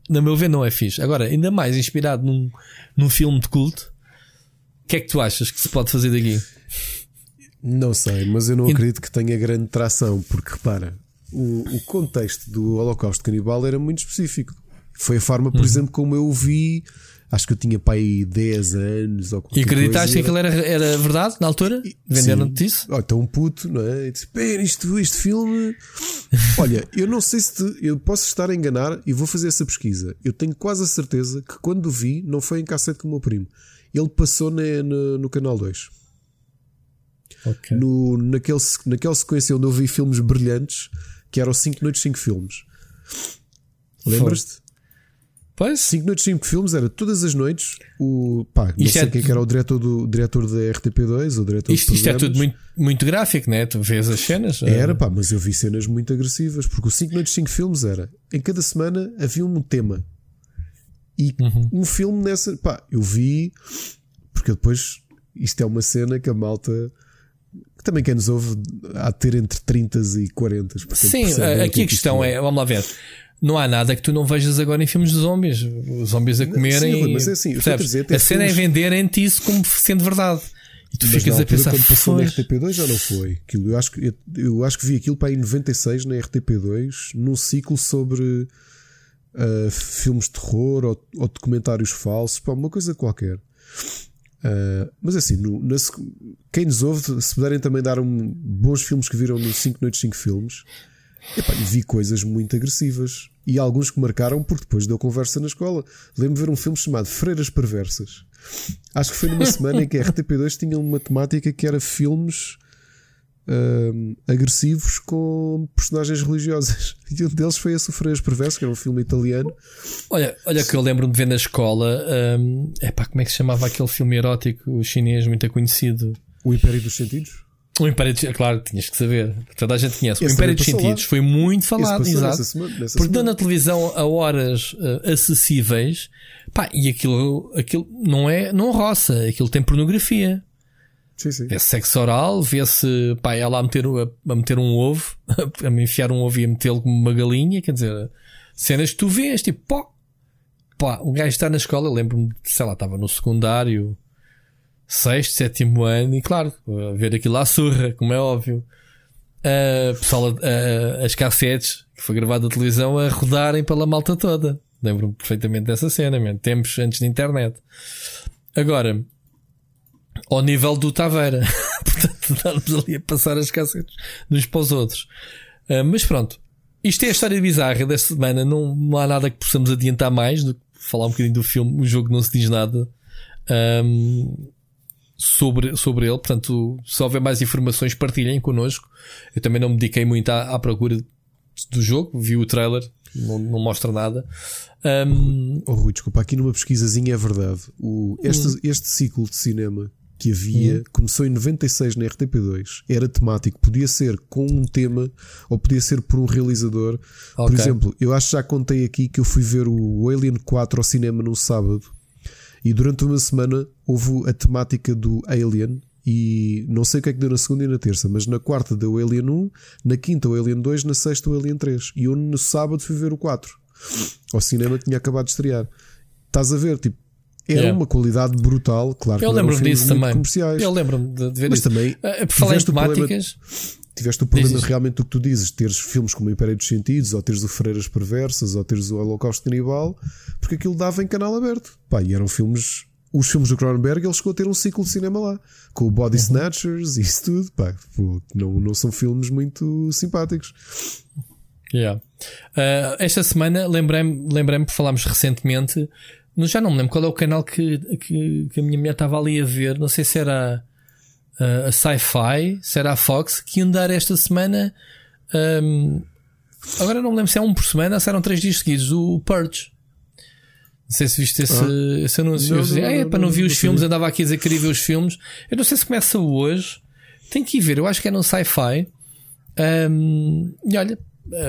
Na meu ver, não é fixe. Agora, ainda mais inspirado num, num filme de culto, o que é que tu achas que se pode fazer daqui? Não sei, mas eu não acredito que tenha grande tração, porque repara, o, o contexto do Holocausto Canibal era muito específico. Foi a forma, por uhum. exemplo, como eu vi. Acho que eu tinha para aí 10 anos. Ou e acreditaste que aquilo era, era verdade na altura? Venderam-te isso? Oh, então um puto, não é? E disse: Pera, isto, este filme. Olha, eu não sei se. Te, eu posso estar a enganar e vou fazer essa pesquisa. Eu tenho quase a certeza que quando o vi, não foi em cassete com o meu primo. Ele passou na, no, no canal 2. Okay. No, naquele, naquela sequência onde eu vi filmes brilhantes, que eram 5 noites, 5 filmes. Lembras-te? Pois. 5 noites, 5 filmes, era todas as noites. O, pá, não sei é... quem é era o diretor, do, o diretor da RTP2, o diretor Isto, isto é tudo muito, muito gráfico, né? Tu vês as cenas. Era, pá, mas eu vi cenas muito agressivas, porque o 5 noites, 5 filmes era. Em cada semana havia um tema. E uhum. um filme nessa. Pá, eu vi. Porque depois. Isto é uma cena que a malta que também quem nos ouve há de ter entre 30 e 40. Sim, aqui a questão é, vamos lá ver. Não há nada que tu não vejas agora em filmes de zombies. Os zombies a comerem. Sim, mas é assim, dizer, a cena é venderem-te isso como sendo verdade. E tu mas ficas a pensar, foi. Na RTP2 já não foi. Aquilo, eu, acho que, eu, eu, acho que vi aquilo para aí em 96 na RTP2, num ciclo sobre uh, filmes de terror ou, ou documentários falsos, pá, uma coisa qualquer. Uh, mas assim, no, na, quem nos ouve, se puderem também dar um, bons filmes que viram nos 5 noites 5 filmes, epá, vi coisas muito agressivas. E alguns que marcaram porque depois deu conversa na escola. Lembro-me de ver um filme chamado Freiras Perversas. Acho que foi numa semana em que a RTP2 tinha uma temática que era filmes agressivos com personagens religiosas. E um deles foi a Sofrer Perverso, que era um filme italiano. Olha, olha que eu lembro-me de ver na escola. Um, epá, como é que se chamava aquele filme erótico chinês muito conhecido? O Império dos Sentidos? O Império dos Claro, tinhas que saber. Toda a gente conhece. Esse o Império dos Sentidos lá. foi muito falado, exato. Nessa semana, nessa Porque deu na televisão a horas uh, acessíveis. Pá, e aquilo, aquilo não é, não roça, aquilo tem pornografia. Sim, sim. Vê-se sexo oral, vê-se pá, ela a meter, a, a meter um ovo, a me enfiar um ovo e a metê-lo como uma galinha, quer dizer, cenas que tu vês, tipo, pó, pá, o gajo está na escola, eu lembro-me, sei lá, estava no secundário, sexto, sétimo ano, e claro, a ver aquilo à surra, como é óbvio. Pessoal, as cassetes que foi gravado na televisão a rodarem pela malta toda. Lembro-me perfeitamente dessa cena, man. tempos antes da internet. Agora, ao nível do Taveira. Portanto, estamos ali a passar as cassetes uns para os outros. Uh, mas pronto, isto é a história bizarra desta semana. Não, não há nada que possamos adiantar mais do que falar um bocadinho do filme. O jogo não se diz nada um, sobre, sobre ele. Portanto, se houver mais informações, partilhem connosco. Eu também não me dediquei muito à, à procura do jogo. Vi o trailer, não, não mostra nada. Um... Oh, Rui, desculpa, aqui numa pesquisazinha é verdade. O, este, hum. este ciclo de cinema que havia, hum. começou em 96 na RTP2, era temático, podia ser com um tema ou podia ser por um realizador. Okay. Por exemplo, eu acho que já contei aqui que eu fui ver o Alien 4 ao cinema num sábado e durante uma semana houve a temática do Alien. E não sei o que é que deu na segunda e na terça, mas na quarta deu o Alien 1, na quinta o Alien 2, na sexta o Alien 3. E eu no sábado fui ver o 4 ao cinema que tinha acabado de estrear. Estás a ver, tipo, era yeah. uma qualidade brutal, claro. Eu lembro-me disso também. Comerciais. Eu lembro-me de, ver Mas isso. também, uh, por falar em temáticas. Problema, tiveste o problema Dizes. realmente do que tu dizes, teres filmes como o Império dos Sentidos, ou teres o Freiras Perversas, ou teres o Holocausto Canibal, porque aquilo dava em canal aberto. Pá, e eram filmes. Os filmes do Cronenberg, ele chegou a ter um ciclo de cinema lá, com o Body uhum. Snatchers e isso tudo. Pá, não, não são filmes muito simpáticos. Yeah. Uh, esta semana lembrei-me, lembrei-me, falámos recentemente, já não me lembro qual é o canal que, que, que a minha mulher estava ali a ver, não sei se era a, a Sci-Fi, se era a Fox, que ia dar esta semana. Um, agora não me lembro se é um por semana ou se eram três dias seguidos, o Purge. Não sei se viste esse, ah. esse anúncio. Não, não, não, é, para não, ver os filmes, andava aqui a dizer que queria ver os filmes. Eu não sei se começa hoje. Tem que ir ver, eu acho que é no sci-fi. Um, e olha,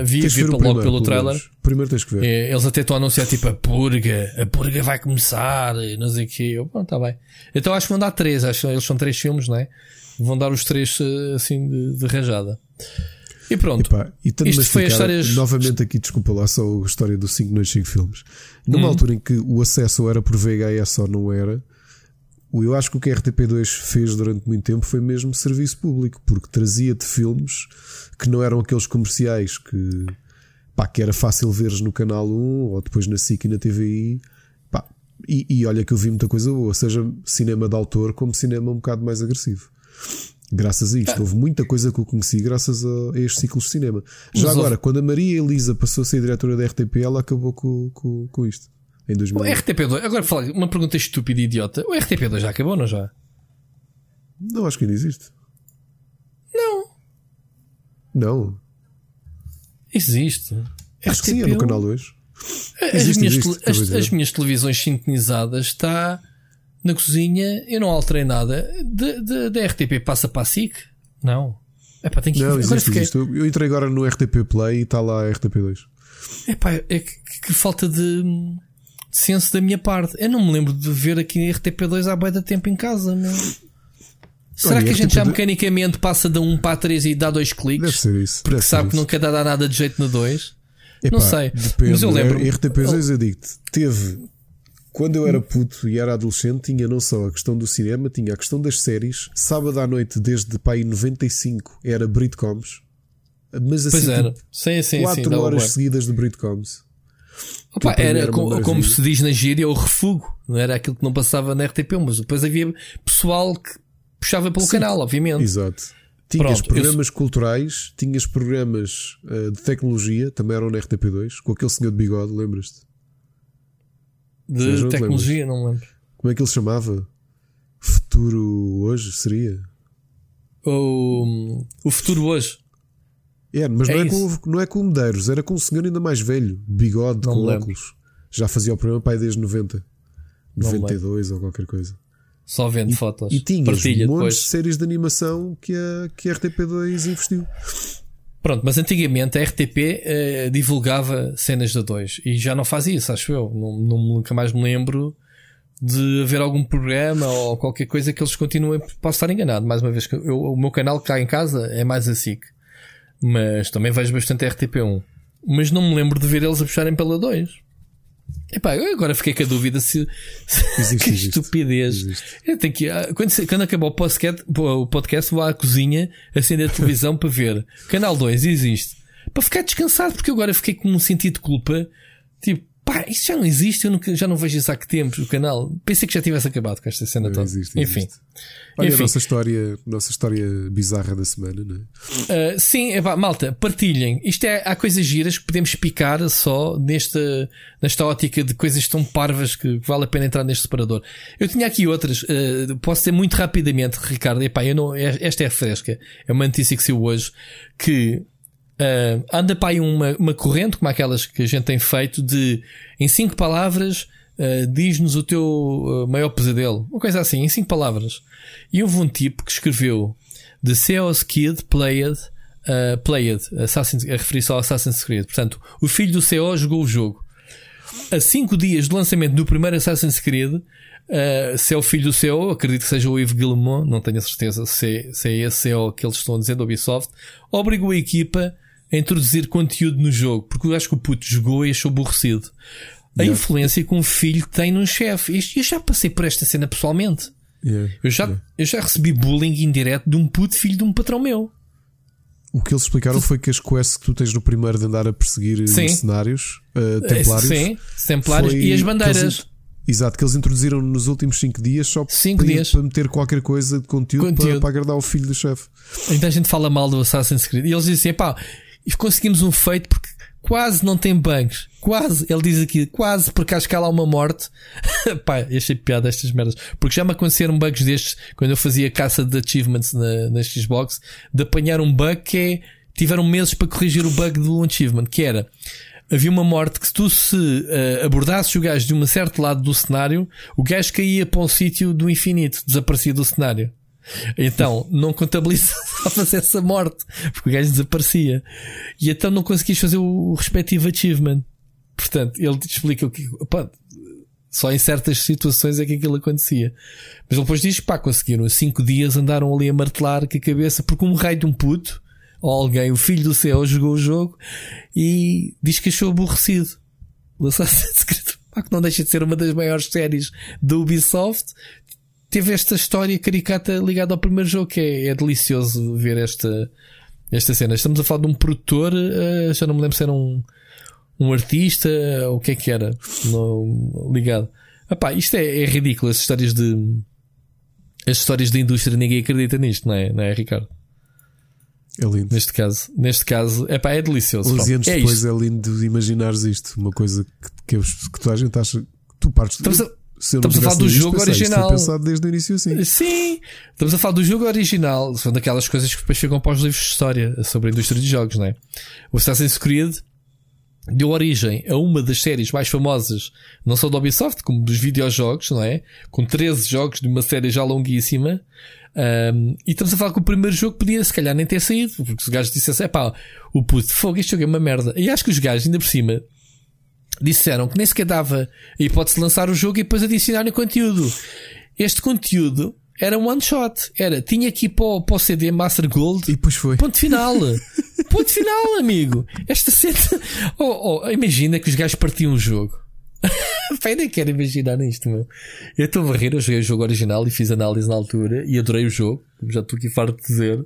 vi, vi logo primeiro, pelo trailer. Primeiro tens que ver. Eles até estão a anunciar tipo a purga, a purga vai começar, não sei o que. Eu, bom, tá bem. Então acho que vão dar três, acho eles são três filmes, não é? Vão dar os três eh, assim de, de rajada. E pronto. Epá, e Isto foi a história. Novamente aqui, desculpa lá, só a história dos 5 noites 5 filmes. Numa hum. altura em que o acesso era por VHS ou não era, eu acho que o que a RTP2 fez durante muito tempo foi mesmo serviço público, porque trazia-te filmes que não eram aqueles comerciais que, pá, que era fácil veres no canal 1 ou depois na SIC e na TVI. Pá, e, e olha que eu vi muita coisa boa, seja cinema de autor como cinema um bocado mais agressivo. Graças a isto, houve muita coisa que eu conheci graças a, a estes ciclos de cinema. Já Mas agora, quando a Maria Elisa passou a ser diretora da RTP, ela acabou com, com, com isto. Em 2000. O RTP2, agora falar uma pergunta estúpida e idiota. O RTP2 já acabou, não já? Não, acho que ainda existe. Não. Não. Existe. Acho que sim, é no canal 2. As, existe, minhas, existe, as, as, minhas televisões sintonizadas está na cozinha, eu não alterei nada. Da RTP passa para a SIC? Não. Epá, tem que não, existe, fiquei... existe. Eu entrei agora no RTP Play e está lá a RTP2. Epá, é que, que, falta de, de, senso da minha parte. Eu não me lembro de ver aqui RTP2 há bem da tempo em casa, meu. Será Olha, que a gente RTP2... já mecanicamente passa de 1 para a 3 e dá dois cliques? Deve ser isso. Porque sabe que não quer dar nada de jeito no 2? não sei. Depende, mas eu lembro. RTP2 eu digo-te, teve quando eu era puto e era adolescente, tinha não só a questão do cinema, tinha a questão das séries. Sábado à noite, desde pai 95, era Britcoms. Mas assim, pois era. Tipo, sim, sim, 4 sim, horas seguidas de Britcoms. Opa, era, era como, como se diz na gíria, o refugo. Não era aquilo que não passava na RTP, mas depois havia pessoal que puxava pelo sim, canal, obviamente. Exato. Tinhas Pronto, programas eu... culturais, tinhas programas uh, de tecnologia, também eram na RTP2, com aquele senhor de bigode, lembras-te? De tecnologia, não lembro. Como é que ele se chamava? Futuro hoje seria? O, o futuro hoje. É, mas é não, é com, não é com Medeiros, era com um senhor ainda mais velho, bigode, não com óculos. Já fazia o programa pai desde 90, 92 ou qualquer coisa. Só vendo e, fotos. E tinhas um monte de séries de animação que a, que a RTP2 investiu. Pronto, mas antigamente a RTP eh, divulgava cenas da 2 e já não faz isso, acho eu. Não, não, nunca mais me lembro de haver algum programa ou qualquer coisa que eles continuem. Posso estar enganado, mais uma vez. Eu, o meu canal que cá em casa é mais a SIC, mas também vejo bastante a RTP1. Mas não me lembro de ver eles a puxarem pela 2. Epá, eu agora fiquei com a dúvida se. Existe, que estupidez. Existe. Eu tenho que, ah, quando, quando acabar o podcast, o podcast, vou à cozinha acender a televisão para ver. Canal 2 existe. Para ficar descansado, porque agora fiquei com um sentido de culpa. Tipo, Pá, isso já não existe, eu nunca, já não vejo isso há que tempo o canal. Pensei que já tivesse acabado com esta cena não toda. Existe, Enfim. Existe. Olha Enfim. a nossa história, nossa história bizarra da semana, não é? Uh, sim, epá, malta, partilhem. Isto é, há coisas giras que podemos picar só nesta, nesta ótica de coisas tão parvas que vale a pena entrar neste separador. Eu tinha aqui outras, uh, posso ser muito rapidamente, Ricardo. Epá, eu não, esta é fresca. É uma notícia que saiu hoje que Uh, anda para aí uma, uma corrente, como aquelas que a gente tem feito, de em cinco palavras uh, diz-nos o teu uh, maior pesadelo. Uma coisa assim, em cinco palavras. E houve um tipo que escreveu The Seos Kid Played, uh, played Assassin's, a referir-se ao Assassin's Creed. Portanto, o filho do CO jogou o jogo. A cinco dias do lançamento do primeiro Assassin's Creed, Uh, se é o filho do CEO, acredito que seja o Yves Guillemot, não tenho a certeza se, se é esse CEO que eles estão dizendo, Ubisoft, obrigou a equipa a introduzir conteúdo no jogo, porque eu acho que o puto jogou e achou aborrecido. A yeah. influência que um filho tem num chefe. Eu já passei por esta cena pessoalmente. Yeah. Eu, já, yeah. eu já recebi bullying indireto de um puto filho de um patrão meu. O que eles explicaram foi que as quests que tu tens no primeiro de andar a perseguir Sim. mercenários, uh, templários. Sim, templários e as bandeiras. Exato, que eles introduziram nos últimos 5 dias só cinco para, dias. para meter qualquer coisa de conteúdo, conteúdo. Para, para, agradar o filho do chefe. Então a gente fala mal do Assassin's Creed e eles dizem: pá, e conseguimos um feito porque quase não tem bugs. Quase, ele diz aqui, quase, porque acho que há lá uma morte. Pá, achei piada estas merdas. Porque já me aconteceram bugs destes quando eu fazia caça de achievements na, na Xbox, de apanhar um bug que é. Tiveram meses para corrigir o bug do achievement, que era havia uma morte que se tu se uh, abordasses o gajo de um certo lado do cenário, o gajo caía para um sítio do infinito, desaparecia do cenário. Então, não contabilizava essa morte, porque o gajo desaparecia. E então não conseguias fazer o respectivo achievement. Portanto, ele te explica o que. Opa, só em certas situações é que aquilo acontecia. Mas depois diz que pá, conseguiram 5 dias andaram ali a martelar com a cabeça porque um raio de um puto, ou alguém, o filho do céu, jogou o jogo e diz que achou aborrecido. O Assassin's Creed, que não deixa de ser uma das maiores séries da Ubisoft, teve esta história caricata ligada ao primeiro jogo, que é, é delicioso ver esta, esta cena. Estamos a falar de um produtor, uh, já não me lembro se era um, um artista ou o que é que era no, ligado. Epá, isto é, é ridículo, as histórias de as histórias da indústria, ninguém acredita nisto, não é, não é Ricardo? É lindo. Neste caso, neste caso epá, é delicioso. 11 anos é depois isto. é lindo imaginares isto, uma coisa que, que, que toda a gente acha que tu partes. Estamos a Estamos a falar do jogo pensei, original. Pensado desde o início assim. Sim, estamos a falar do jogo original. São daquelas coisas que depois ficam para os livros de história sobre a indústria de jogos, não é? O Assassin's Creed deu origem a uma das séries mais famosas, não só da Ubisoft, como dos videojogos, não é? Com 13 jogos de uma série já longuíssima. Um, e estamos a falar que o primeiro jogo podia se calhar nem ter saído, porque os gajos dissessem, é pá, o puto, fogo, este jogo é uma merda. E acho que os gajos, ainda por cima, disseram que nem sequer dava a hipótese de lançar o jogo e depois adicionar o conteúdo. Este conteúdo era um one shot. Era, tinha aqui para o, para o CD Master Gold. E depois foi. Ponto final. Ponto final, amigo. Esta cena. Oh, oh, imagina que os gajos partiam o jogo. Pai, nem quero imaginar isto, meu. Eu estou a rir, eu joguei o jogo original e fiz análise na altura e adorei o jogo, já estou aqui farto de dizer.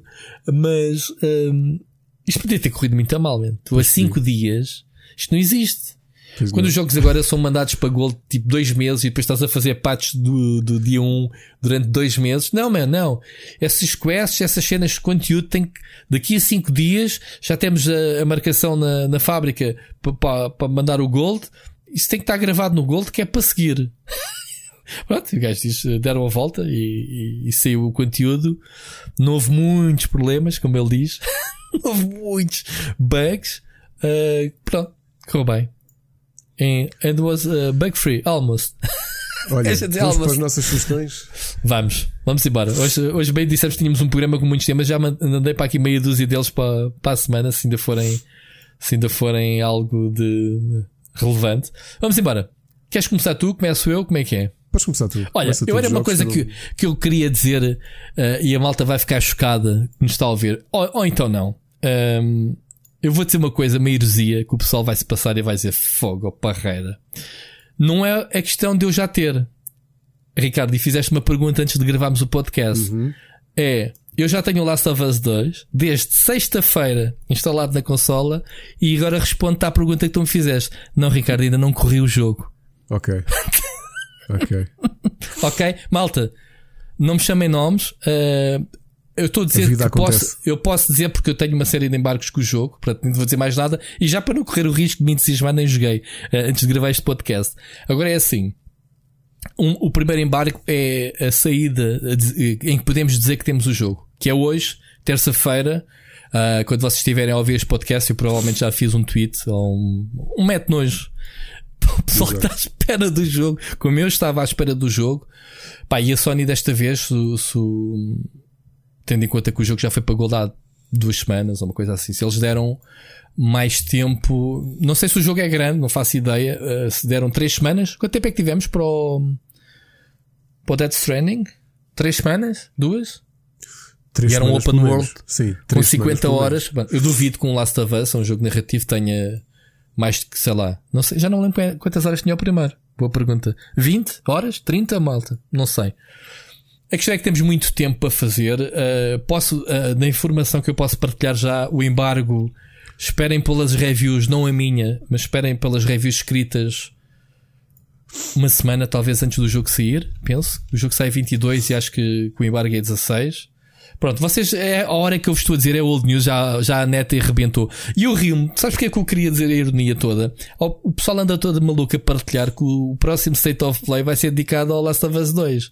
Mas hum, isto podia ter corrido muito a mal, man. Tu a 5 dias, isto não existe. Pois Quando não. os jogos agora são mandados para Gold tipo dois meses e depois estás a fazer patches do, do dia 1 um durante dois meses. Não, man, não. Essas quests, essas cenas de conteúdo tem que, daqui a cinco dias já temos a, a marcação na, na fábrica para pa, mandar o Gold. Isso tem que estar gravado no Gold que é para seguir. Pronto, o gajo diz, deram a volta e, e, e, saiu o conteúdo. Não houve muitos problemas, como ele diz. não houve muitos bugs. Uh, pronto, correu bem em And was uh, bug free, almost. Olha, vamos almost. para as nossas sugestões. Vamos, vamos embora. Hoje, hoje bem dissemos que tínhamos um programa com muitos temas, já mandei para aqui meia dúzia deles para, para a semana, se ainda forem, se ainda forem algo de relevante. Vamos embora. Queres começar tu? Começo eu? Como é que é? Podes começar tu. Olha, Começa eu era uma coisa que, que eu queria dizer uh, e a malta vai ficar chocada que nos está a ouvir. Ou, ou então não. Um, eu vou dizer uma coisa, uma heresia, que o pessoal vai se passar e vai dizer fogo ou parreira. Não é a questão de eu já ter. Ricardo, e fizeste uma pergunta antes de gravarmos o podcast. Uhum. É, eu já tenho o Last of Us 2 desde sexta-feira instalado na consola e agora respondo-te à pergunta que tu me fizeste. Não, Ricardo, ainda não corri o jogo. Ok. ok. ok, malta, não me chamem nomes. Uh, eu estou a dizer a que posso, eu posso dizer porque eu tenho uma série de embargos com o jogo, portanto não vou dizer mais nada, e já para não correr o risco de me entusiasmar nem joguei uh, antes de gravar este podcast. Agora é assim. Um, o primeiro embargo é a saída em que podemos dizer que temos o jogo, que é hoje, terça-feira. Uh, quando vocês estiverem a ouvir este podcast, eu provavelmente já fiz um tweet ou um, um mete nojo. O pessoal que está à espera do jogo, como eu estava à espera do jogo, pá, e a Sony desta vez, se, se, tendo em conta que o jogo já foi para Gold há duas semanas ou uma coisa assim. Se eles deram mais tempo, não sei se o jogo é grande, não faço ideia. Uh, se deram três semanas, quanto tempo é que tivemos para o, para o Dead Stranding? Três semanas? Duas? Três e era um open world Sim, com 50 horas. eu duvido que um Last of Us, um jogo narrativo, tenha mais que, sei lá, não sei, já não lembro quantas horas tinha o primeiro. Boa pergunta. 20 horas? 30 malta? Não sei. A questão é que temos muito tempo para fazer. Uh, posso, uh, informação que eu posso partilhar já, o embargo. Esperem pelas reviews, não a minha, mas esperem pelas reviews escritas uma semana, talvez antes do jogo sair. Penso. O jogo sai 22 e acho que, que o embargo é 16. Pronto, vocês, é a hora que eu vos estou a dizer, é old news, já, já a neta arrebentou. E eu rio-me, sabes porque é que eu queria dizer a ironia toda? O pessoal anda toda maluca a partilhar que o próximo State of Play vai ser dedicado ao Last of Us 2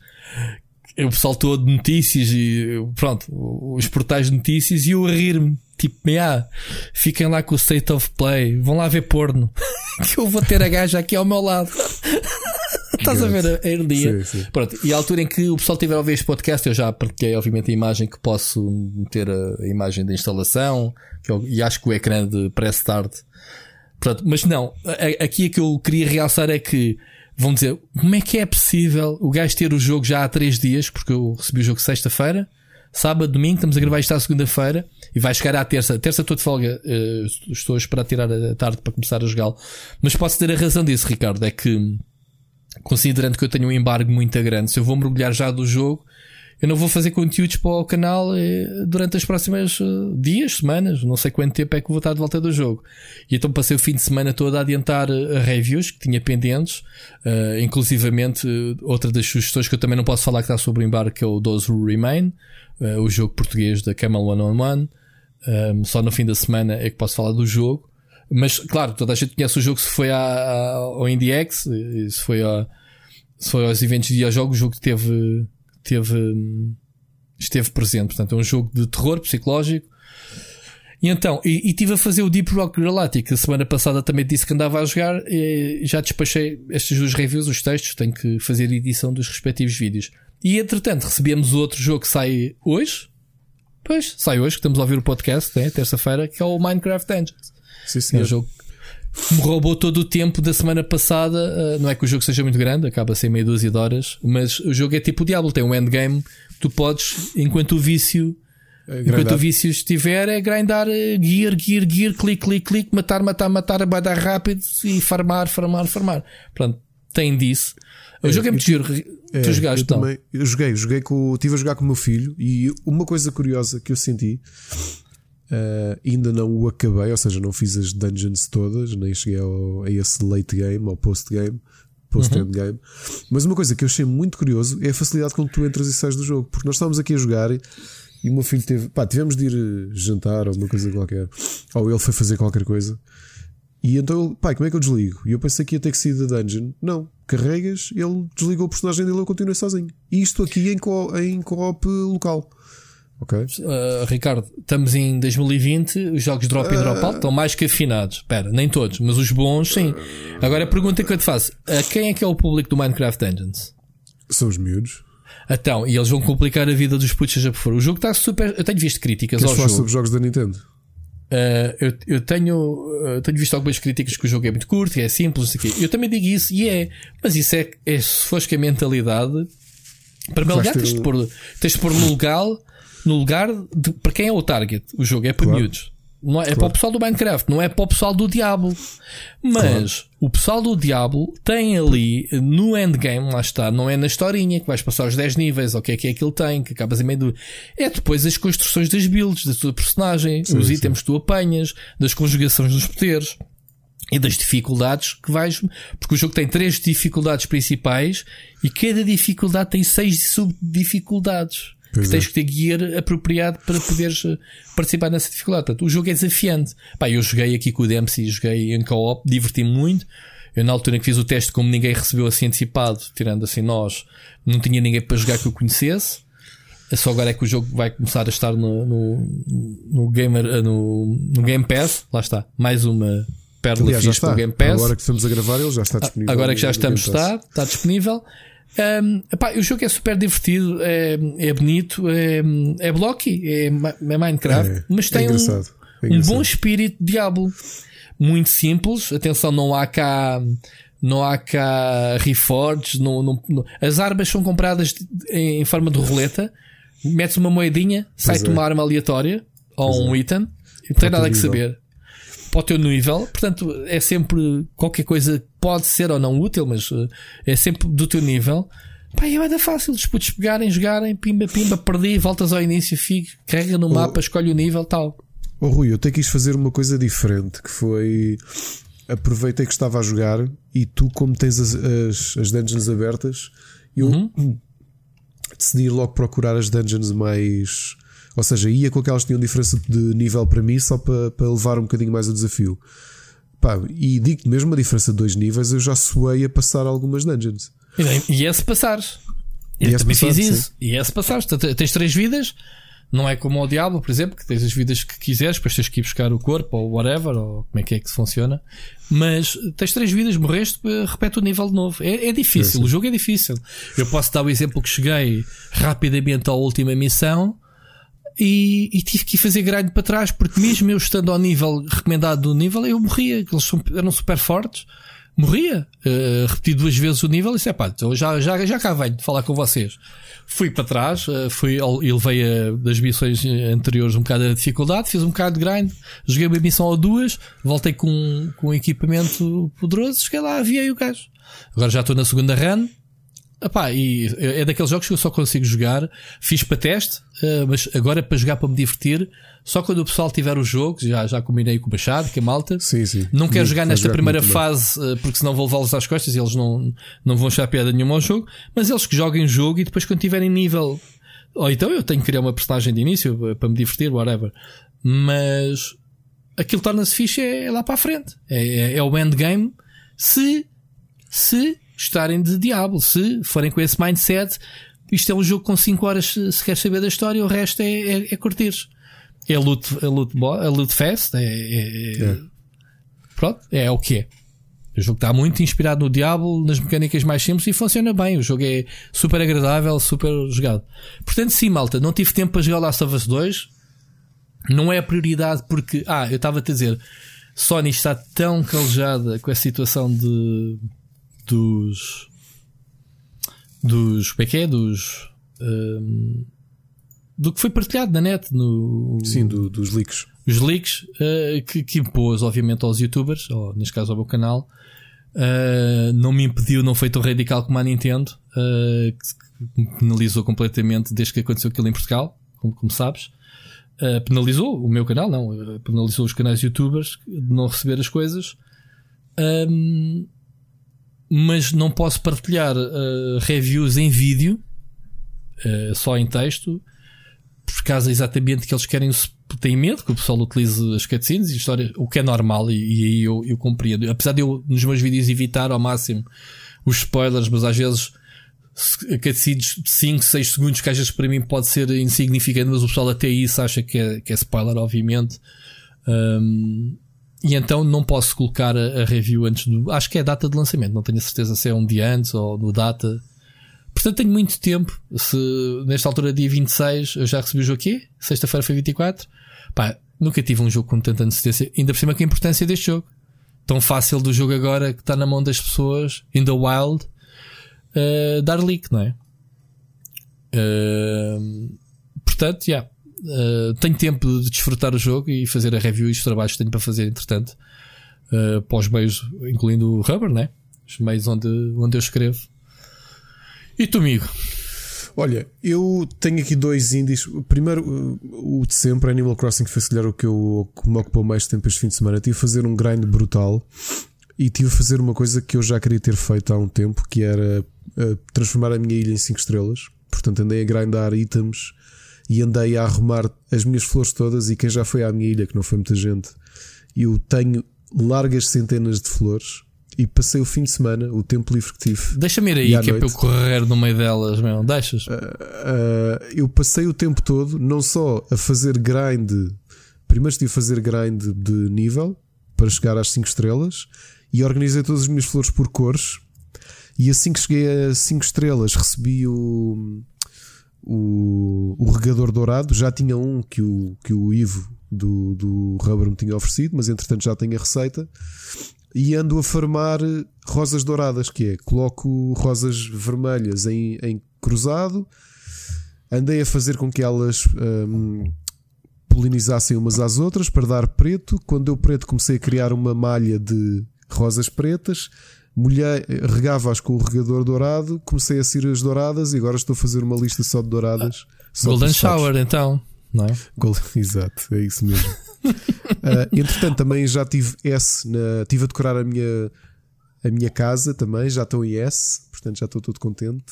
o pessoal todo de notícias e pronto, os portais de notícias e eu a rir-me. Tipo, ah, fiquem lá com o State of Play, vão lá ver porno. que eu vou ter a gaja aqui ao meu lado. Estás a ver a, a ironia? Sim, sim. Pronto, e a altura em que o pessoal tiver a ouvir este podcast, eu já partilhei, obviamente, a imagem que posso meter a, a imagem da instalação eu, e acho que o ecrã de pré-start. Pronto, mas não, aqui é que eu queria realçar é que vão dizer como é que é possível o gajo ter o jogo já há 3 dias, porque eu recebi o jogo sexta-feira, sábado, domingo, estamos a gravar isto à segunda-feira. E vai chegar à terça. Terça estou de folga, uh, estou a esperar tirar a tarde para começar a jogá-lo. Mas posso ter a razão disso, Ricardo, é que considerando que eu tenho um embargo muito grande, se eu vou mergulhar já do jogo, eu não vou fazer conteúdos para o canal eh, durante as próximas eh, dias, semanas, não sei quanto tempo é que vou estar de volta do jogo. E então passei o fim de semana todo a adiantar eh, reviews que tinha pendentes, uh, inclusivamente outra das sugestões que eu também não posso falar que está sobre o embarque que é o Those Who Remain, uh, o jogo português da Camel One on One. Um, só no fim da semana é que posso falar do jogo. Mas, claro, toda a gente conhece o jogo se foi à, à, ao IndieX, se foi, se foi aos eventos de jogos, o jogo teve teve, esteve presente. Portanto, é um jogo de terror psicológico. E então, e, e tive a fazer o Deep Rock Galactic. A semana passada também disse que andava a jogar. E já despachei estas duas reviews, os textos. Tenho que fazer edição dos respectivos vídeos. E entretanto, recebemos outro jogo que sai hoje. Pois, sai hoje, que estamos a ouvir o podcast, né, terça-feira, que é o Minecraft Dungeons. Sim, sim. É um jogo me roubou todo o tempo da semana passada. Uh, não é que o jogo seja muito grande, acaba a ser meia dúzia de horas, mas o jogo é tipo o Diablo, tem um endgame. Tu podes, enquanto o vício. É enquanto o vício estiver, é grindar uh, gear, gear, gear, clique, clique, clique, matar, matar, matar, dar rápido e farmar, farmar, farmar. Pronto, tem disso. O é, jogo é muito giro. É, tu jogaste eu também, eu joguei, joguei com, estive a jogar com o meu filho e uma coisa curiosa que eu senti Uh, ainda não o acabei, ou seja, não fiz as dungeons todas, nem cheguei ao, a esse late game, ao post-game, post-end game. Uhum. Mas uma coisa que eu achei muito curioso é a facilidade com que tu entras e sais do jogo, porque nós estávamos aqui a jogar e, e o meu filho teve, pá, tivemos de ir eh, jantar ou uma coisa qualquer, ou ele foi fazer qualquer coisa. E então, pai, como é que eu desligo? E eu pensei que ia ter que sair da dungeon. Não, carregas, ele desligou o personagem dele e eu continuei sozinho. E isto aqui em co-op em co local. Ok. Uh, Ricardo, estamos em 2020, os jogos drop e drop out estão mais que afinados. Espera, nem todos, mas os bons sim. Agora a pergunta que eu te faço: a quem é que é o público do Minecraft Dungeons? São os miúdos. Então, e eles vão complicar a vida dos putos, seja por for. O jogo está super. Eu tenho visto críticas Queres ao falar jogo. sobre jogos da Nintendo? Uh, eu, eu tenho, uh, tenho visto algumas críticas que o jogo é muito curto, é simples, aqui. Eu também digo isso e é, mas isso é, é se fores que a mentalidade para me tens de pôr, tens de pôr no legal no lugar de para quem é o target. O jogo é para claro. miúdos. Não é, é claro. para o pessoal do Minecraft, não é para o pessoal do Diablo. Mas claro. o pessoal do Diablo tem ali no endgame, lá está, não é na historinha que vais passar os 10 níveis, o que é que é que ele tem, que acabas em meio do. É depois as construções das builds, da tua personagem, sim, os sim. itens que tu apanhas, das conjugações dos poderes e das dificuldades que vais. Porque o jogo tem três dificuldades principais e cada dificuldade tem seis subdificuldades que tens é. que ter gear apropriado para poderes eh, participar nessa dificuldade. Portanto, o jogo é desafiante. Pá, eu joguei aqui com o Dempsey, joguei em co-op, diverti-me muito. Eu, na altura em que fiz o teste, como ninguém recebeu assim antecipado, tirando assim nós, não tinha ninguém para jogar que eu conhecesse. Só agora é que o jogo vai começar a estar no, no, no Gamer, eh, no, no Game Pass. Lá está. Mais uma pérola Aliás, fixe Game Pass. Agora que estamos a gravar, ele já está disponível. Agora que já estamos, está, está disponível. Um, epá, o jogo é super divertido, é, é bonito, é, é blocky, é, é Minecraft, é, mas tem um, é um bom espírito Diablo. Muito simples, atenção, não há cá. Não há cá reforges, não, não, não, as armas são compradas em, forma de roleta. Metes uma moedinha, sai-te uma arma aleatória ou um item, não tem nada que saber para o teu nível, portanto é sempre qualquer coisa pode ser ou não útil, mas uh, é sempre do teu nível. Pá, é bem fácil, os putos pegarem, jogarem, pimba, pimba, perdi, voltas ao início, fico, carrega no oh, mapa, escolhe o nível, tal. Oh Rui, eu até quis fazer uma coisa diferente, que foi aproveitei que estava a jogar e tu, como tens as, as, as dungeons abertas, eu uhum. decidi logo procurar as dungeons mais Ou seja, ia com aquelas que tinham diferença de nível para mim só para, para levar um bocadinho mais o desafio. Pá, e digo-te mesmo a diferença de dois níveis, eu já suei a passar algumas dungeons. E é se passares. Eu também passar, fiz isso. Sim. E é se passares. Tens três vidas. Não é como o Diablo, por exemplo, que tens as vidas que quiseres, depois tens que ir buscar o corpo ou whatever, ou como é que é que funciona. Mas tens três vidas, morreste, repete o nível de novo. É, é difícil, é o jogo é difícil. Eu posso dar o exemplo que cheguei rapidamente à última missão e, e, tive que ir fazer grind para trás, porque mesmo eu estando ao nível recomendado do nível, eu morria, eles são, eram super fortes, morria. Uh, repeti duas vezes o nível e disse: é pá, então já, já, já cá venho falar com vocês. Fui para trás, uh, fui, e levei a, das missões anteriores um bocado a dificuldade, fiz um bocado de grind, joguei uma missão ou duas, voltei com, com equipamento poderoso, cheguei lá, aviei o gajo. Agora já estou na segunda run, Epá, e é daqueles jogos que eu só consigo jogar. Fiz para teste, uh, mas agora é para jogar para me divertir. Só quando o pessoal tiver o jogo, já, já combinei com o Machado, que é malta. Sim, sim. Não quero jogar nesta jogar primeira fase, uh, porque senão vou levá-los às costas e eles não, não vão achar piada nenhuma ao jogo. Mas eles que joguem o jogo e depois quando tiverem nível. Ou então eu tenho que criar uma personagem de início eh, para me divertir, whatever. Mas aquilo torna-se fixe é, é, lá para a frente. É, é, é o endgame. Se, se estarem de diabo. Se forem com esse mindset, isto é um jogo com 5 horas se quer saber da história, o resto é, é, é curtir. É loot, é loot, é loot fest, é, é, é, pronto, é o que é. O jogo está muito inspirado no Diablo, nas mecânicas mais simples e funciona bem. O jogo é super agradável, super jogado. Portanto, sim, malta, não tive tempo para jogar Last of Us 2. Não é a prioridade porque, ah, eu estava a dizer, Sony está tão calejada com a situação de dos. dos. como é que é? Dos. Um, do que foi partilhado na net. No, Sim, do, dos leaks. Os leaks uh, que, que, impôs, obviamente, aos youtubers, ou neste caso ao meu canal. Uh, não me impediu, não foi tão radical como a Nintendo, uh, que penalizou completamente desde que aconteceu aquilo em Portugal, como, como sabes. Uh, penalizou o meu canal, não, penalizou os canais youtubers de não receber as coisas. Um, mas não posso partilhar uh, reviews em vídeo, uh, só em texto, por causa exatamente que eles querem, têm medo que o pessoal utilize as cutscenes e histórias, o que é normal, e, aí eu, eu compreendo. Apesar de eu, nos meus vídeos, evitar ao máximo os spoilers, mas às vezes cutscenes de 5, 6 segundos, que às vezes para mim pode ser insignificante, mas o pessoal até isso acha que é, que é spoiler, obviamente. Um, e então não posso colocar a, a, review antes do. Acho que é a data de lançamento, não tenho a certeza se é um dia antes ou no data. Portanto, tenho muito tempo. Se nesta altura, dia 26, eu já recebi o jogo aqui, sexta-feira foi 24. Pá, nunca tive um jogo com tanta antecedência. Ainda por cima, que a importância deste jogo. Tão fácil do jogo agora que está na mão das pessoas, in the wild, uh, dar leak, não é? Uh, portanto, já. Yeah uh, tenho tempo de desfrutar o jogo e fazer a review e os trabalhos que tenho para fazer, entretanto, uh, para os meios, incluindo o Rubber, né? Os meios onde, onde eu escrevo. E tu, amigo? Olha, eu tenho aqui dois indies. Primeiro, o de sempre, Animal Crossing, que foi se calhar o que, eu, que me ocupou mais tempo este fim de semana. Tive a fazer um grind brutal e tive a fazer uma coisa que eu já queria ter feito há um tempo, que era transformar a minha ilha em 5 estrelas. Portanto, andei a grindar itens e andei a arrumar as minhas flores todas. E quem já foi à minha ilha, que não foi muita gente, eu tenho largas centenas de flores. E passei o fim de semana, o tempo livre que tive. Deixa-me ir aí, que noite, é para eu correr no meio delas, meu. Deixas? Uh, uh, eu passei o tempo todo, não só a fazer grind. Primeiro estive a fazer grind de nível para chegar às 5 estrelas e organizei todas as minhas flores por cores. E assim que cheguei a 5 estrelas, recebi o o, o regador dourado. Já tinha um que o, que o Ivo do, do Rubber me tinha oferecido, mas entretanto já tenho a receita. E ando a farmar rosas douradas, que é coloco rosas vermelhas em, em cruzado, andei a fazer com que elas hum, polinizassem umas às outras para dar preto. Quando deu preto, comecei a criar uma malha de rosas pretas molhei, regava-as com o regador dourado, comecei a sair as douradas e agora estou a fazer uma lista só de douradas. Ah, Golden Shower, então, não é? Gold, exato, é isso mesmo. uh, entretanto, também já tive S, na, tive a decorar a minha, a minha casa também, já estou em S, portanto já estou todo contente.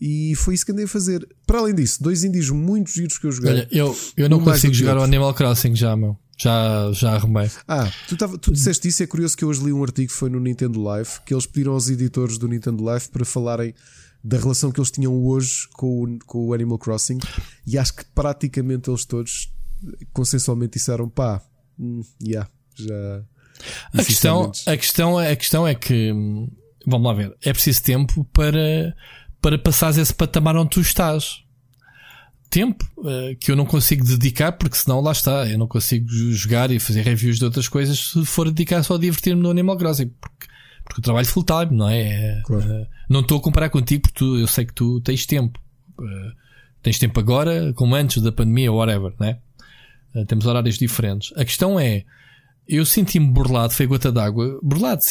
E foi isso que andei a fazer. Para além disso, dois indies muito giros que eu joguei. Olha, eu, eu não consigo jogar o Animal Crossing já, meu. Já, já arrumei. Ah, tu, tava, tu disseste isso. É curioso que eu hoje li um artigo que foi no Nintendo Live que eles pediram aos editores do Nintendo Live para falarem da relação que eles tinham hoje com o, com o Animal Crossing. E acho que praticamente eles todos consensualmente disseram: pá, hum, yeah, já. A questão, a, questão, é, a questão é que, vamos lá ver, é preciso tempo para, para passares esse patamar onde tu estás. Tempo uh, que eu não consigo dedicar, porque senão lá está, eu não consigo jogar e fazer reviews de outras coisas se for dedicar só a divertir-me no Animal Crossing. Porque, porque o trabalho full time, não é? Claro. Uh, não estou a comparar contigo porque tu, eu sei que tu tens tempo. Uh, tens tempo agora, como antes da pandemia, whatever, né? temos horários diferentes. A questão é, eu senti-me burlado, foi gota d'água, burlado,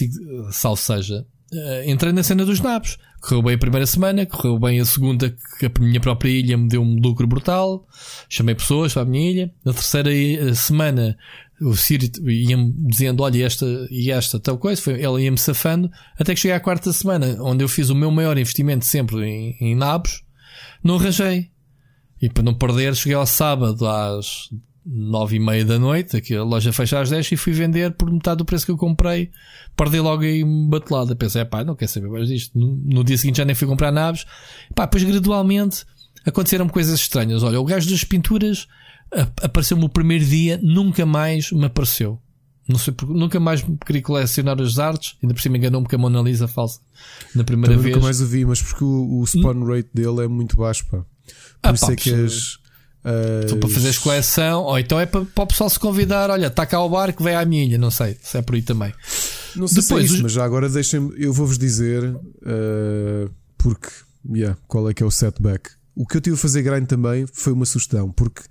salvo seja. Uh, entrei na cena dos nabos. Correu bem a primeira semana, correu bem a segunda, que a minha própria ilha me deu um lucro brutal. Chamei pessoas para a minha ilha. Na terceira eh, semana, o Siri ia-me dizendo: Olha, esta e esta, tal coisa. Foi, ela ia-me safando. Até que cheguei à quarta semana, onde eu fiz o meu maior investimento sempre em, em nabos. Não arranjei. E para não perder, cheguei ao sábado às nove e meia da noite, aqui a loja fecha às 10 e fui vender por metade do preço que eu comprei. Perdi logo aí batelada. Pensei, pá, não quer saber mais disto. No, no, dia seguinte já nem fui comprar naves. Pá, depois gradualmente aconteceram coisas estranhas. Olha, o gajo das pinturas apareceu-me o primeiro dia, nunca mais me apareceu. Não sei porque nunca mais queria colecionar as artes, ainda por cima enganou-me com a Mona Lisa falsa na primeira Também vez. Nunca mais o vi, mas porque o, o spawn rate dele é muito baixo, pá. Por ah, isso pá, é que as, Uh, para fazeres coleção, ou então é para, para o pessoal se convidar. Olha, está cá o barco, vem à minha ilha. Não sei se é por aí também. Não sei Depois, se é isso, mas já agora deixem-me, eu vou-vos dizer uh, porque, yeah, qual é que é o setback. O que eu tive a fazer grind também foi uma sugestão, porque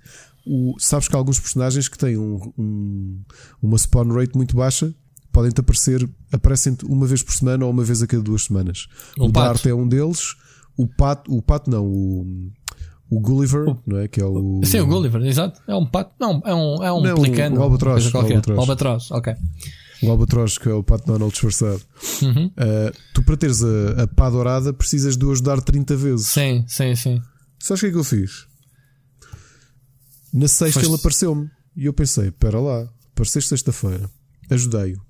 o, sabes que há alguns personagens que têm um, um, uma spawn rate muito baixa podem-te aparecer, aparecem uma vez por semana ou uma vez a cada duas semanas. Um o Dart é um deles, o pato, o pato não, o o Gulliver, o, não é? Que é o. Sim, o Gulliver, exato. É um pato. Não, é um, é um não, pelicano. O, Albatroz. O Albatroz. Albatroz, ok. O Albatroz, que é o pato Donald disfarçado. Uhum. Uh, tu, para teres a, a pá dourada, precisas de o ajudar 30 vezes. Sim, sim, sim. Sabes o que é que eu fiz? Na sexta Foste... ele apareceu-me. E eu pensei: espera lá, apareceste sexta-feira. Ajudei-o.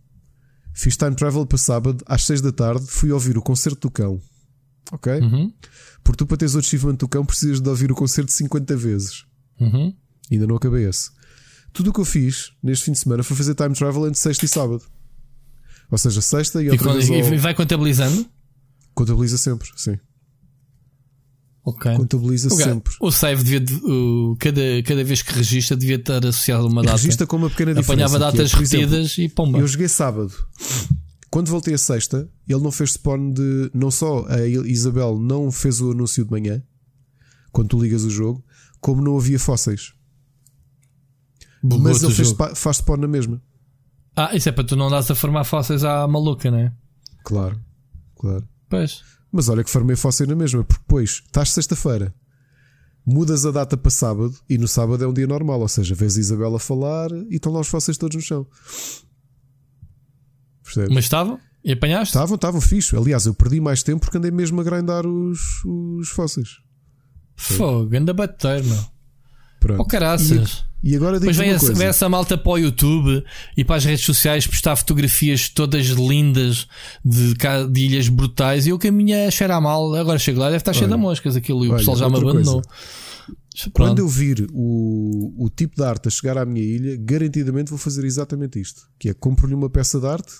Fiz time travel para sábado, às 6 da tarde, fui ouvir o concerto do cão. Ok? Uhum. Porque tu, para teres o achievement do cão, precisas de ouvir o concerto 50 vezes. Uhum. Ainda não acabei esse. Tudo o que eu fiz neste fim de semana foi fazer time travel entre sexta e sábado. Ou seja, sexta e, e, quando, e vai contabilizando? Contabiliza sempre, sim. Ok. Contabiliza okay. sempre. O save devia, o, cada, cada vez que registra, devia estar associado a uma data. Registra com uma pequena diferença. Apanhava é, datas é, repetidas exemplo, e pomba. Eu joguei sábado. Quando voltei a sexta, ele não fez spawn de. Não só a Isabel não fez o anúncio de manhã, quando tu ligas o jogo, como não havia fósseis. Mas ele fez, faz spawn na mesma. Ah, isso é para tu não dares a formar fósseis à maluca, não é? Claro, claro. Pois. Mas olha que farmei fósseis na mesma, porque depois estás sexta-feira, mudas a data para sábado e no sábado é um dia normal, ou seja, vês a Isabel a falar e estão lá os fósseis todos no chão. Percebes? Mas estavam? E apanhaste? Estavam, estavam fixe. Aliás, eu perdi mais tempo porque andei mesmo a grindar os, os fósseis. Fogo, anda bater, meu. Pronto. Oh, caraças. E, e agora Depois vem, essa, vem essa malta para o YouTube e para as redes sociais postar fotografias todas lindas de, de ilhas brutais e eu caminho a cheirar mal. Agora chego lá, deve estar cheio de moscas aquilo e o pessoal já me abandonou. Quando eu vir o, o tipo de arte a chegar à minha ilha, garantidamente vou fazer exatamente isto: que é compro-lhe uma peça de arte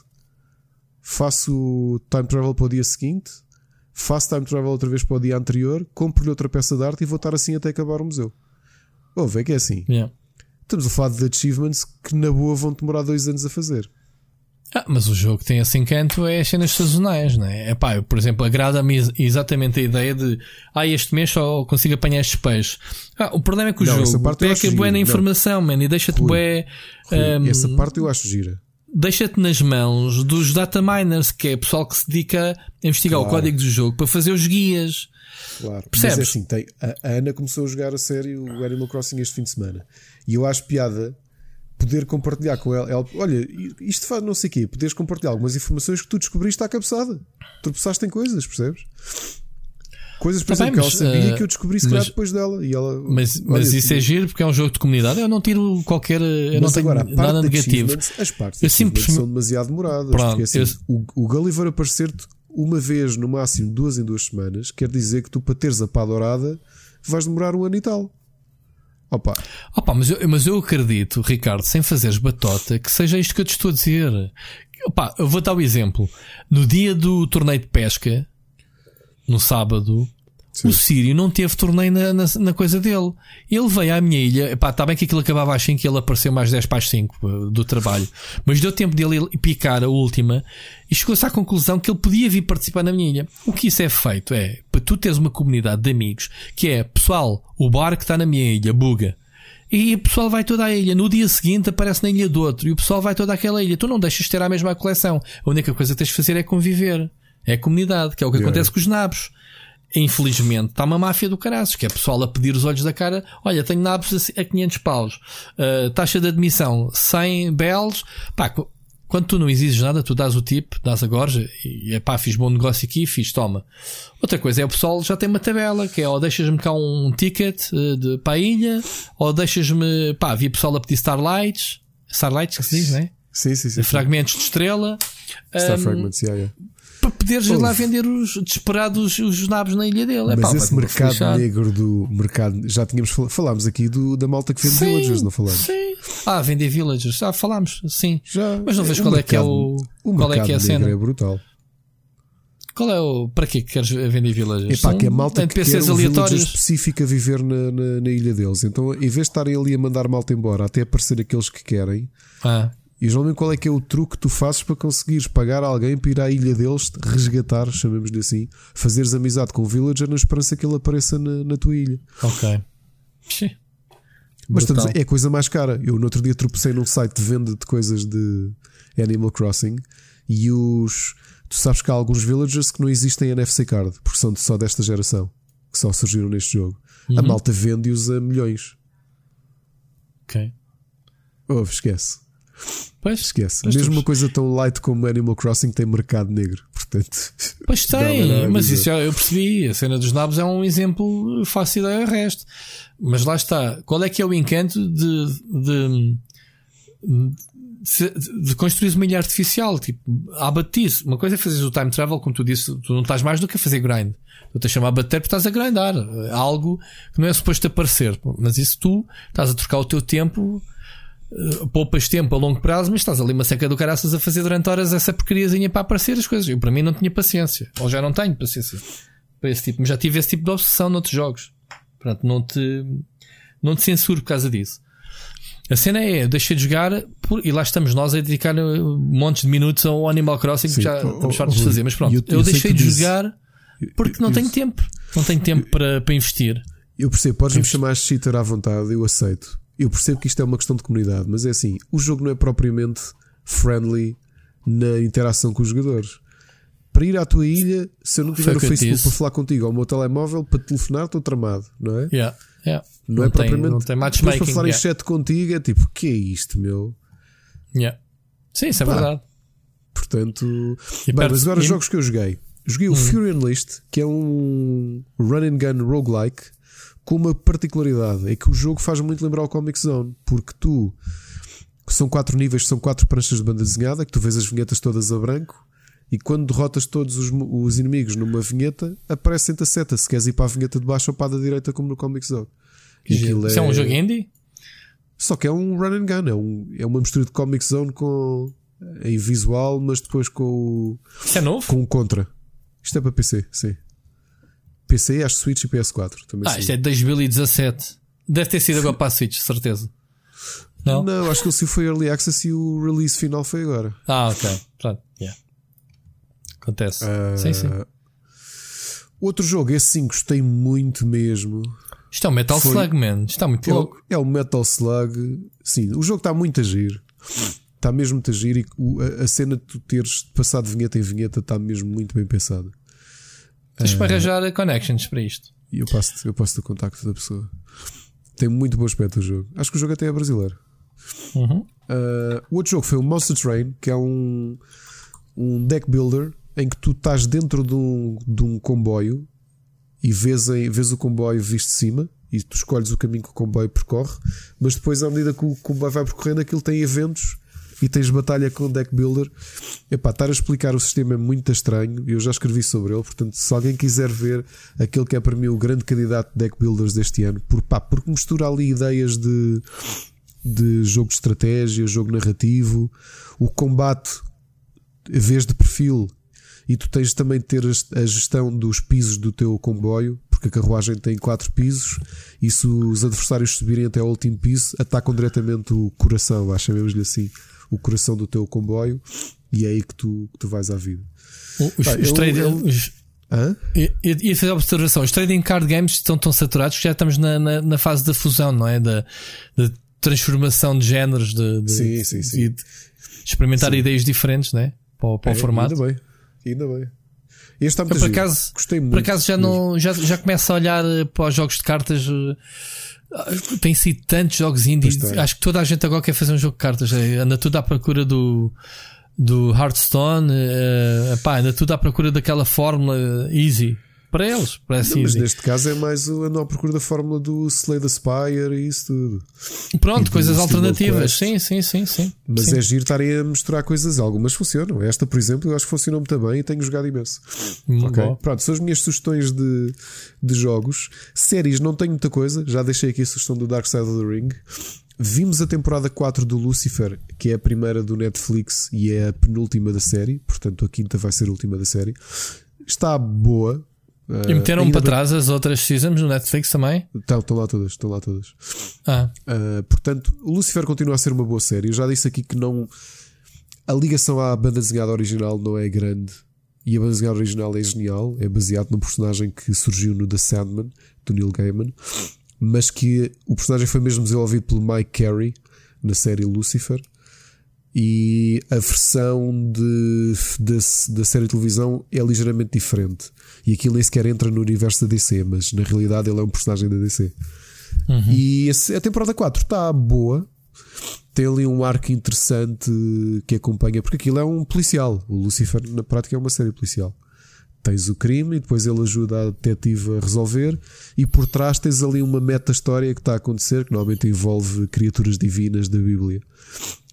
faço time travel para o dia seguinte, faço time travel outra vez para o dia anterior, compro-lhe outra peça de arte e vou estar assim até acabar o museu. Ouve, é que é assim. Yeah. Estamos a falar de achievements que na boa vão demorar dois anos a fazer. Ah, mas o jogo tem esse encanto é as cenas sazonais, não é? Epá, eu, por exemplo, agrada-me exatamente a ideia de ah, este mês só consigo apanhar estes peixes. Ah, o problema é que o não, jogo peca bué na informação, man, e deixa-te bué. Um, essa parte eu acho gira deixa-te nas mãos dos data miners, que é pessoal que se dedica a investigar claro. o código do jogo para fazer os guias. Claro, Percebes? mas é assim, tem, a, a, Ana começou a jogar a sério o Animal Crossing este fim de semana e eu acho piada poder compartilhar com ela, ela olha, isto faz não sei o quê, poderes compartilhar algumas informações que tu descobriste à cabeçada. Tropeçaste em coisas, percebes? Coisas, por tá exemplo, mas, que ela sabia uh, que eu descobri se calhar depois dela. E ela, mas mas isso é giro porque é um jogo de comunidade. Eu não tiro qualquer. Eu não tenho agora, nada negativo. As partes eu simplesmente... são demasiado demoradas. Pronto, porque assim, eu... o, o Gulliver aparecer-te uma vez, no máximo duas em duas semanas, quer dizer que tu, para teres a pá dourada, vais demorar um ano e tal. Opa. Opa, mas, eu, mas eu acredito, Ricardo, sem fazeres batota, que seja isto que eu te estou a dizer. Opa, eu vou dar o um exemplo. No dia do torneio de pesca, no sábado, Sim. o Sírio não teve torneio na, na, na, coisa dele. Ele veio à minha ilha. Epá, está bem que aquilo acabava às 5 e ele apareceu mais 10 para as 5 eh, do trabalho. Mas deu tempo dele picar a última e chegou-se à conclusão que ele podia vir participar na minha ilha. O que isso é feito é para tu teres uma comunidade de amigos que é pessoal, o bar que está na minha ilha, buga. E o pessoal vai toda a ilha. No dia seguinte aparece na ilha do outro. E o pessoal vai toda aquela ilha. Tu não deixas de ter a mesma coleção. A única coisa que tens de fazer é conviver. É a comunidade, que é o que yeah. acontece com os nabos. Infelizmente, está uma máfia do caraças, que é pessoal a pedir os olhos da cara. Olha, tenho nabos a 500 paus. Uh, taxa de admissão 100 belos. Pá, quando tu não exiges nada, tu dás o tipo, dás a gorja e é pá, fiz bom negócio aqui, fiz, toma. Outra coisa é o pessoal já tem uma tabela, que é ou deixas-me cá um ticket uh, de, para a ilha, ou deixas-me, pá, havia pessoal a pedir Starlights, Starlights que se diz, não é? Sim, sim, sim. Fragmentos de estrela. Star um, Fragments, yeah, yeah para poderes ir lá vender os desesperados os nabos na ilha dele. Mas esse mercado negro do mercado, já tínhamos falámos aqui do, da malta que vende sim, villagers, não falámos? Sim. Ah, vender villagers, já falámos, sim. Já, Mas não vejo qual mercado, é que é o, o qual é que é a cena. É brutal. Qual é o. Para que queres vender villagers? Epá, que a malta NPCs que aleatórios específica a viver na, na, na, ilha deles. Então, em vez de estarem ali a mandar malta embora, até aparecer aqueles que querem, ah. E geralmente qual é que é o truque que tu fazes para conseguires pagar alguém para ir à ilha deles, resgatar, chamemos-lhe assim, fazeres amizade com o villager na esperança que ele apareça na, na tua ilha. Ok. Mas estamos, é a coisa mais cara. Eu no outro dia tropecei num site de venda de coisas de Animal Crossing e os. Tu sabes que há alguns villagers que não existem NFC card, porque são só desta geração, que só surgiram neste jogo. Uhum. A malta vende-os a milhões. Ok. Oh, esquece. Pois, Esquece. Pois Mesmo uma coisa tão light como Animal Crossing tem mercado negro. Portanto, pois tem, mas isso eu percebi. A cena dos nabos é um exemplo fácil a resto. Mas lá está. Qual é que é o encanto de, de, de, de construir uma ilha artificial? Tipo, a abatir Uma coisa é fazer o time travel, como tu disse, tu não estás mais do que a fazer grind. Tu estás a chamar a bater porque estás a grindar. Algo que não é suposto aparecer. Mas isso tu estás a trocar o teu tempo Uh, poupas tempo a longo prazo, mas estás ali uma seca do caraças a fazer durante horas essa porcariazinha para aparecer as coisas. Eu, para mim, não tinha paciência. Ou já não tenho paciência para esse tipo. Mas já tive esse tipo de obsessão noutros jogos. Portanto, não te, não te censuro por causa disso. A cena é, deixei de jogar por, e lá estamos nós a dedicar uh, montes de minutos ao Animal Crossing Sim, que já estamos fartos de fazer. Mas pronto, eu, eu, eu deixei de disse. jogar porque não tenho tempo. Não tenho tempo para, para investir. Eu percebo, podes-me chamar cheater à vontade, eu aceito. Eu percebo que isto é uma questão de comunidade, mas é assim: o jogo não é propriamente friendly na interação com os jogadores. Para ir à tua ilha, se eu não tiver o Facebook para falar contigo ou o meu telemóvel, para telefonar, estou tramado, não é? Yeah, yeah. Não, não, é tem, propriamente. Não tem matchmaking. para falar yeah. em chat contigo, é tipo: o que é isto, meu? Yeah. Sim, isso é Pá. verdade. Portanto, bem, mas agora jogos que eu joguei. Joguei hum. o Fury Unleashed, que é um run and gun roguelike com uma particularidade: é que o jogo faz muito lembrar o Comic Zone, porque tu são quatro níveis, são quatro pranchas de banda desenhada, que tu vês as vinhetas todas a branco, e quando derrotas todos os, os inimigos numa vinheta, aparece-te a seta se queres ir para a vinheta de baixo ou para a da direita, como no Comic Zone. Isso é... é um jogo indie? Só que é um run and gun, é, um, é uma mistura de Comic Zone com em visual, mas depois com o. Isso é novo? Com o contra. Isto é para PC, sim. PC, acho Switch e PS4. Também ah, sim. isto é de 2017. Deve ter sido agora para a Switch, certeza. Não? Não, acho que ele se foi Early Access e o release final foi agora. Ah, ok. Pronto, yeah. Acontece. Uh... Sim, sim. Outro jogo, esse sim, gostei muito mesmo. Isto é um Metal foi... Slug, man. Isto está muito é louco. É o Metal Slug. Sim, o jogo está muito a giro. Está mesmo muito a giro e a, cena de tu teres passado vinheta em vinheta está mesmo muito bem pensada. Tens para arranjar connections para isto. E eu passo, eu passo o contacto da pessoa. Tem muito bom aspecto o jogo. Acho que o jogo até é brasileiro. Uhum. Uh, o outro jogo foi o Monster Train, que é um, um deck builder em que tu estás dentro de um, de um comboio e vês, em, vês o comboio visto de cima e tu escolhes o caminho que o comboio percorre, mas depois, à medida que o comboio vai percorrendo, aquilo tem eventos e tens batalha com o deck builder. Epá, estar a explicar o sistema é muito estranho. Eu já escrevi sobre ele. Portanto, se alguém quiser ver aquele que é para mim o grande candidato de deck builders deste ano, por, pá, porque mistura ali ideias de, de jogo de estratégia, jogo narrativo, o combate, a vez de perfil. E tu tens também de ter a gestão dos pisos do teu comboio, porque a carruagem tem quatro pisos e se os adversários subirem até o último piso, atacam diretamente o coração, chamemos-lhe assim o coração do teu comboio e é aí que tu, que tu vais à vida. Os, Pá, os, trade, os e, fazer a observação: os trading card games estão tão saturados que já estamos na, na, na fase da fusão, não é? Da, da transformação de géneros, de, de, sim, sim, sim. de experimentar sim. ideias diferentes, não é? Para, para é, o formato. Ainda bem, ainda bem. Este está muito por acaso, Gostei muito. Por acaso já, não, já, já começo a olhar eh, para os jogos de cartas eh, tem sido tantos jogos indies. Acho que toda a gente agora quer fazer um jogo de cartas. É, anda tudo à procura do, do Hearthstone. Uh, pá, anda tudo à procura daquela fórmula easy para eles. Parece não, mas neste caso é mais o andar à procura da fórmula do Slay the Spire e isso tudo. Pronto, coisas alternativas. Sim, sim, sim, sim. Mas sim. é giro estarem a misturar coisas. Algumas funcionam. Esta, por exemplo, eu acho que funcionou muito bem e tenho jogado imenso. Hum, ok. Pronto, são as minhas sugestões de, de jogos. Séries, não tenho muita coisa. Já deixei aqui a sugestão do Dark Side of the Ring. Vimos a temporada 4 do Lucifer, que é a primeira do Netflix e é a penúltima da série, portanto a quinta vai ser a última da série. Está boa, e meteram para trás as outras seasons no Netflix também? Estão, estão lá todas, estão lá todas. Ah. Uh, portanto, Lucifer continua a ser uma boa série. Eu já disse aqui que não. A ligação à banda desenhada original não é grande. E a banda desenhada original é genial. É baseado num personagem que surgiu no The Sandman, do Neil Gaiman. Mas que o personagem foi mesmo desenvolvido pelo Mike Carey na série Lucifer e a versão de, de, da série de televisão é ligeiramente diferente. E aquilo nem sequer entra no universo da DC, mas na realidade ele é um personagem da DC. Uhum. E a temporada 4 está boa, tem ali um arco interessante que acompanha, porque aquilo é um policial. O Lucifer, na prática, é uma série policial. Tens o crime e depois ele ajuda a detetive a resolver, e por trás tens ali uma meta-história que está a acontecer, que normalmente envolve criaturas divinas da Bíblia.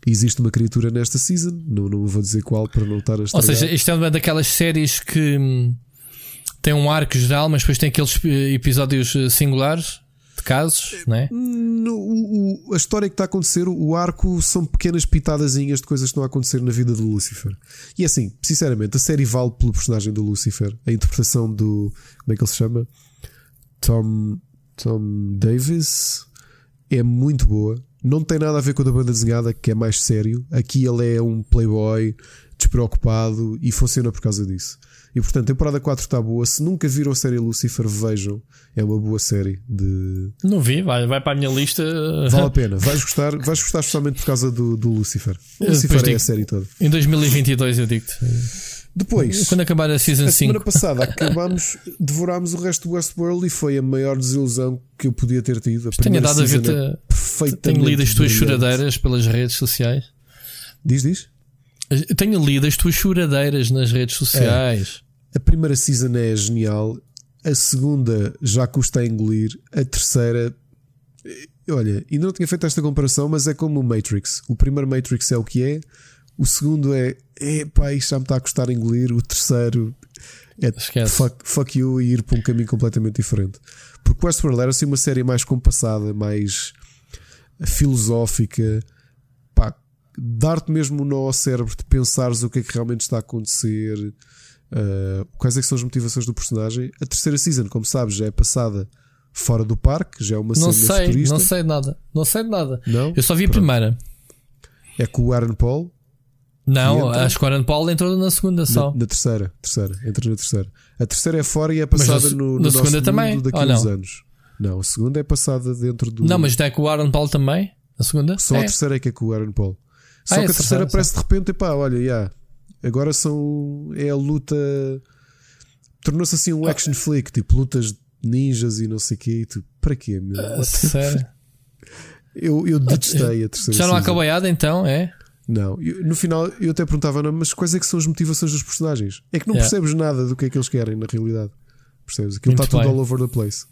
Existe uma criatura nesta season, não, não vou dizer qual para não estar a Ou seja, isto é uma daquelas séries que hum, tem um arco geral, mas depois tem aqueles eh, episódios eh, singulares de casos, não é? No, o, a história que está a acontecer, o arco são pequenas pitadazinhas de coisas que estão a acontecer na vida do Lucifer. E assim, sinceramente, a série vale pelo personagem do Lucifer. A interpretação do. Como é que ele se chama? Tom, Tom Davis é muito boa. Não tem nada a ver com a da banda desenhada, que é mais sério. Aqui ele é um playboy despreocupado e funciona por causa disso. E portanto, a temporada 4 está boa. Se nunca viram a série Lucifer, vejam. É uma boa série de. Não vi, vai, vai para a minha lista. Vale a pena. Vais gostar, vais gostar especialmente por causa do, do Lucifer. O Lucifer é a série toda. Em 2022, eu digo-te. Depois, quando acabar a Season a 5. semana passada acabámos, devorámos o resto do Westworld e foi a maior desilusão que eu podia ter tido. A tenho dado a ver, é tenho lido as tuas choradeiras pelas redes sociais. Diz, diz. tenho lido as tuas choradeiras nas redes sociais. A primeira season é genial, a segunda já custa a engolir, a terceira. Olha, ainda não tinha feito esta comparação, mas é como o Matrix. O primeiro Matrix é o que é, o segundo é, epá, isto já me está a custar engolir. O terceiro é fuck, fuck, you e ir para um caminho completamente diferente. Porque Westworld era assim uma série mais compassada, mais filosófica, pá, dar-te mesmo um nó ao cérebro de pensares o que é que realmente está a acontecer, uh, quais é que são as motivações do personagem. A terceira season, como sabes, já é passada fora do parque, já é uma não cena sei, futurista. Não sei nada, não sei de nada. Não? Eu só vi a Pronto. primeira. É com o Aaron Paul, não, entra... acho que o Aaron Paul entrou na segunda só. Na, na, terceira, terceira, entra na terceira. A terceira é fora e é passada no, no na segunda também. daqui a uns anos. Não, a segunda é passada dentro do. Não, mas é com o Aaron Paul também? A segunda? Só é. a terceira é que é com o Aaron Paul. Só ah, que a terceira parece de repente, pá, olha, yeah, agora são. É a luta. Tornou-se assim um action flick, tipo lutas ninjas e não sei o quê. Tu, para quê, meu? Uh, sério? eu, eu detestei a terceira. Já não acabaiada então, é? Não, eu, no final eu até perguntava, não, mas quais é que são as motivações dos personagens? É que não yeah. percebes nada do que é que eles querem na realidade. Percebes? Aquilo está tudo all over the place.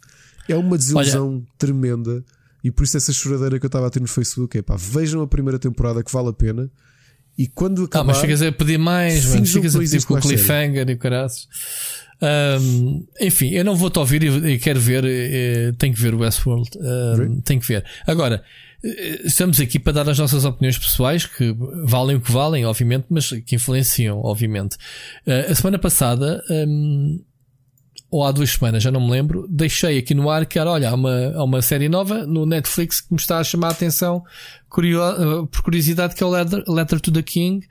É uma desilusão Olha, tremenda. E por isso essa choradeira que eu estava a ter no Facebook é pá, vejam a primeira temporada que vale a pena. E quando acabar. Ah, mas chegas a pedir mais, mano. Chegas a pedir com o cliffhanger e o caraças. Um, enfim, eu não vou-te ouvir e, e quero ver. E, tenho que ver o Westworld. Um, tenho que ver. Agora, eh, estamos aqui para dar as nossas opiniões pessoais, que valem o que valem, obviamente, mas que influenciam, obviamente. Uh, a semana passada. Um, ou há duas semanas, já não me lembro, deixei aqui no ar que era, olha, há uma, há uma série nova no Netflix que me está a chamar a atenção curio, por curiosidade que é o Letter, Letter to the King.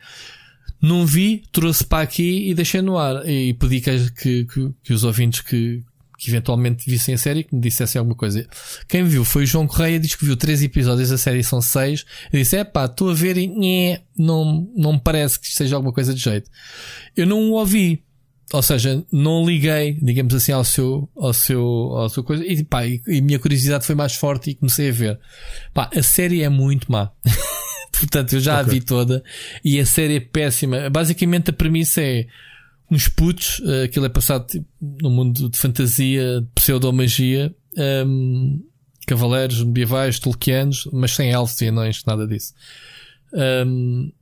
Não vi, trouxe para aqui e deixei no ar. E pedi que, que, que, que os ouvintes que, que eventualmente vissem a série que me dissessem alguma coisa. Quem viu foi o João Correia, diz que viu três episódios, da série são seis. Eu disse, é pá, estou a ver e não, não me parece que seja alguma coisa de jeito. Eu não o ouvi ou seja, não liguei, digamos assim, ao seu, ao seu, ao seu coisa, e pá, e, e minha curiosidade foi mais forte e comecei a ver. Pá, a série é muito má. Portanto, eu já okay. a vi toda e a série é péssima. Basicamente a premissa é uns putos, uh, aquilo é passado tipo, no mundo de fantasia, de pseudomagia, um, cavaleiros medievais, tolkianos, mas sem elfos e anões, nada disso. Um, eh, eh,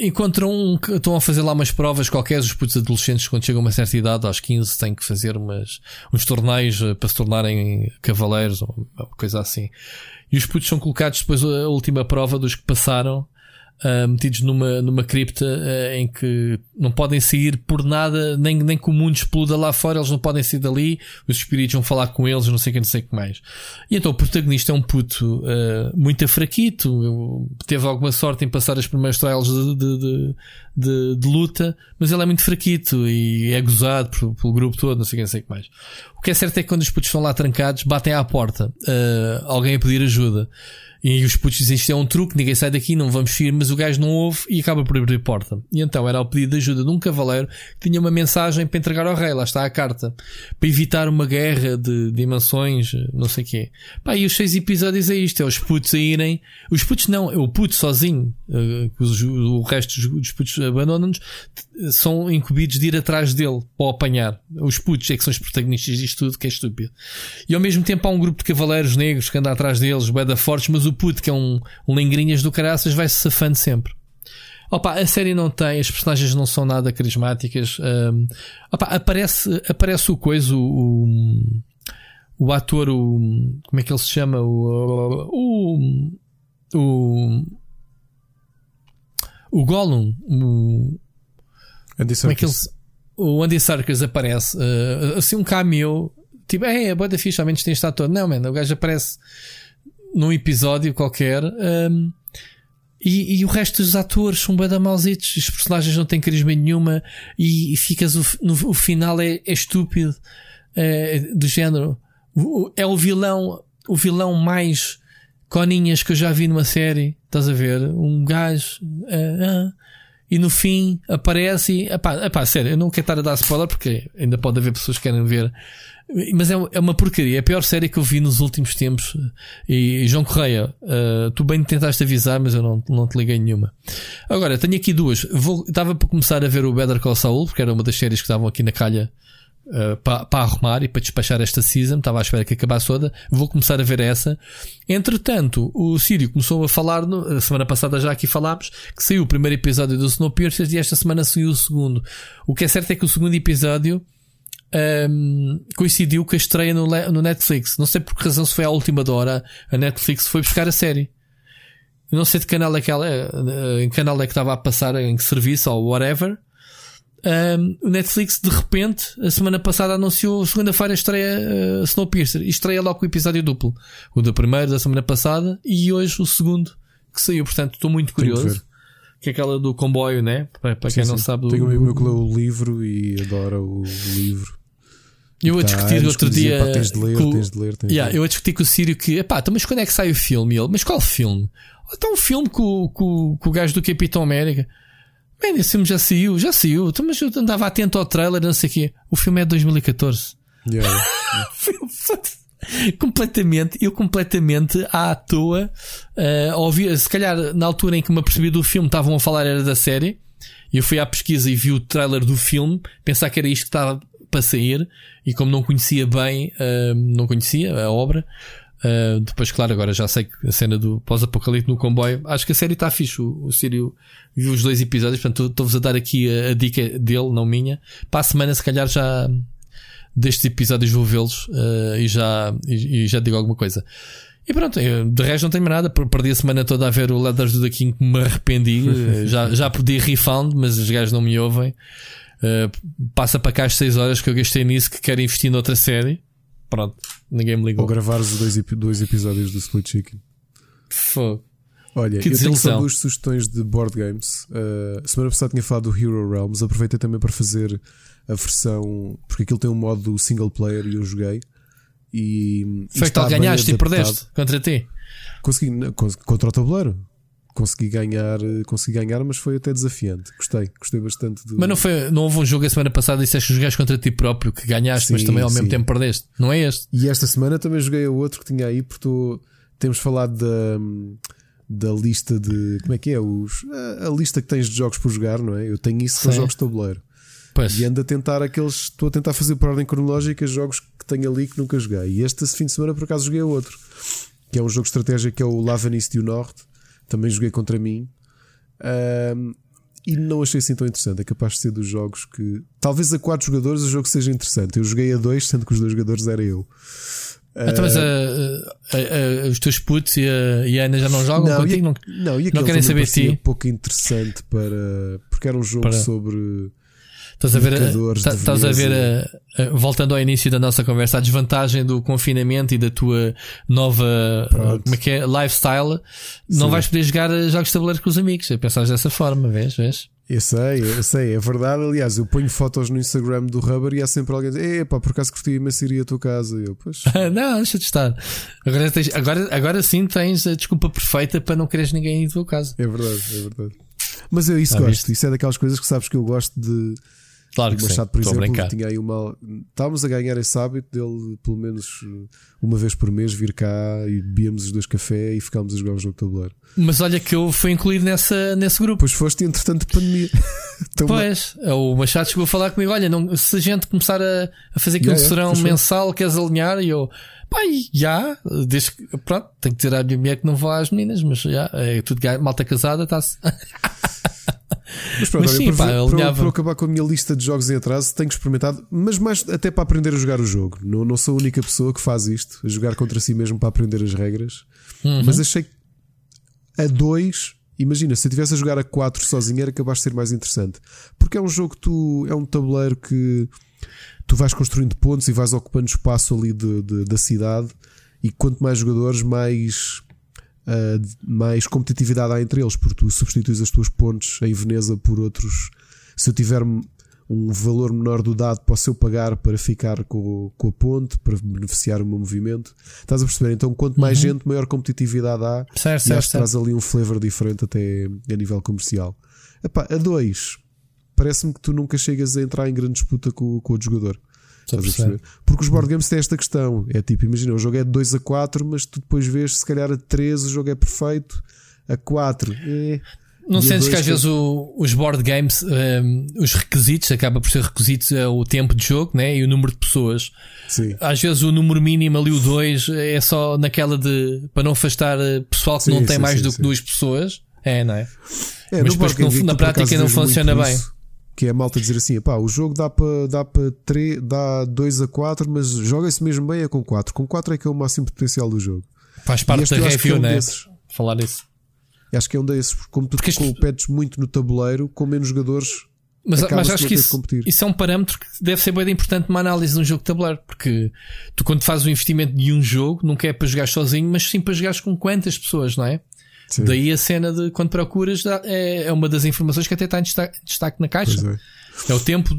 encontram um, estão a fazer lá umas provas qualquer, os putos adolescentes quando chegam a uma certa idade, aos 15, têm que fazer umas, uns torneios eh, para se tornarem cavaleiros ou coisa assim. E os putos são colocados depois a última prova dos que passaram uh, metidos numa, numa cripta uh, em que não podem sair por nada, nem, nem que o mundo exploda lá fora, eles não podem sair dali, os espíritos vão falar com eles, não sei o que, não sei o que mais. E então o protagonista é um puto uh, muito afraquito, teve alguma sorte em passar as primeiras trials de, de, de, de, luta, mas ele é muito fraquito e é gozado pelo, pelo grupo todo, não sei o que, não sei o que mais. O que é certo é que quando os putos estão lá trancados, batem à porta, alguém a pedir ajuda. E os putos dizem isto é um truque, ninguém sai daqui, não vamos ir, mas o gajo não ouve e acaba por abrir a porta. E então era ao pedido de ajuda de um cavaleiro que tinha uma mensagem para entregar ao rei, lá está a carta, para evitar uma guerra de dimensões, não sei o quê. Pá, e os seis episódios é isto: é os putos a irem, os putos não, é o puto sozinho, uh, o resto dos putos abandonam-nos, são incumbidos de ir atrás dele para o apanhar. Os putos é que são os protagonistas disto tudo, que é estúpido. E ao mesmo tempo há um grupo de cavaleiros negros que anda atrás deles, beda fortes, mas o o puto, que é um, um lingrinhas do caraças, vai-se safando sempre. Opa, a série não tem, as personagens não são nada carismáticas. Um, opa, aparece, aparece o coisa, o, o, o, ator, o, como é que ele se chama? O, o, o, o Gollum, o, Andy como é que ele, o Andy Serkis aparece, uh, assim um cameo, tipo, é, a boa da ficha, ao menos tem estado todo. Não, mano, o gajo aparece num episódio qualquer. Um, e, e, o resto dos atores são bem malzitos, os personagens não têm carisma nenhuma e, e ficas o, no, o final é, é estúpido é, do género. É o vilão, o vilão mais coninhas que eu já vi numa série. Estás a ver? Um gajo. Uh, uh, e no fim aparece e. Epá, epá, sério, eu não quero estar a dar spoiler porque ainda pode haver pessoas que querem ver mas é, é uma porcaria. É a pior série que eu vi nos últimos tempos. E, João Correia, uh, tu bem tentaste avisar, mas eu não, não te liguei nenhuma. Agora, tenho aqui duas. Vou, estava para começar a ver o Better Call Saul, porque era uma das séries que estavam aqui na calha uh, para, para arrumar e para despachar esta season. Estava à espera que acabasse toda. Vou começar a ver essa. Entretanto, o Sírio começou a falar, no, a semana passada já aqui falámos, que saiu o primeiro episódio do Snowpiercer e esta semana saiu o segundo. O que é certo é que o segundo episódio um, coincidiu com a estreia no, no, Netflix. Não sei por que razão se foi à última hora. A Netflix foi buscar a série. Não sei de canal é que ela é, em canal é que estava a passar, em que serviço ou whatever. Um, o Netflix de repente, a semana passada anunciou segunda-feira estreia uh, Snowpiercer e estreia logo o episódio duplo. O do primeiro da semana passada e hoje o segundo que saiu. Portanto, estou muito curioso. Que é aquela do comboio, né? Para, para quem sim. não sabe. Tenho um amigo meu que lê o livro e adora o livro. Eu a discutir tá, outro dia. Pá, tens de ler, com, tens de ler. Tens yeah, de ler. Eu a discutir com o Sírio que, epá, então, mas quando é que sai o filme? E ele, mas qual filme? Então um filme com, com, com o gajo do Capitão América. Bem, esse filme já saiu, já saiu. Então, mas eu andava atento ao trailer, não sei o quê. O filme é de 2014. Yeah. completamente, eu completamente à toa, uh, ouvi, se calhar na altura em que me apercebi do filme estavam a falar era da série. E eu fui à pesquisa e vi o trailer do filme, pensar que era isto que estava para sair e como não conhecia bem, uh, não conhecia a obra. Uh, depois, claro, agora já sei que a cena do pós-apocalipse no comboio. Acho que a série está fixe. O, o Sírio viu os dois episódios, portanto, estou-vos a dar aqui a, a, dica dele, não minha. Para a semana, se calhar, já destes episódios vou vê-los uh, e, já, e, e, já digo alguma coisa. E pronto, eu, de resto não tenho nada. Perdi a semana toda a ver o Letters do The King que me arrependi. já, já perdi refund, mas os gajos não me ouvem. Uh, passa para cá as 6 horas que eu gastei nisso que quero investir noutra série. Pronto, ninguém me ligou. Ou gravar os dois, dois episódios do Split Chicken. Fogo. Olha, que eu tenho só duas sugestões de board games. Uh, semana passada tinha falado do Hero Realms. Aproveitei também para fazer a versão. Porque aquilo tem um modo single player e eu joguei. E. Foi que tal ganhaste e perdeste contra ti? Consegui, contra o tabuleiro consegui ganhar, consegui ganhar, mas foi até desafiante. Gostei, gostei bastante. Do... Mas não foi, não houve um jogo a semana passada e disseste que jogaste contra ti próprio, que ganhaste, sim, mas também ao sim. mesmo tempo perdeste. Não é este? E esta semana também joguei a outro que tinha aí, porque tô, temos falado da, da lista de como é que é? Os, a, a, lista que tens de jogos por jogar, não é? Eu tenho isso com jogos de tabuleiro. Pois. E ando a tentar aqueles. Estou a tentar fazer por ordem cronológica jogos que tenho ali que nunca joguei. E este fim de semana por acaso joguei outro, que é um jogo de estratégia que é o Lavanis do Norte também joguei contra mim. Um, e não achei assim tão interessante. É capaz de ser dos jogos que. Talvez a quatro jogadores o jogo seja interessante. Eu joguei a dois, sendo que os dois jogadores era eu. Então, mas a, a, a, os teus putos e a, e a Ana já não jogam não, contigo? E, não, não, e não querem saber de ti. pouco interessante para. Porque era um jogo para... sobre Estás a ver, a, estás a ver a, a, voltando ao início da nossa conversa, a desvantagem do confinamento e da tua nova como é que é, lifestyle. Não Sim. vais poder jogar jogos de tabuleiro com os amigos. É pensar dessa forma, vês? vês? Eu sei, eu sei, é verdade. Aliás, eu ponho fotos no Instagram do Rubber e há sempre alguém diz: Epá, por acaso curti imenso ir à tua casa. Eu, pois. não, deixa de estar. Agora, tens, agora, agora sim tens a desculpa perfeita para não quereres ninguém ir à tua casa. É verdade, é verdade. Mas eu isso gosto. Isso é daquelas coisas que sabes que eu gosto de Claro que o Machado, sim. por exemplo, tinha aí uma. Estávamos a ganhar esse hábito dele, pelo menos uma vez por mês, vir cá e bebíamos os dois café e ficámos a jogar o jogo de tabuleiro. Mas olha que eu fui incluído nessa, nesse grupo. Pois foste, entretanto, pandemia. então, pois, o Machado chegou a falar comigo: olha, não, se a gente começar a, a fazer aquele yeah, serão mensal, queres alinhar? E eu. Pai, já, desde que, pronto, tenho que dizer à minha mulher que não vou às meninas, mas já, é tudo malta casada, está-se. Mas pronto, mas sim, para, pá, para, para, acabar com a minha lista de jogos em atraso, tenho experimentado, mas mais até para aprender a jogar o jogo. Não, não sou a única pessoa que faz isto, a jogar contra si mesmo para aprender as regras. Uhum. Mas achei que a dois, imagina, se eu estivesse a jogar a quatro sozinho, era capaz de ser mais interessante. Porque é um jogo que tu. É um tabuleiro que tu vais construindo pontos e vais ocupando espaço ali de, de, da cidade. E quanto mais jogadores, mais uh, mais competitividade há entre eles, porque tu substituis as tuas pontes em Veneza por outros. Se eu tiver um valor menor do dado, posso eu pagar para ficar com, com a ponte, para beneficiar o meu movimento. Estás a perceber? Então, quanto mais uhum. gente, maior competitividade há. Certo, e certo, acho que traz ali um flavor diferente até a nível comercial. Epá, a 2, parece-me que tu nunca chegas a entrar em grande disputa com, com o jogador. Porque os board games têm esta questão. É tipo, imagina, o jogo é de 2 a 4, mas tu depois vês se calhar a 3 o jogo é perfeito, a 4 é. Não sentes que às vezes o, os board games, um, os requisitos, acaba por ser requisitos é o tempo de jogo né? e o número de pessoas. Sim. Às vezes o número mínimo ali, o 2, é só naquela de para não afastar eh, pessoal que sim, não tem sim, mais sim, do que duas pessoas. É, não é? é Mas depois que não, na prática não funciona bem. Isso que é a malta dizer assim: pá, o jogo dá para dá para dá 2 a 4, mas joga-se mesmo bem é com 4. Com 4 é que é o máximo potencial do jogo. Faz parte da review, é um né? Desses. Falar isso. Acho que é um desses, como tu porque competes muito no tabuleiro, com menos jogadores. Mas, mas acho que isso, isso, é um parâmetro que deve ser bem importante numa análise de um jogo de tabuleiro, porque tu, quando fazes o investimento de um jogo, não é para jogar sozinho, mas sim para jogar com quantas pessoas, não é? Sim. Daí a cena de quando procuras é, é uma das informações que até está em destaque, destaque na caixa. É. é. o tempo,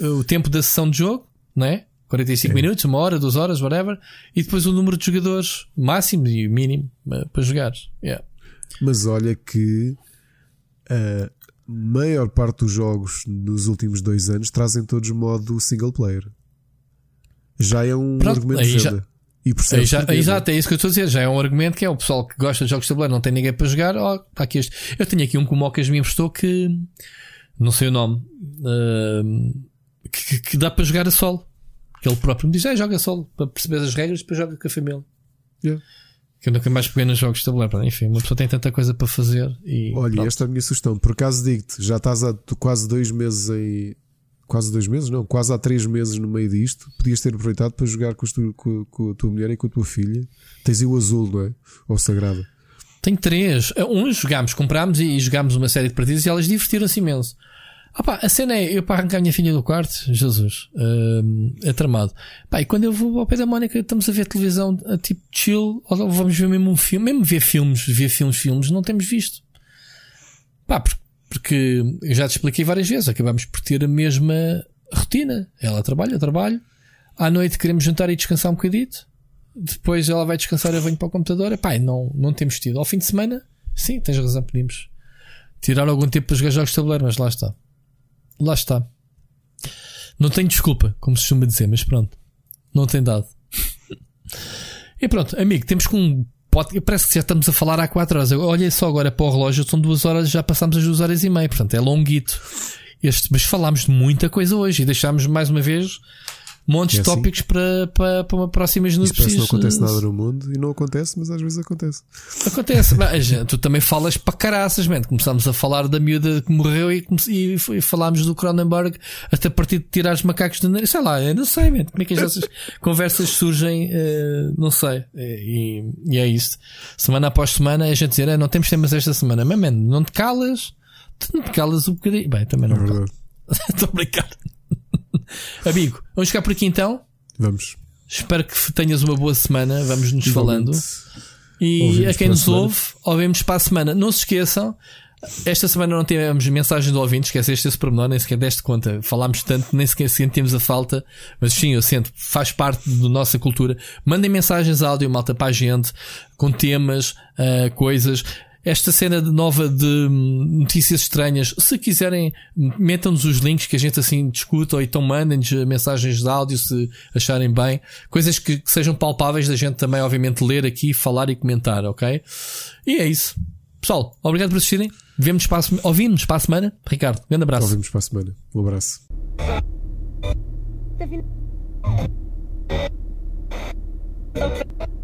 o tempo da sessão de jogo, não é? 45 é. minutos, uma hora, duas horas, whatever, e depois o número de jogadores máximo e mínimo eh, para jogar. Yeah. Mas olha que a maior parte dos jogos nos últimos dois anos trazem todos modo single player. Já é um Pronto, argumento de e já, Exato, é isso que eu estou a dizer. Já é um argumento que é o pessoal que gosta de jogos de tabuleiro, não tem ninguém para jogar. Oh, tá aqui este. Eu tenho aqui um que o Mocas me emprestou que não sei o nome. Uh, que, que, dá para jogar a solo. Que ele próprio me diz: ah, joga solo para perceber as regras, depois joga com a família. Yeah. Que eu nunca mais peguei nos jogos de tabuleiro. Enfim, uma pessoa tem tanta coisa para fazer. E, Olha, pronto. esta é a minha sugestão. Por acaso digo-te, já estás há quase dois meses em. Quase dois meses? Não, quase há três meses no meio disto. Podias ter aproveitado para jogar com, tu, com, com a tua mulher e com a tua filha. Tens o azul, não é? Ou sagrado. Tenho três. Um jogámos, comprámos e jogámos uma série de partidas e elas divertiram-se imenso. Ah pá, a cena é eu para arrancar a minha filha do quarto, Jesus, uh, é tramado. Pá, e quando eu vou ao pé da Mónica, estamos a ver televisão a tipo chill, ou vamos ver mesmo um filme, mesmo ver filmes, ver filmes, filmes, não temos visto. Pá, porque eu já te expliquei várias vezes, acabamos por ter a mesma rotina. Ela trabalha, eu trabalho. À noite queremos jantar e descansar um bocadito. Depois ela vai descansar, eu venho para o computador. Pá, não, não temos tido. Ao fim de semana, sim, tens razão, podíamos tirar algum tempo para jogar jogos de tabuleiro, mas lá está lá está. Não tenho desculpa, como se costuma dizer, mas pronto. Não tem dado. e pronto, amigo, temos com pote. Parece que já estamos a falar há 4 horas. Olha só agora para o relógio, são 2 horas, já passamos as 2 horas e meia. Portanto, é longuito. Este, mas falámos de muita coisa hoje e deixámos mais uma vez montes é de assim. tópicos para, para, para uma próxima Isso parece não acontece nada no mundo e não acontece, mas às vezes acontece. Acontece. mas, tu também falas para caraças, man. Começámos a falar da miúda que morreu e, e, e falámos do Cronenberg até a partir de tirar os macacos de nariz. Sei lá, eu não sei, man. Como é que essas conversas surgem? Uh, não sei. E, e, é isso. Semana após semana a gente dizer, é, não temos temas esta semana. Mas, man, não te calas. Tu não te calas um bocadinho. Bem, também não é Estou a brincar. Amigo, vamos ficar por aqui então? Vamos. Espero que tenhas uma boa semana. Vamos nos falando. E ouvimos a quem nos ouve, ouvimos para a semana. Não se esqueçam. Esta semana não tivemos mensagem do ouvinte, esqueceste esse pormenor, nem sequer deste conta. Falámos tanto, nem sequer sentimos a falta, mas sim, eu sinto, faz parte da nossa cultura. Mandem mensagens áudio, malta, para a gente, com temas, uh, coisas esta cena de nova de hum, notícias estranhas, se quiserem, metam-nos os links que a gente assim discuta ou então mandem-nos mensagens de áudio se acharem bem. Coisas que, que, sejam palpáveis da gente também, obviamente, ler aqui, falar e comentar, ok? E é isso. Pessoal, obrigado por assistirem. Vemos para a, ouvimos para a semana. Ricardo, grande abraço. Ouvimos para a semana. Um abraço. Okay.